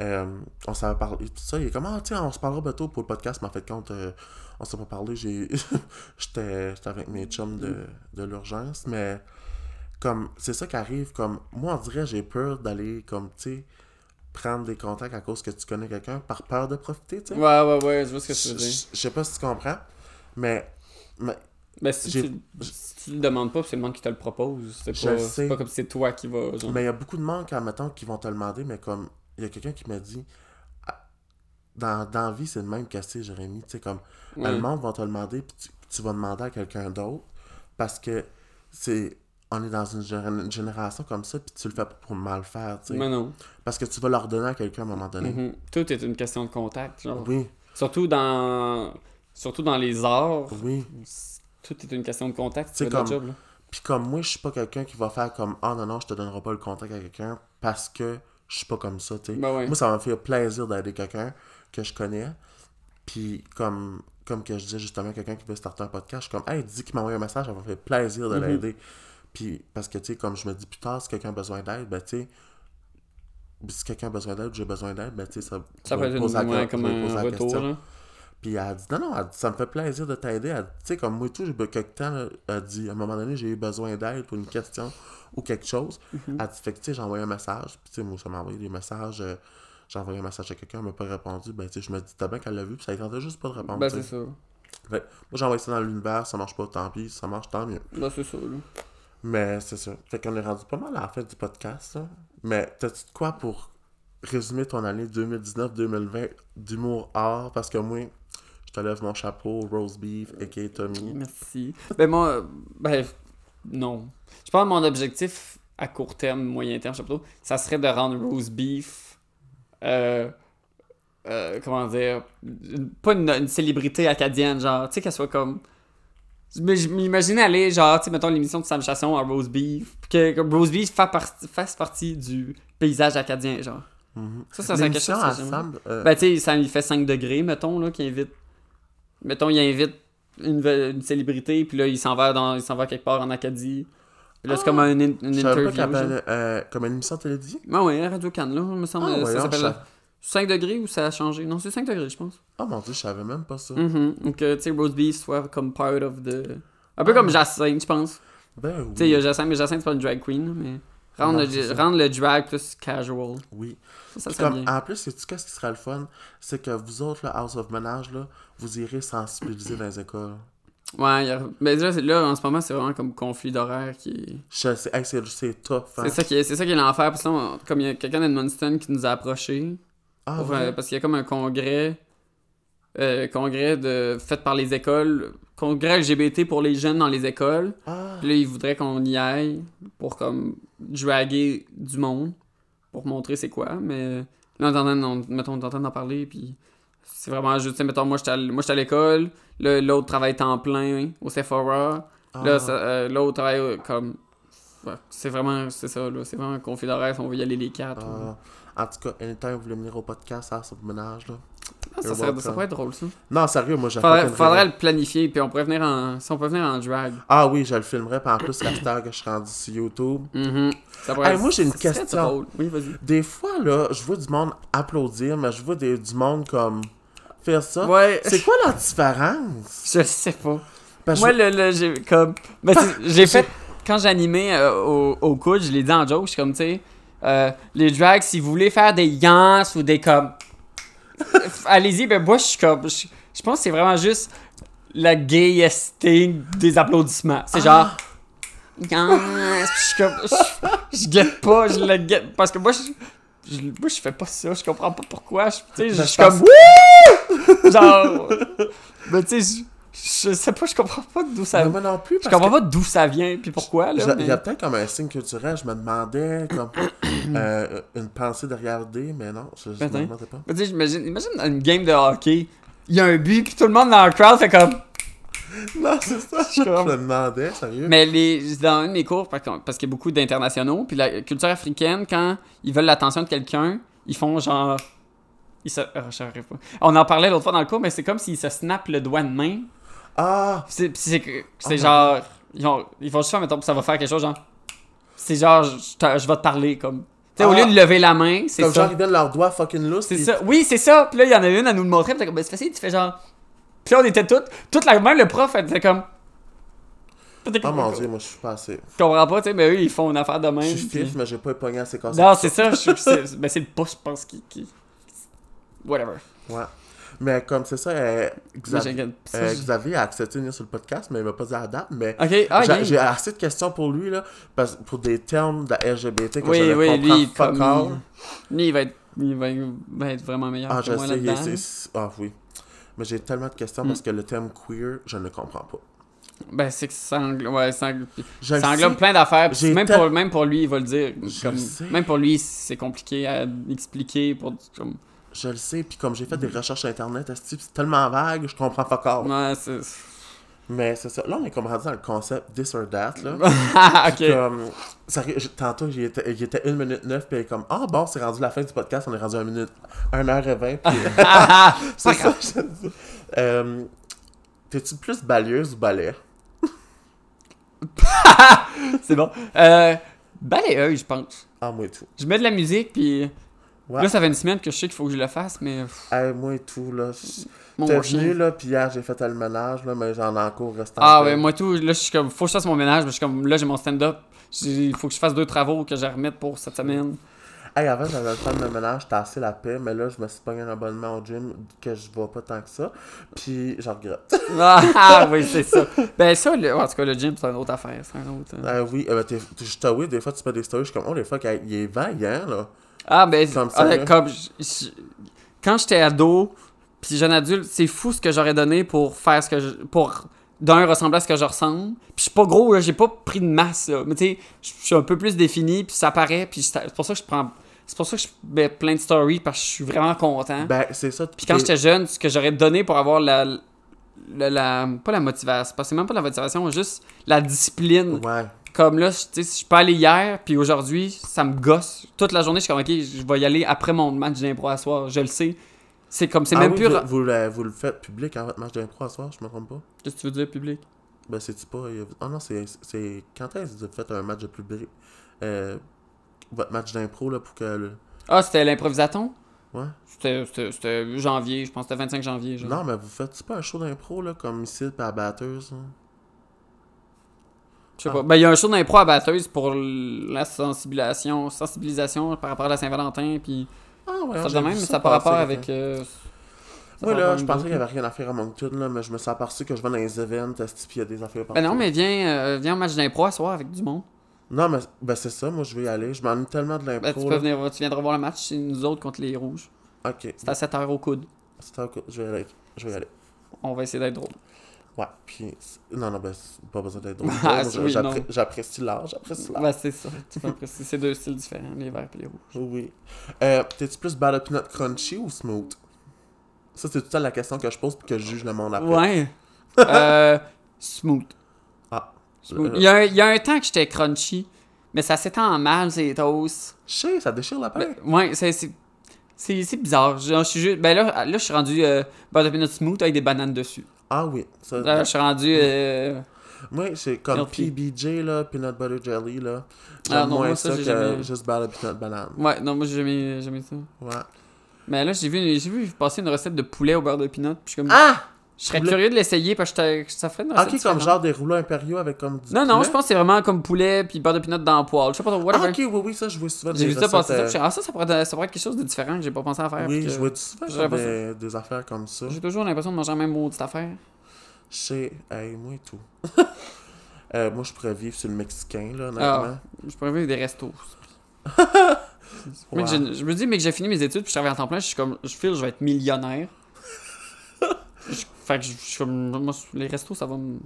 euh, on s'avait parlé, tout ça. Il est comme, ah, tiens, on se parlera bientôt pour le podcast, mais en fait, compte, euh, on s'est pas parlé. J'ai... j'étais, j'étais avec mes chums de, de l'urgence, mais comme, c'est ça qui arrive, comme, moi, on dirait, j'ai peur d'aller, comme, tu sais, prendre des contacts à cause que tu connais quelqu'un, par peur de profiter, tu sais. Ouais, ouais, ouais, je vois ce que tu veux dire. je- je sais pas si tu comprends, mais, mais Ben, si tu, si tu le demandes pas, c'est le monde qui te le propose. C'est pas, c'est pas comme si c'est toi qui va. Genre. Mais il y a beaucoup de monde, quand, mettons, qui vont te le demander, mais comme, il y a quelqu'un qui m'a dit, Ah, dans, dans la vie, c'est le même cassé, Jérémy, tu sais, comme, Ouais. le monde va te le demander, puis tu, tu vas demander à quelqu'un d'autre, parce que c'est, on est dans une, géné- une génération comme ça, puis tu le fais pas pour mal faire, tu sais, Mais non. parce que tu vas leur donner à quelqu'un à un moment donné. Mhm. Tout est une question de contact. Genre. Oui, Surtout dans. Surtout dans les arts, oui. Tout est une question de contact. C'est comme- job. Puis comme moi, je suis pas quelqu'un qui va faire comme, ah non, non, je te donnerai pas le contact à quelqu'un, parce que je suis pas comme ça, tu sais. Ben ouais. Moi, ça m'a fait plaisir d'aider quelqu'un que je connais. Puis, comme, comme que je disais justement, quelqu'un qui veut starter un podcast, je suis comme, hey, dis qu'il m'a envoyé un message, ça m'a fait plaisir de Mhm. l'aider. Puis, parce que, tu sais, comme je me dis plus tard, si quelqu'un a besoin d'aide, ben, tu sais, si quelqu'un a besoin d'aide, j'ai besoin d'aide, ben, tu sais, ça, peut être une, ouais, comme un retour. Là. Puis elle a dit, non, non, elle dit, ça me fait plaisir de t'aider. Elle dit, Tu sais, comme moi et tout, j'ai quelque temps, là, elle a dit, à un moment donné, j'ai eu besoin d'aide pour une question ou quelque chose. Mhm. Elle dit, fait que, tu sais, j'ai envoyé un message. Puis, tu sais, moi, ça m'a envoyé des messages. euh, j'ai envoyé un message à quelqu'un, elle m'a pas répondu. Ben, tu sais, je me dis, t'as bien qu'elle l'a vu, puis ça tentait juste pas de répondre. Ben, c'est ça. Fait, moi, j'ai envoyé ça dans l'univers, ça marche pas, tant pis. Ça marche, tant mieux. Ben, c'est ça, là. Mais c'est ça. Fait qu'on est rendu pas mal à la fin du podcast, là. Mais, t'as-tu de quoi pour résumer ton année 2019-2020 d'humour art? Parce que moi, je te lève mon chapeau, Rose Beef, a.k.a. Tommy. Merci. Ben, moi, euh, ben, non. Je pense que mon objectif à court terme, moyen terme, je sais pas trop, ça serait de rendre Rose Beef. Euh, euh, comment dire. une- pas une, une célébrité acadienne, genre, tu sais, qu'elle soit comme. Mais je m'imaginais aller, genre, tu sais, mettons l'émission de Sam Chasson à Rose Beef, que, que Rose Beef fa- par- fasse partie du paysage acadien, genre. Mhm. Ça, ça serait quelque chose que j'aimerais. ensemble, euh, Ben, tu sais, ça il fait 5 degrés, mettons, là, qu'il invite. Mettons, il invite une, une célébrité, puis là, il s'en va, dans, il s'en va quelque part en Acadie. Puis là, c'est Ah! comme une, une savais pas interview. euh, comme une émission télévision. Ah ouais, Radio Cannes, là, me semble. Ah, ça s'appelle je savais- 5 degrés ou ça a changé? Non, c'est 5 degrés, je pense. Oh mon dieu, je savais même pas ça. Mhm. Donc, euh, tu sais, Rose Beef soit comme part of the. Un peu Ah. comme Jacinthe, je pense. Ben oui. Tu sais, il y a Jacinthe, mais Jacinthe, c'est pas une drag queen, mais. Rendre, Non, le, rendre le drag plus casual. Oui. Ça, comme, bien. en plus, sais-tu qu'est-ce qui serait le fun? C'est que vous autres, là, House of Ménage, là, vous irez sensibiliser dans les écoles. Ouais, a... mais déjà, c'est- là, en ce moment, c'est vraiment comme conflit d'horaire qui. Je sais, hey, c'est, c'est tough. hein. C'est ça qui est, c'est ça qui est l'enfer. Parce que là, comme il y a quelqu'un d'Edmundston qui nous a approchés, Ah, pour, ouais. euh, parce qu'il y a comme un congrès, euh, congrès de, fait par les écoles, congrès LGBT pour les jeunes dans les écoles. Ah, Puis là, ils voudraient qu'on y aille pour comme draguer du monde, pour montrer c'est quoi. Mais là, on est en train d'en- mettons, on est en train d'en parler, puis c'est vraiment juste, tu sais, mettons, moi, j'étais à, l'école, là, l'autre travaille temps plein au Sephora. ah. Là, ça, euh, l'autre travaille euh, comme. ouais, c'est vraiment. C'est ça, là. C'est vraiment un conflit d'horaire si on veut y aller les quatre. Ah. En tout cas, anytime vous voulez venir au podcast House of Ménage, là. Ah, ça, serait, ça pourrait être drôle, ça. Non, sérieux, moi, j'ai Faudrait, faudrait le planifier, puis on pourrait venir en. Si on peut venir en drag. Ah oui, je le filmerai, puis en plus, la star que je suis rendu sur YouTube. Mhm. Ça pourrait Hey, être- moi, j'ai une ça question. drôle. Oui. Des fois, là, je vois du monde applaudir, mais je vois des, du monde comme faire ça. Ouais. C'est quoi la différence? Je sais pas. Parce que Moi, je- le, le- j'ai comme. Ben, c'est- j'ai fait. Quand j'animais euh, au, au coude, je l'ai dit en joke, je suis comme, tu sais, euh, les drags, si vous voulez faire des yans ou des comme. Allez-y, ben moi, je suis comme. Je, je pense que c'est vraiment juste la gayesté des applaudissements. C'est genre. Yans. Puis Je suis comme. Je, je guette pas, je le guette. Parce que moi, je. je- moi, je fais pas ça, je comprends pas pourquoi. Je, tu sais, je Ben, suis je comme. Wouh! Genre. Ben, tu sais, je, je sais pas, je comprends pas d'où ça moi non plus, je parce comprends que pas d'où ça vient puis pourquoi là. il y a peut-être comme un signe culturel, je me demandais comme euh, une pensée derrière D, mais non, je, je me Attends. demandais pas. Mais tu sais, j'imagine, imagine une game de hockey, il y a un but puis tout le monde dans le crowd fait comme. Non, c'est ça, je comme- me demandais, sérieux. Mais les dans un de mes cours parce qu'il y a beaucoup d'internationaux puis la culture africaine quand ils veulent l'attention de quelqu'un, ils font genre. Ils se... ah, j'arrive pas. On en parlait l'autre fois dans le cours, mais c'est comme s'ils se snappent le doigt de main. Ah, C'est Ah, genre. Ils vont, ils vont juste faire, mettons, ça va faire quelque chose genre. C'est genre, je, je vais te parler comme. Tu sais, au Ah. lieu de lever la main, c'est comme ça. genre ils donnent leur doigt fucking loose. C'est puis- ça. Oui, c'est ça. Puis là, il y en a une à nous le montrer. Puis comme, ben, c'est facile. Tu fais genre. Puis là, on était toutes. Toute la même, le prof, elle était comme. Oh comme, mon dieu, moi je suis pas assez. Je comprends pas, tu sais, mais eux, ils font une affaire de même. Je suis fif, mais j'ai pas épogné assez cassé. Non, c'est ça. je- c'est ben, c'est le pouce, je pense, qui. qui... Whatever. Ouais. Mais comme c'est ça, euh, Moi, Xavier, euh, Xavier a accepté de venir sur le podcast, mais il m'a pas dit à la date. Mais ah, j'ai assez de questions pour lui, là, parce, pour des termes de la LGBT que Oui, je ne oui, comprends lui, fuck comme lui, il va être, il va, être vraiment meilleur Ah, que je moi sais, là-dedans. c'est- Ah oui. Mais j'ai tellement de questions Mm. parce que le terme queer, je ne le comprends pas. Ben, c'est que ça englobe, ouais, ça ça englobe plein d'affaires. Même, tel- pour, même pour lui, il va le dire. Comme- même pour lui, c'est compliqué à expliquer. Pour, comme, Je le sais, puis comme j'ai fait des recherches sur internet, c'est tellement vague, je comprends fuck all. ouais, c'est. Mais c'est ça. Là, on est comme rendu dans le concept this or that, là. Ah, ok. Comme, tantôt, il était, il était 1 minute 9, puis il est comme, ah bon, c'est rendu la fin du podcast, on est rendu à 1 minute, 1 heure et 20, puis c'est ça, je dis. Euh, T'es-tu plus balieuse ou balai? c'est bon. Euh, balayeuse, je pense. Ah, moi et tout. Je mets de la musique, puis. Ouais. Là, ça fait une semaine que je sais qu'il faut que je le fasse, mais. Hey, moi et tout, là. T'es venu, là, puis hier, j'ai fait le ménage, là, mais j'en ai encore restant. Ah ouais, moi tout, là je suis comme, faut que je fasse mon ménage, mais je suis comme, là j'ai mon stand-up, il faut que je fasse deux travaux que je remette pour cette semaine. Hey, avant, j'avais le temps de ménage, j'étais assez la paix, mais là, je me suis pogné un abonnement au gym que je vois pas tant que ça, puis j'en regrette. Ah, oui, c'est ça. Ben ça, le- en tout cas, le gym, c'est une autre affaire, c'est un autre... Ah oui, euh, t'es- je t'avoue, des fois, tu fais des stories, je suis comme, oh, les fois, il est vaillant, là. Ah ben, Comme ça, là. comme, je- je- quand j'étais ado, puis jeune adulte, c'est fou ce que j'aurais donné pour faire ce que je... pour, d'un, ressembler à ce que je ressemble. Puis je suis pas gros, là, j'ai pas pris de masse, là. Mais tu sais, je suis un peu plus défini, puis ça paraît, puis c'est pour ça que je prends... C'est pour ça que je mets plein de stories, parce que je suis vraiment content. Ben, c'est ça. Puis quand j'étais jeune, ce que j'aurais donné pour avoir la, la, la- Pas la motivation, parce que c'est même pas la motivation, juste la discipline. Ouais. Comme là, tu si je peux aller hier, puis aujourd'hui, ça me gosse. Toute la journée, je suis comme, ok, je vais y aller après mon match d'impro à soir, je le sais. C'est comme, c'est Ah même oui, plus. vous, vous le, vous le faites public en votre match d'impro à soir, je me trompe pas? Qu'est-ce que tu veux dire, public? Ben, c'est-tu pas. Ah non, c'est. Quand est-ce que vous faites un match de public? Euh, votre match d'impro, là, pour que. le- Ah, c'était l'improvisaton? Ouais? C'était- janvier, je pense que c'était 25 janvier. Genre. Non, mais vous faites. C'est pas un show d'impro, là, comme ici, à Batteuse, hein? Je sais Ah. pas. Ben, il y a un show d'impro à batteuse pour la sensibilisation, sensibilisation par rapport à la Saint-Valentin, puis Ah ouais, ça de même, mais ça par rapport avec. euh, Moi, là, je pensais qu'il n'y avait rien à faire à Moncton, là, mais je me suis aperçu que je vais dans les events, puis il y a des affaires partout. Ben non, mais viens, euh, viens au match d'impro à soir avec du monde. Non, mais ben, c'est ça, moi, je vais y aller. Je m'ennuie tellement de Ben, l'impro. tu, peux là. venir, tu viendras voir le match, c'est nous autres contre les rouges. Ok. C'est à 7h au coude. C'est ok, je vais y aller. Je vais y aller. On va essayer d'être drôle. Ouais, puis. Non, non, ben, c'est pas besoin d'être drôle. Ah, oui. J'apprécie l'art, j'apprécie l'art. Ben, c'est ça. Tu peux apprécier. C'est deux styles différents, les verts et les rouges. Oui. Euh, T'es-tu plus Battle Peanut Crunchy ou Smooth? Ça, c'est tout temps la question que je pose puis que je juge le monde après. Ouais. euh, smooth. Ah. Smooth. Euh, Il, y a un, il y a un temps que j'étais crunchy, mais ça s'étend en mal, ces toasts. Je sais, ça déchire la paix. Ben, ouais, c'est. c'est- C'est c'est bizarre. Je suis juste- Ben là, là, je suis rendu euh, butter peanut smooth avec des bananes dessus. Ah oui. Ça, Là, je suis rendu. euh, Moi, c'est comme Healthy. PBJ, là, Peanut Butter Jelly, là. Ah non, moins moi, ça, ça, que jamais- juste Battle Peanut Banane. Ouais, non, moi j'ai jamais, jamais ça. Ouais. Mais là, j'ai vu, j'ai vu passer une recette de poulet au beurre de peanut. Puis je suis comme. Ah! Je serais poulet. curieux de l'essayer parce que ça ferait une recette. Ok, comme genre des rouleaux impériaux avec comme du Non, non, je pense que c'est vraiment comme poulet puis beurre de peanut dans le poêle. Je sais pas trop, Ah, ok, oui, oui, ça, je vois souvent J'ai des vu ça passer euh, Ah, ça, ça pourrait, être- ça pourrait être quelque chose de différent que j'ai pas pensé à faire. Oui, je vois souvent genre des, des affaires comme ça. J'ai toujours l'impression de manger la même maudite affaire. Sais, hey, moi et tout. Euh, moi, je pourrais vivre sur le mexicain, là, Ah. honnêtement. Je pourrais vivre des restos. Wow. j'ai- je me dis, mais que j'ai fini mes études puis je travaille en temps plein, je suis comme, je file, je vais être millionnaire. Fait que je je moi, les restos, ça va me.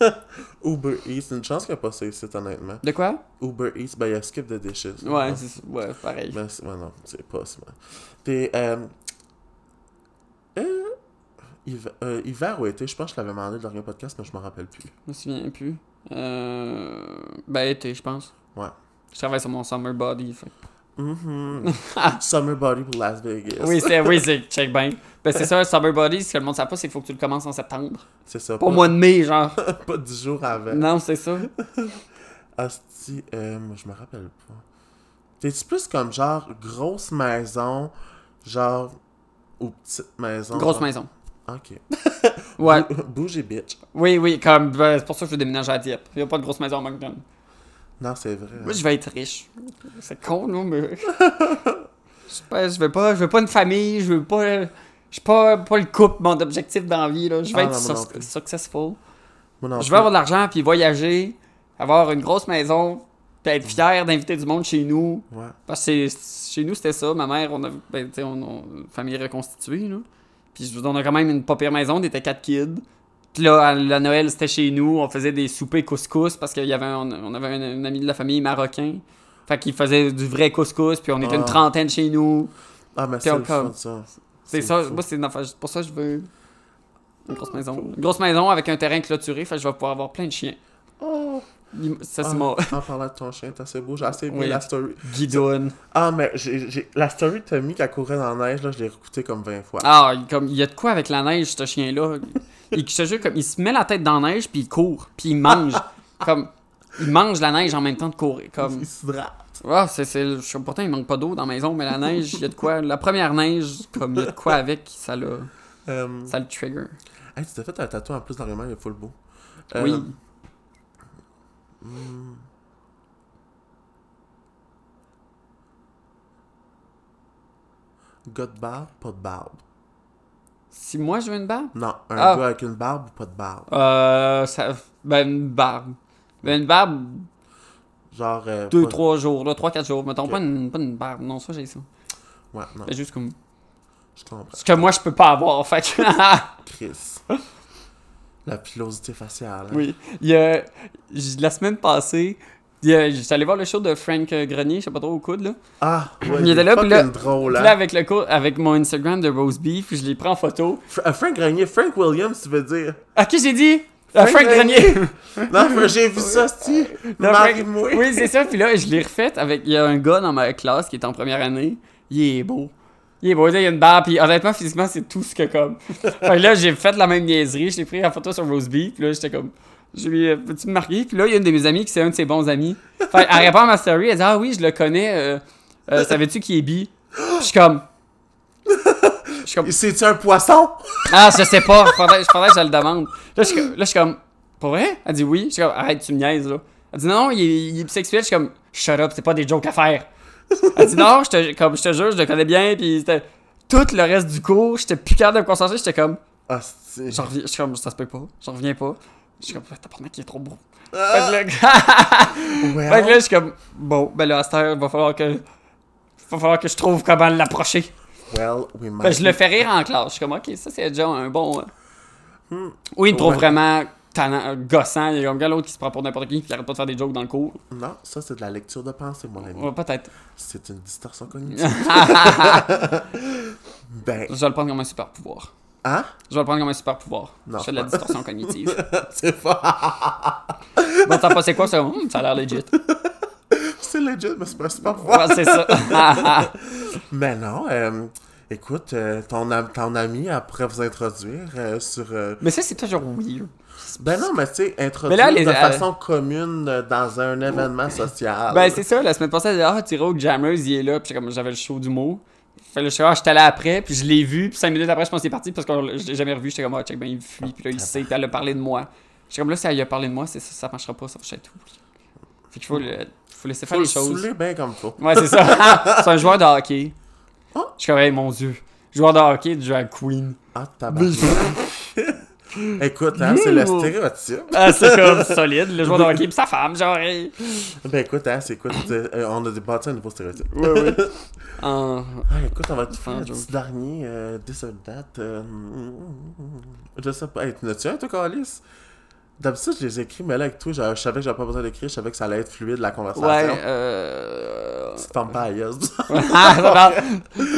Uber Eats, une chance qu'il n'y a pas ça ici, honnêtement. De quoi? Uber Eats, ben, il y a Skip the Dishes. Ouais, c'est ouais, pareil. Ben, ouais, non, c'est pas ça. T'es, euh... euh, hiver, euh, hiver ou été, je pense que je l'avais demandé dans le dernier podcast, mais je m'en rappelle plus. Je me souviens plus. Euh... Ben, été, je pense. Ouais. Je travaille sur mon summer body. fait- Mhm. Summer Body pour Las Vegas. Oui, c'est oui, c'est check bien. Ben, c'est ça, summer body, ce que le monde ne sait pas, c'est qu'il faut que tu le commences en septembre. C'est ça. Pas au mois de mai, genre. pas 10 jours avant. Non, c'est ça. Asti, euh, je me rappelle pas. T'es-tu plus comme genre grosse maison, genre ou petite maison? Grosse genre- maison. Ok. Ouais. Bou- Bougie bitch. Oui, oui, comme. ben, c'est pour ça que je veux déménager à Dieppe. Il n'y a pas de grosse maison à Moncton. Non, c'est vrai. Moi, je vais être riche. C'est con, non, mais. je sais pas, je veux pas, je veux pas une famille, je veux pas. Je suis pas, pas le couple, mon objectif dans la vie, là. Je veux Ah, être non, non successful. Non je veux avoir de l'argent, puis voyager, avoir une grosse maison, puis être fier d'inviter du monde chez nous. Ouais. Parce que chez nous, c'était ça. Ma mère, on a, ben, on, une famille reconstituée, là. Puis on a quand même une pas pire maison, on était quatre kids. Là, à la Noël, c'était chez nous. On faisait des soupers couscous parce qu'il y avait un- on avait un, un ami de la famille marocain. Fait qu'il faisait du vrai couscous, puis on était Ah. une trentaine chez nous. Ah, mais c'est comme- ça. C'est ça, moi, c'est pour ça que je veux une grosse maison. Une grosse maison avec un terrain clôturé, fait que je vais pouvoir avoir plein de chiens. Oh! Ça, c'est Ah, mon En parlant de ton chien, t'as assez beau, j'ai assez aimé Oui. la story. guidoune. Ah, mais j'ai, la story de Tommy qui a couru dans la neige, là, je l'ai réécoutée comme 20 fois. Ah, comme, il y a de quoi avec la neige, ce chien-là? Jure, comme, il se met la tête dans la neige, puis il court, puis il mange. comme, il mange la neige en même temps de courir. Comme, Il s'hydrate. C'est, c'est, je sais- pourtant, il manque pas d'eau dans la maison, mais la neige, il y a de quoi. La première neige, comme, il y a de quoi avec, ça, l'a, Euh, ça le trigger. hey, tu t'es fait un tatou en plus dans les mains, il est full beau. Euh, Oui. de barbe, pas de barbe. Si moi, je veux une barbe, Non, un Ah. gars avec une barbe ou pas de barbe? euh, ça, ben, une barbe. Ben, une barbe, Genre. euh, deux, pas- trois jours, là, trois, quatre jours. Mettons, Ok. pas, une, pas une barbe. Non, ça, j'ai ça. Ouais, non, C'est juste comme. je comprends. Ce que moi, je peux pas avoir, fait que- Chris. La pilosité faciale. hein. Oui. Il y a, la semaine passée, j'étais allé voir le show de Frank euh, Grenier, je sais pas trop au coude, là. Ah, ouais, Il était là, puis là- drôle, hein. là, avec, le co- avec mon Instagram de Rose Beef, je l'ai pris en photo. Fr- euh, Frank Grenier, Frank Williams, tu veux dire? À qui j'ai dit? À Frank Frank Grenier non, j'ai vu ça, Marie-moi. Oui, c'est ça. Puis là, je l'ai refait avec. Il y a un gars dans ma classe qui est en première année. Il est beau. Il est beau, il y a une barre, puis honnêtement, physiquement, c'est tout ce que comme. fait que là, j'ai fait la même niaiserie, j'ai pris la photo sur Rosebeef, puis là, j'étais comme. Je lui ai peux-tu me marquer? Puis là, il y a une de mes amies qui c'est un de ses bons amis. Fait elle répond à ma story, elle dit Ah oui, je le connais, euh, euh, savais-tu qui est bi? Puis je suis comme. Je suis comme. C'est-tu un poisson? Ah, je sais pas, faudrait, faudrait que je le demande. Là, je suis comme- là, je suis comme. Pour vrai? Elle dit oui. Je suis comme Arrête, tu me niaises, là. Elle dit non, il est, il est bisexuel. Je suis comme Shut up, c'est pas des jokes à faire. Elle dit non, je te, comme, je te jure, je le connais bien, puis c'était. Tout le reste du cours, j'étais plus capable de me concentrer, j'étais comme. Ah, c'est... Je suis comme, ça se peut pas, j'en reviens pas. Je suis comme, t'as pas qui est trop beau. Ah, Fait que là, well, fait que là, je suis comme, bon, ben là, à cette heure, il va falloir que. va falloir que je trouve comment l'approcher. well, we might je le fais rire en classe. Je suis comme, ok, ça c'est déjà un bon. euh. Hmm. Oui, il me trouve vraiment euh, gossant. Il y a comme gars l'autre qui se prend pour n'importe qui, qui arrête pas de faire des jokes dans le cours. Non, ça, c'est de la lecture de pensée, mon ami. Ouais, peut-être. C'est une distorsion cognitive. ben, Je vais le prendre comme un super pouvoir. Hein? Je vais le prendre comme un super pouvoir. Non, je fais de la distorsion cognitive. c'est pas... bon, quoi? Ça, Hum, ça a l'air legit. c'est legit, mais c'est pas super pouvoir. Ouais, c'est ça. Mais non, euh, écoute, euh, ton, am- ton ami, pourrait vous introduire euh, sur... Mais ça, c'est toujours weird. Ben non, mais tu sais, introduire Mais là, les- de façon commune dans un événement social. Ben, c'est ça, la semaine passée, elle dit Ah, tu au Jammers, il est là. Puis comme j'avais le show d'humour. Fait le show, ah, j'étais allé après, puis je l'ai vu, puis cinq minutes après, je pense qu'il est parti parce que je l'ai jamais revu. J'étais comme, ah, check, ben il fuit, puis là, il sait, puis elle a parlé de moi. J'étais comme là, si elle a parlé de moi, c'est ça, ça marchera pas, ça va être tout. Fait qu'il faut, le- faut laisser Faut faire le les choses. saouler bien comme faut. Ouais, c'est ça. c'est un joueur de hockey. Oh. Je suis comme, hey, mon dieu. Joueur de hockey, de drag queen. Ah, tabarnak. Écoute, hein, c'est le stéréotype. Ah, c'est comme solide, le joueur de hockey, puis sa femme, genre. Ben écoute, hein, c'est écoute, euh, on a bâti un nouveau stéréotype. Ouais, ouais. En- Ah, écoute, on va te faire Sans un petit dernier euh, or that. euh, je sais pas. Hey, n'as-tu un, toi, Calis? D'habitude, je les écris, mais là, avec toi, je, je savais que j'avais pas besoin d'écrire, je savais que ça allait être fluide, la conversation. Ouais, euh. Tu te fermes pas à. Ah,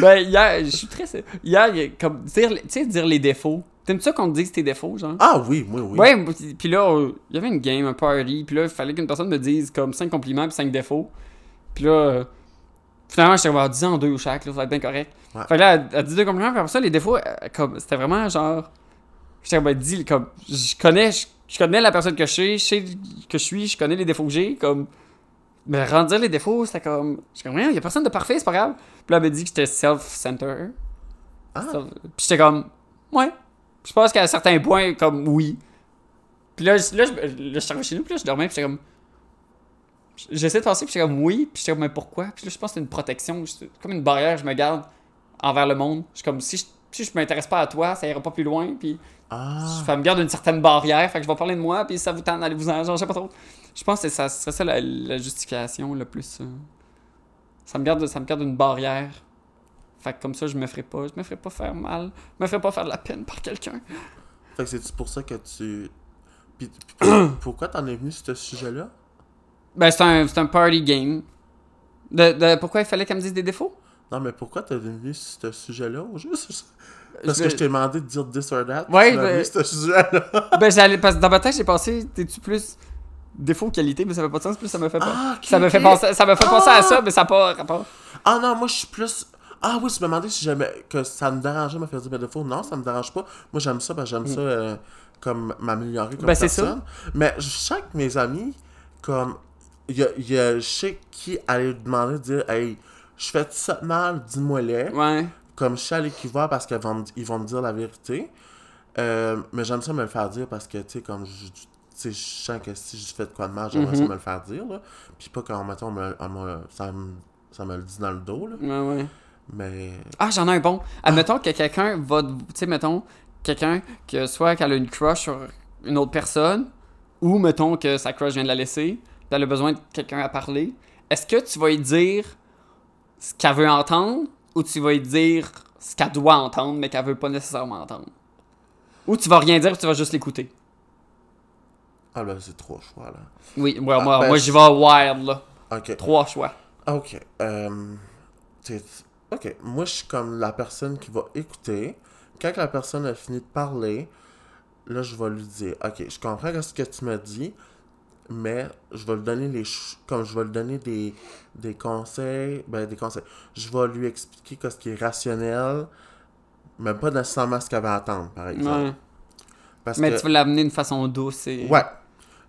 ben, hier, je suis très. Hier, il y a comme. Dire, tu sais, dire les défauts. T'aimes ça qu'on te dise tes défauts, genre? ah oui, oui, oui. Ouais, puis- là, euh, il y avait une game, un party, puis là, il fallait qu'une personne me dise comme 5 compliments puis 5 défauts. Puis là, euh, finalement, j'étais avoir 10 en deux chaque, là, ça va être bien correct. Ouais. Fait que là, elle, elle dit deux compliments, puis après ça, les défauts, euh, comme, c'était vraiment genre. J'étais comme, elle dit, comme, je connais, je, je connais la personne que je suis, je sais que je suis, je connais les défauts que j'ai, comme. Mais rendre les défauts, c'était comme. J'étais comme, il y a personne de parfait, c'est pas grave. Puis là, elle m'a dit que j'étais self-centered. Ah. Self- Puis j'étais comme, ouais. Je pense qu'à certains points, comme, oui. Puis là, je- là, je, là, je suis arrivé chez nous, puis là, je dormais, puis j'étais comme. J'essaie de penser, puis j'étais comme, oui. Puis j'étais comme, mais pourquoi? Puis là, je pense que c'est une protection, comme une barrière, je me garde envers le monde. Je suis comme, si je, si je m'intéresse pas à toi, ça ira pas plus loin, puis Ah, ça me garde une certaine barrière, fait que je vais parler de moi, puis ça vous tente d'aller vous en genre, je sais pas trop. Je pense que ça serait ça la, la justification le plus. euh, Ça me garde, ça me garde une barrière. Fait que comme ça, je me ferai pas, je me ferai pas faire mal, je me ferai pas faire de la peine par quelqu'un. fait que c'est pour ça que tu. Puis, puis pourquoi t'en es venu sur ce sujet-là? Ben, c'est un, un party game. De, de- pourquoi il fallait qu'elle me dise des défauts? Non, mais pourquoi t'es venu sur ce sujet-là? Au juste? Parce que je t'ai demandé de dire this or that. Ouais, ben- ce sujet-là. Ben, j'allais, parce que dans ma tête, j'ai pensé, t'es-tu plus défaut qualité, mais ça fait pas de sens, plus ça me fait pas. Ah, ça me fait penser, ça me fait penser à Ah! ça, mais ça n'a pas rapport. Ah non, moi je suis plus. Ah oui, tu me demandais si j'aimais que ça me dérangeait de me faire dire mes défauts. Non, ça me dérange pas. Moi j'aime ça, que j'aime ça euh, comme m'améliorer comme Mm. Ben, ça. personne. Mais je sais que mes amis, comme. Y a, y a- je sais qui allait demander de dire Hey, je fais ça de mal, dis-moi-les. Ouais. Comme je sais à l'équivoque parce qu'ils vont, me- ils vont me dire la vérité. Euh, mais j'aime ça me le faire dire parce que, tu sais, comme je. Je sens que si je fais de quoi de mal, j'aimerais ça Mhm. me le faire dire, là. Puis pas quand, mettons, on me- on me- ça, me, ça me le dit dans le dos, là. Ouais, ouais. Mais. Ah, j'en ai un bon. Admettons que quelqu'un va. Tu sais, mettons, quelqu'un que soit qu'elle a une crush sur une autre personne, ou mettons que sa crush vient de la laisser, elle a besoin de quelqu'un à parler. Est-ce que tu vas lui dire ce qu'elle veut entendre, ou tu vas lui dire ce qu'elle doit entendre, mais qu'elle veut pas nécessairement entendre? Ou tu vas rien dire, tu vas juste l'écouter? Ah, là, c'est trois choix, là. Oui, ouais, Ah, moi, ben, moi j'y vais wild, là. Ok. Trois choix. Ok. Euh, ok. Moi, je suis comme la personne qui va écouter. Quand la personne a fini de parler, là, je vais lui dire Ok, je comprends ce que tu m'as dit, mais je vais lui donner les comme je vais lui donner des, des conseils, ben des conseils. Je vais lui expliquer que ce qui est rationnel, mais pas nécessairement ce qu'elle va attendre, par exemple. Ouais. Parce Mais que, tu veux l'amener d'une façon douce et. ouais,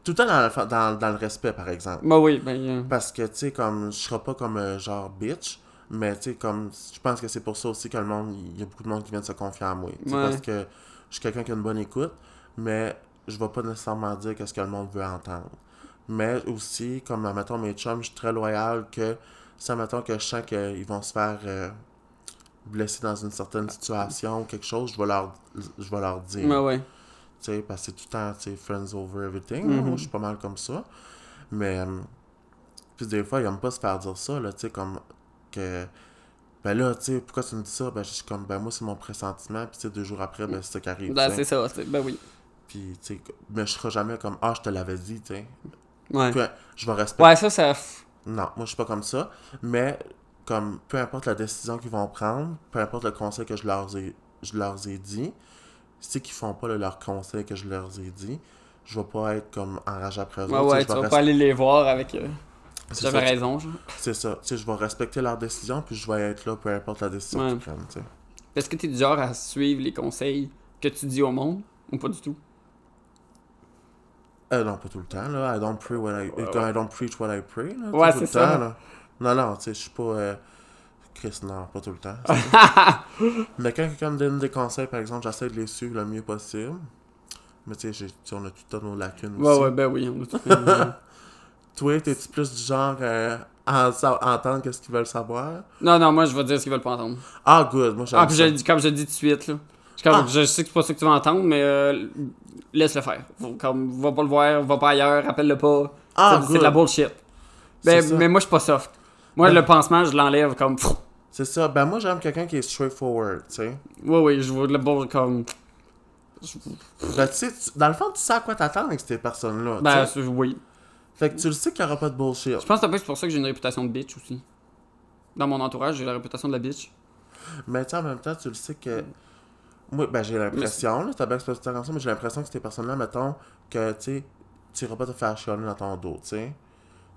tout le temps dans, le- dans, dans le respect, par exemple. Bah oui, ben. euh, Parce que, tu sais, comme, je serai pas comme euh, genre bitch, mais tu sais, comme, je pense que c'est pour ça aussi que le monde, il y a beaucoup de monde qui vient de se confier à moi. Ouais. Parce que je suis quelqu'un qui a une bonne écoute, mais je vais pas nécessairement dire qu'est-ce que le monde veut entendre. Mais aussi, comme, mettons, mes chums, je suis très loyal que, si, mettons, que je sens qu'ils vont se faire euh, blesser dans une certaine situation ou quelque chose, je vais leur, je vais leur dire. Ouais, ouais. Tu sais, parce que c'est tout le temps, tu sais, friends over everything. Mhm. là. Moi, je suis pas mal comme ça. Mais, euh, puis des fois, ils aiment pas se faire dire ça, là, tu sais, comme que, ben là, tu sais, pourquoi tu me dis ça? Ben, je suis comme, ben moi, c'est mon pressentiment, puis tu sais, deux jours après, ben, c'est ça qui arrive. Ben, c'est ça, ben oui. Puis, tu sais, mais je serai jamais comme, ah, je te l'avais dit, tu sais. Ouais. Je vais respecter. Ouais, ça, ça. Non, moi, je suis pas comme ça. Mais, comme, peu importe la décision qu'ils vont prendre, peu importe le conseil que je leur ai, je leur ai dit, si qu'ils font pas le- leur conseil que je leur ai dit, je vais pas être comme enragé après eux. Ouais, autres, ouais, tu vas pas aller les voir avec. euh, J'avais raison, genre. C'est ça. Tu sais, je vais respecter leur décision, puis je vais être là, peu importe la décision Ouais. qu'ils prennent, tu sais. Est-ce que t'es du genre à suivre les conseils que tu dis au monde ou pas du tout? Euh, non, pas tout le temps, là. I don't pray what I... I don't preach what I pray, là. Ouais, c'est le ça. temps, là. Non, non, tu sais, je suis pas... euh, Chris, non, pas tout le temps. Mais quand quelqu'un me donne des conseils, par exemple, j'essaie de les suivre le mieux possible. Mais tu sais, on a tout le temps nos lacunes Ouais, aussi. ouais, ben oui, on a tout fait. Toi, t'es-tu plus du genre euh, à en sa- entendre qu'est-ce qu'ils veulent savoir? Non, non, moi, je vais dire ce qu'ils veulent pas entendre. Ah, good, moi Ah, puis je ça. comme je dis tout de suite, là. Comme, Ah. je sais que c'est pas ça que tu vas entendre, mais euh, laisse le faire. Comme, va pas le voir, va pas ailleurs, rappelle-le pas. Ah, C'est- de la bullshit. Ben, mais moi, je suis pas soft. Moi, Ben- le pansement, je l'enlève comme. C'est ça. Ben moi, j'aime quelqu'un qui est straightforward, tu sais. Ouais, ouais, je vois le bon comme. Ben, tu sais, dans le fond, tu sais à quoi t'attendre avec ces personnes-là, Ben, oui. Fait que tu le sais qu'il y aura pas de bullshit. Je pense que c'est pour ça que j'ai une réputation de bitch aussi. Dans mon entourage, j'ai la réputation de la bitch. Mais tu en même temps, tu le sais que. Moi, ben j'ai l'impression, là, t'as bien expliqué ça comme ça, mais j'ai l'impression que ces personnes-là, mettons, que, tu sais, tu iras pas te faire chialer dans ton dos, tu sais.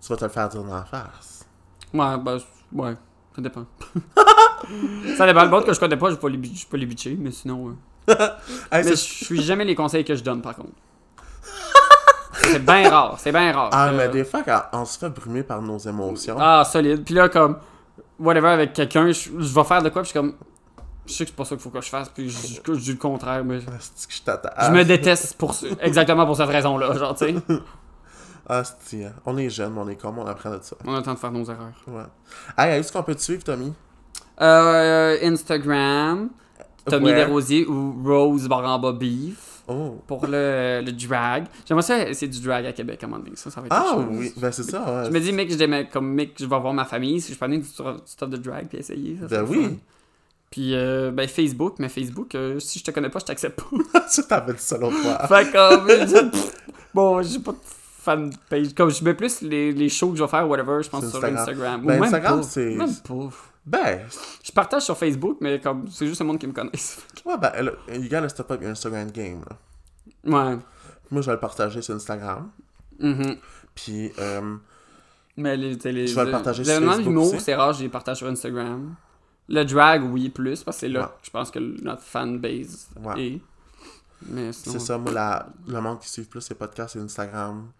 Tu vas te le faire dire dans la face. Ouais, ben, ouais, ça dépend. ça dépend. Le bon que je connais pas, je peux les, bi- je peux les bitcher, mais sinon. euh. Hey, Mais je suis jamais les conseils que je donne, par contre. C'est bien rare, c'est bien rare. Ah, mais des fois, quand on se fait brumer par nos émotions. Ah, solide. Puis là, comme, whatever, avec quelqu'un, je, je vais faire de quoi, puis je suis comme. Je sais que c'est pas ça qu'il faut que je fasse, puis je, je, je dis le contraire, mais. Asti que je. Je me déteste pour exactement pour cette raison-là, genre, tu sais. Asti, hein. On est jeunes, on est comme, on apprend de ça. On a le temps de faire nos erreurs. Ouais. Hey, est-ce qu'on peut te suivre, Tommy? Euh, Instagram, Tommy Ouais. Desrosiers ou Rose Baramba Beef Oh. pour le, le drag. J'aimerais ça, c'est du drag à Québec, à un moment donné. Ça, ça va être Ah chose. oui, ben c'est ça, ouais. Je me dis, mec, je comme mec, je vais voir ma famille, si je peux amener du, stuff de drag puis essayer. Ça, Ben oui. fun. Puis, euh, ben, Facebook, mais Facebook, euh, si je te connais pas, je t'accepte pas. tu t'avais ça l'autre fois. fait comme, je bon, j'ai pas de fan page. Comme je mets plus les, les shows que je vais faire, whatever, je pense Sur Instagram. Instagram. Ben, Instagram, c'est- Même pas. Ben, Je partage sur Facebook, mais comme, c'est juste le monde qui me connaisse. ouais, ben, là, you gotta step up your Instagram game, là. Ouais. Moi, je vais le partager sur Instagram. Mhm. Puis, euh, Mais les, les, Je vais le partager les sur événements Facebook c'est rare, je les partage sur Instagram. Le drag, oui, plus, parce que c'est là Ouais. que je pense que notre fanbase Ouais. est. Mais sinon... c'est ça, moi, la, le monde qui suit plus ces podcasts, c'est Instagram.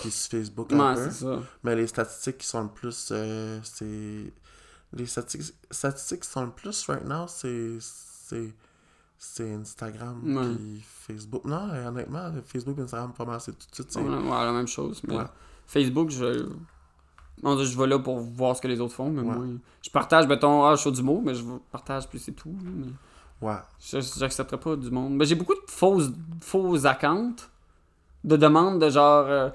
Puis sur Facebook un Ouais, peu. c'est ça. Mais les statistiques qui sont le plus. euh, c'est. Les statistiques, statistiques qui sont le plus right now, c'est. C'est. Instagram Ouais. puis Facebook. Non, euh, honnêtement, Facebook et Instagram, pas mal, c'est tout de suite. Ouais, ouais, la même chose. Mais. Facebook, je... Non, je vais là pour voir ce que les autres font, mais moi... Je partage, mettons, ah, je suis du mot, mais je partage, puis c'est tout. mais Ouais. je- J'accepterai pas du monde. Mais j'ai beaucoup de fausses, fausses accounts de demandes de genre... euh,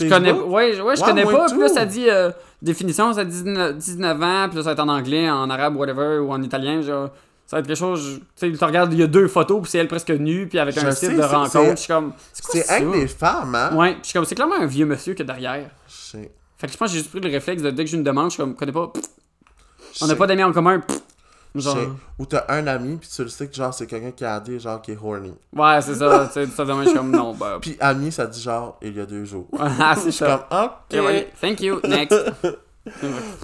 Je connais, ouais, ouais, je connais pas. Puis là, ça dit euh, définition, ça dit 19, 19 ans, puis là, ça va être en anglais, en arabe, whatever, ou en italien. Genre, ça va être quelque chose. Tu sais, tu regardes, il y a deux photos, puis c'est elle presque nue, puis avec Je un sais, site de rencontre. c'est- Je suis comme. C'est avec des femmes, hein? Ouais, puis je suis comme, c'est clairement un vieux monsieur que derrière. Je sais. Fait que je pense que j'ai juste pris le réflexe de dès que j'ai une demande, je suis comme, connais pas. pff, On n'a pas d'amis en commun. pff. Genre. Ou t'as un ami, puis tu le sais que genre c'est quelqu'un qui a AD, genre qui est horny. Ouais, c'est ça. Tu sais, ça demain, je suis comme non, bah. Puis ami, ça dit genre il y a deux jours. Ah, c'est Je suis ça. comme ok. Thank you. Next.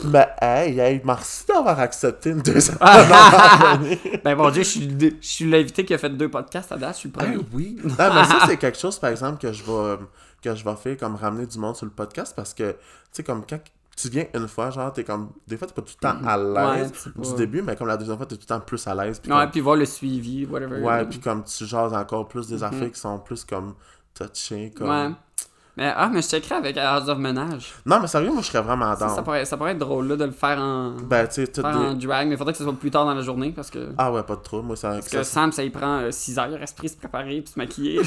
Ben hey, hey, merci d'avoir accepté une deuxième ben bon Dieu, je suis, le- je suis l'invité qui a fait deux podcasts à date, je suis le Ah premier. oui. Non, mais ça, c'est quelque chose, par exemple, que je vais, que je vais faire comme ramener du monde sur le podcast parce que, tu sais, comme quand tu viens une fois, genre, t'es comme. Des fois, t'es pas tout le temps à l'aise Ouais, du pas- début, mais comme la deuxième fois, t'es tout le temps plus à l'aise. Ouais, comme- puis voir le suivi, whatever. ouais, puis comme tu jases encore plus des affaires qui sont plus comme touchées. Comme... Ouais. Mais, ah, mais je checkerais avec House of Ménage. Non, mais sérieux, moi, je serais vraiment Ça, down. ça, pourrait, ça pourrait être drôle là, de le faire en, Ben, tu sais, en drag, mais faudrait que ce soit plus tard dans la journée parce que. Ah ouais, pas de trouble. Moi, ça. Parce ça- que Sam, ça y prend 6 heures, esprit se préparer puis se maquiller.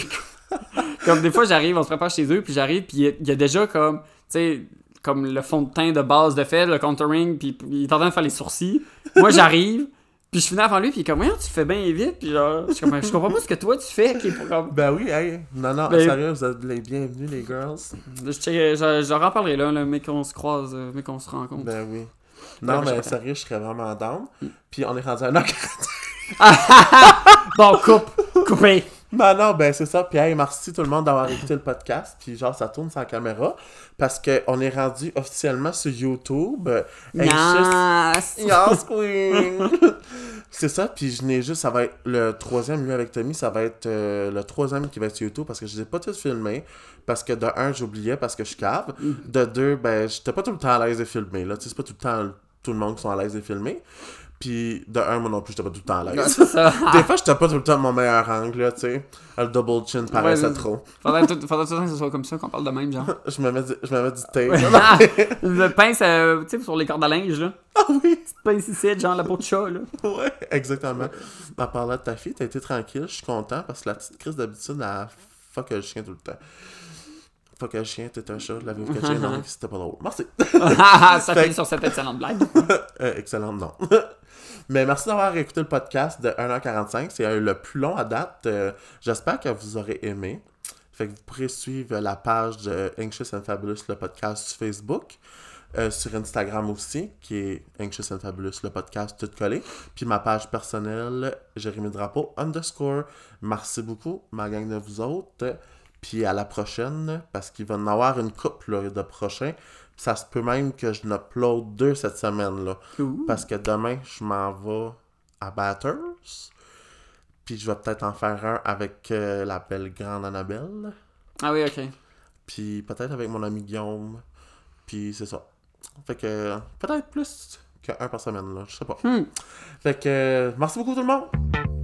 comme des fois, j'arrive, on se prépare chez eux, puis j'arrive, puis il y y, a déjà comme, tu sais, comme le fond de teint de base de fait, le contouring, puis il est en train de faire les sourcils. Moi, j'arrive, puis je finis avant lui, puis il est comme, ouais, tu fais bien vite, puis genre, je, comprends pas ce que toi tu fais, qui est pour comme. Ben oui, hey. Non, non, Ben- sérieux, vous êtes les bienvenus, les girls. Je, je, je leur en parlerai là, là, mais qu'on se croise, euh, mais qu'on se rencontre. Ben oui. Non, mais sérieux, je serais vraiment down. Puis on est rendu à un Bon, coupe, coupé. Non, non, ben c'est ça. Puis hey, merci tout le monde d'avoir écouté le podcast. Puis genre, ça tourne sans caméra. Parce qu'on est rendu officiellement sur YouTube. euh, Anxious- Yes. Yes, queen! c'est ça, puis je n'ai juste, ça va être le troisième, lui avec Tommy, ça va être euh, le troisième qui va être sur YouTube parce que je les ai pas tous filmés. Parce que de un, j'oubliais parce que je cave. De deux, ben, j'étais pas tout le temps à l'aise de filmer. Là, tu sais, c'est pas tout le temps tout le monde qui sont à l'aise de filmer. Puis de un, moi non plus, j'étais pas tout le temps à l'aise. Des fois, j'étais pas tout le temps mon meilleur angle, là, tu sais. Le double chin paraissait Ouais, trop. Faudrait tout, faudrait tout le temps que ce soit comme ça, qu'on parle de même, genre. Je me mets du, je me mets du tape. Le pince, euh, tu sais, sur les cordes à linge, là. Ah oui! Petite pince ici, genre la peau de chat, là. Ouais, exactement. En parlant de ta fille, t'as été tranquille, je suis content parce que la petite crise d'habitude, elle fuck le chien tout le temps. Fuck le chien, t'es un chat, la vie que chien, non, c'était pas drôle. Merci. ça Fait- finit sur cette excellente blague. Euh, excellent, non. Mais merci d'avoir écouté le podcast de 1h45. C'est euh, le plus long à date. Euh, J'espère que vous aurez aimé. Fait que vous pourrez suivre la page de Anxious and Fabulous, le podcast sur Facebook. Euh, sur Instagram aussi, qui est Anxious and Fabulous, le podcast tout collé. Puis ma page personnelle, Jérémy Drapeau, underscore. Merci beaucoup, ma gang de vous autres. Puis à la prochaine, parce qu'il va en avoir une couple là, de prochains. Puis ça se peut même que je n'upload deux cette semaine. là. Ouh. Parce que demain, je m'en vais à Batters. Puis je vais peut-être en faire un avec euh, la belle grande Annabelle. Ah oui, ok. Puis peut-être avec mon ami Guillaume. Puis c'est ça. Fait que peut-être plus qu'un par semaine, là. Je sais pas. Hmm. Fait que merci beaucoup tout le monde.